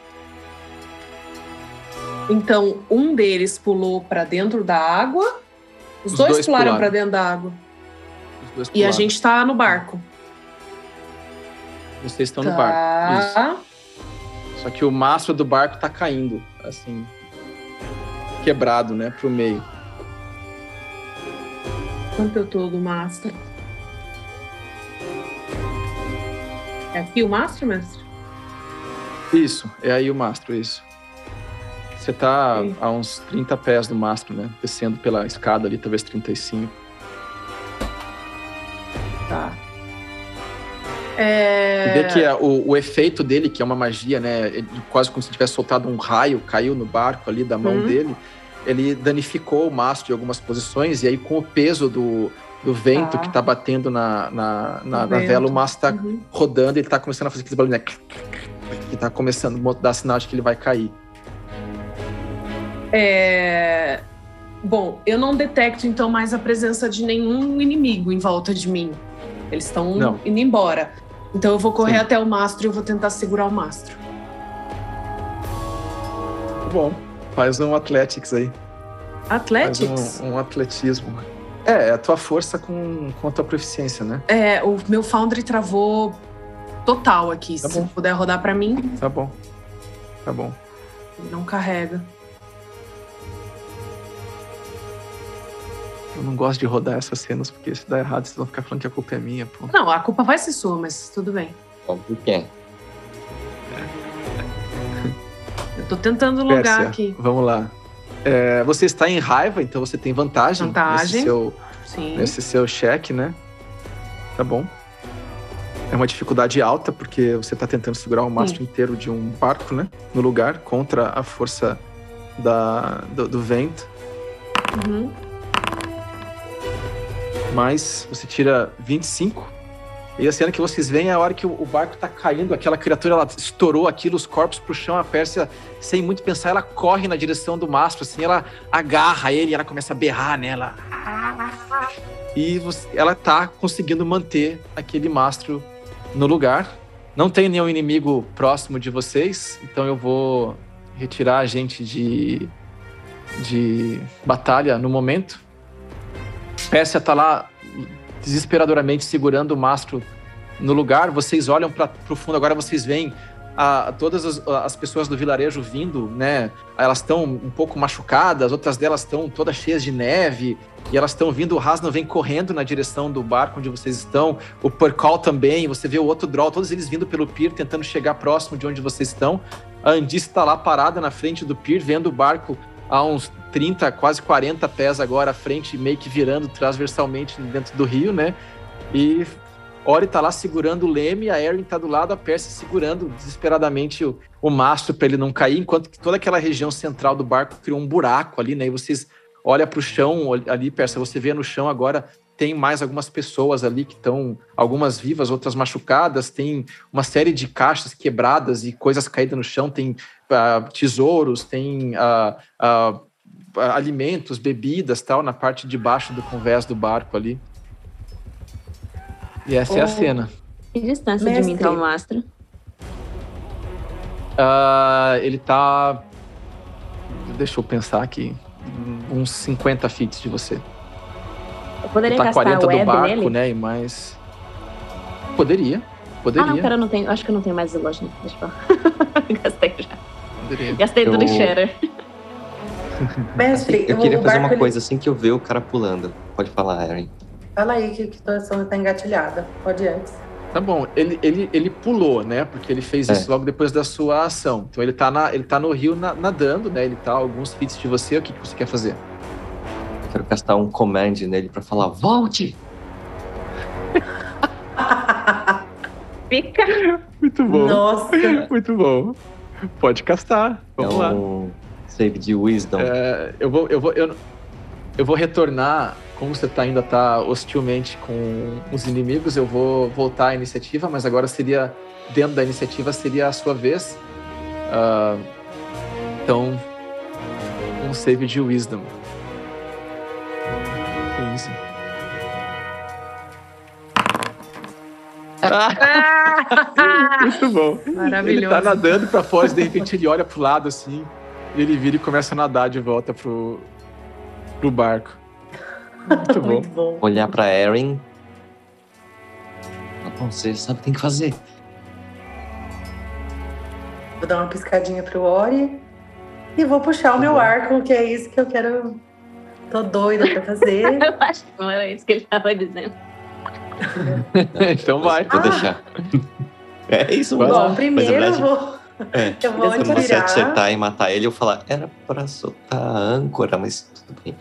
Então, um deles pulou para dentro da água. Os, Os dois, dois pularam para dentro da água e a gente está no barco. Vocês estão tá. no barco. Isso. Só que o mastro do barco está caindo, assim, quebrado, né, pro meio. Quanto eu tô do mastro? É aqui o mastro, mestre? Isso, é aí o mastro, isso. Você tá a uns 30 pés do mastro, né? Descendo pela escada ali, talvez 35. Tá. É... Vê que é o, o, efeito dele, que é uma magia, né? Ele, quase como se tivesse soltado um raio, caiu no barco ali da mão uhum. dele. Ele danificou o mastro em algumas posições, e aí com o peso do, do vento que tá batendo na, na, na, na vela, o mastro tá uhum. rodando e ele tá começando a fazer aqueles barulhos, né? Que tá começando a dar sinal de que ele vai cair. É... Bom, eu não detecto então mais a presença de nenhum inimigo em volta de mim. Eles estão indo embora. Então eu vou correr Sim. até o mastro e eu vou tentar segurar o mastro. Bom, faz um Athletics aí. Athletics? Um, um, atletismo. É, é a tua força com, com a tua proficiência, né? É, o meu Foundry travou total aqui. Tá Se bom. puder rodar para mim. Tá bom. Tá bom. Não carrega. Eu não gosto de rodar essas cenas, porque se dá errado, vocês vão ficar falando que a culpa é minha, pô. Não, a culpa vai ser sua, mas tudo bem. Óbvio que é. Tô tentando logar Pérsia, aqui. Vamos lá. É, você está em raiva, então você tem vantagem, vantagem. nesse seu, Sim. nesse seu cheque, né? Tá bom. É uma dificuldade alta, porque você está tentando segurar o mastro Sim. inteiro de um barco, né? No lugar, contra a força da, do, do vento. Uhum mas você tira 25 E a cena que vocês veem é a hora que o barco tá caindo, aquela criatura ela estourou aquilo, os corpos pro chão, a Pérsia, sem muito pensar, ela corre na direção do mastro, assim, ela agarra ele, ela começa a berrar nela. E você, ela tá conseguindo manter aquele mastro no lugar. Não tem nenhum inimigo próximo de vocês, então eu vou retirar a gente de, de batalha no momento. Pérsia tá lá desesperadoramente segurando o mastro no lugar. Vocês olham para o fundo, agora vocês veem a, todas as, as, pessoas do vilarejo vindo, né? Elas estão um pouco machucadas, outras delas estão todas cheias de neve, e elas estão vindo. O Hasna vem correndo na direção do barco onde vocês estão. O Percal também, você vê o outro Droll, todos eles vindo pelo pier, tentando chegar próximo de onde vocês estão. A Andice está lá parada na frente do pier, vendo o barco a uns 30, quase 40 pés agora à frente, meio que virando transversalmente dentro do rio, né? E Ori tá lá segurando o leme, a Erin tá do lado, a Percy segurando desesperadamente o, o mastro para ele não cair, enquanto que toda aquela região central do barco criou um buraco ali, né? E vocês olham para o chão ali, Percy, você vê no chão agora tem mais algumas pessoas ali que estão, algumas vivas, outras machucadas, tem uma série de caixas quebradas e coisas caídas no chão, tem uh, tesouros, tem uh, uh, alimentos, bebidas, tal, na parte de baixo do convés do barco ali. E essa oh. é a cena. Que distância Mestre. de mim tá o mastro? ele tá. Deixa eu pensar aqui. Uns 50 feet de você. Eu poderia tá gastar 40 do barco, nele? né? E mais. Poderia. Poderia. Ah, não, pera, eu não tenho. Acho que eu não tenho mais loja. Deixa eu Gastei já. Poderia. Gastei tudo eu... em Shatter. Mestre, eu queria fazer uma coisa ele... assim que eu ver o cara pulando. Pode falar, Erin. Fala aí que, que situação tá engatilhada. Pode ir antes. Tá bom, ele, ele, ele pulou, né? Porque ele fez é. isso logo depois da sua ação. Então ele tá, na, ele tá no rio na, nadando, né? Ele tá alguns feats de você. O que, que você quer fazer? quero castar um command nele para falar: volte! Fica! Muito bom. Nossa! Muito bom. Pode castar. Vamos é lá. Save de wisdom. É, eu, vou, eu, vou, eu, eu vou retornar. Como você tá, ainda tá hostilmente com os inimigos, eu vou voltar à iniciativa, mas agora seria. Dentro da iniciativa seria a sua vez. Uh, então, um save de wisdom. 15. Muito bom. Maravilhoso. Ele tá nadando pra fora e de repente ele olha pro lado assim, ele vira e começa a nadar de volta pro, pro barco. Muito bom. Muito bom. Olhar pra Erin. Bom, você sabe o que tem que fazer. Vou dar uma piscadinha pro Ori e vou puxar o meu tá arco, que é isso que eu quero Tô doida pra fazer. eu acho que não era isso que ele tava dizendo. então vai. Vou ah. deixar. É isso mesmo. Bom, primeiro eu vou. É, eu vou Quando você acertar e matar ele, eu falar, era pra soltar a âncora, mas tudo bem.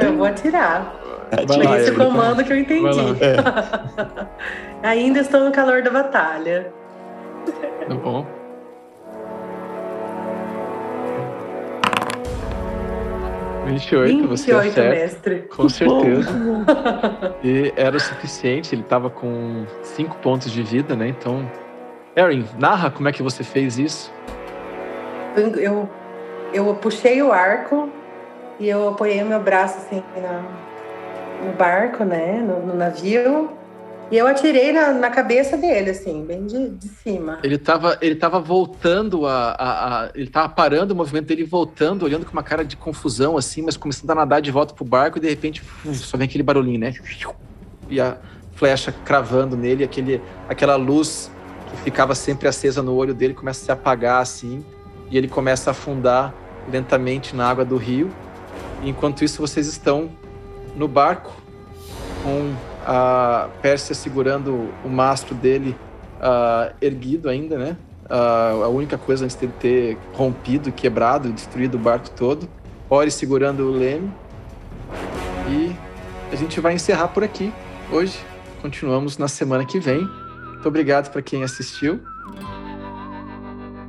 eu vou atirar. É, Foi esse o comando que eu entendi. É. Ainda estou no calor da batalha. Tá bom. 28, 28 você acerta. mestre. Com certeza. e era o suficiente, ele estava com 5 pontos de vida, né? Então. Erin, narra como é que você fez isso. Eu, eu, eu puxei o arco e eu apoiei o meu braço assim na, no barco, né? No, no navio. E eu atirei na, na cabeça dele, assim, bem de, de cima. Ele tava, ele tava voltando a, a, a, Ele tava parando o movimento dele voltando, olhando com uma cara de confusão, assim, mas começando a nadar de volta pro barco e de repente só vem aquele barulhinho, né? E a flecha cravando nele, aquele, aquela luz ficava sempre acesa no olho dele começa a se apagar assim, e ele começa a afundar lentamente na água do rio. Enquanto isso, vocês estão no barco com a Pérsia segurando o mastro dele uh, erguido ainda, né? Uh, a única coisa antes dele ter rompido, quebrado, destruído o barco todo. Ori segurando o leme. E a gente vai encerrar por aqui hoje. Continuamos na semana que vem. Muito obrigado para quem assistiu.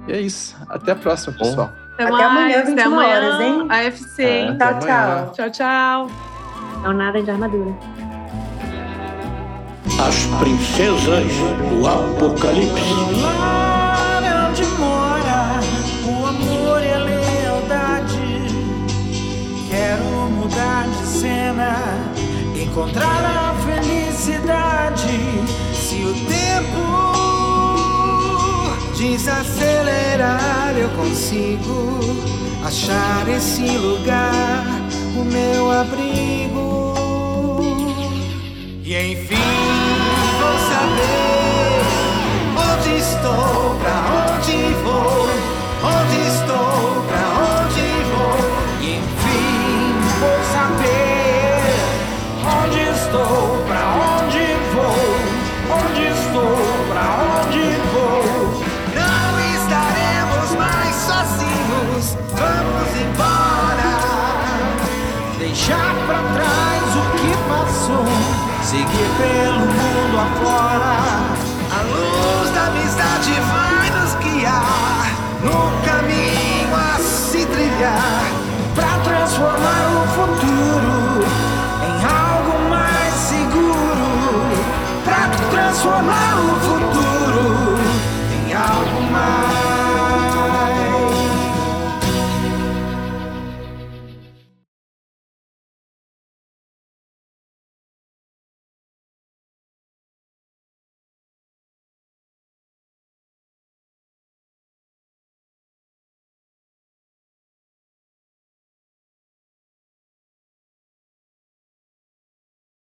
E é isso. Até a próxima, pessoal. Até, até amanhã, 21 até amanhã, horas, hein? AFC. É, tchau, tchau. Tchau, tchau. Não nada de armadura. as princesas do Apocalipse. Lá onde mora o amor e a lealdade. Quero mudar de cena, encontrar a felicidade. Se o tempo desacelerar, eu consigo achar esse lugar, o meu abrigo. E enfim vou saber onde estou, pra onde vou, onde estou, pelo mundo afora. A luz da amizade vai nos guiar no caminho a se trilhar para transformar o futuro em algo mais seguro. Para transformar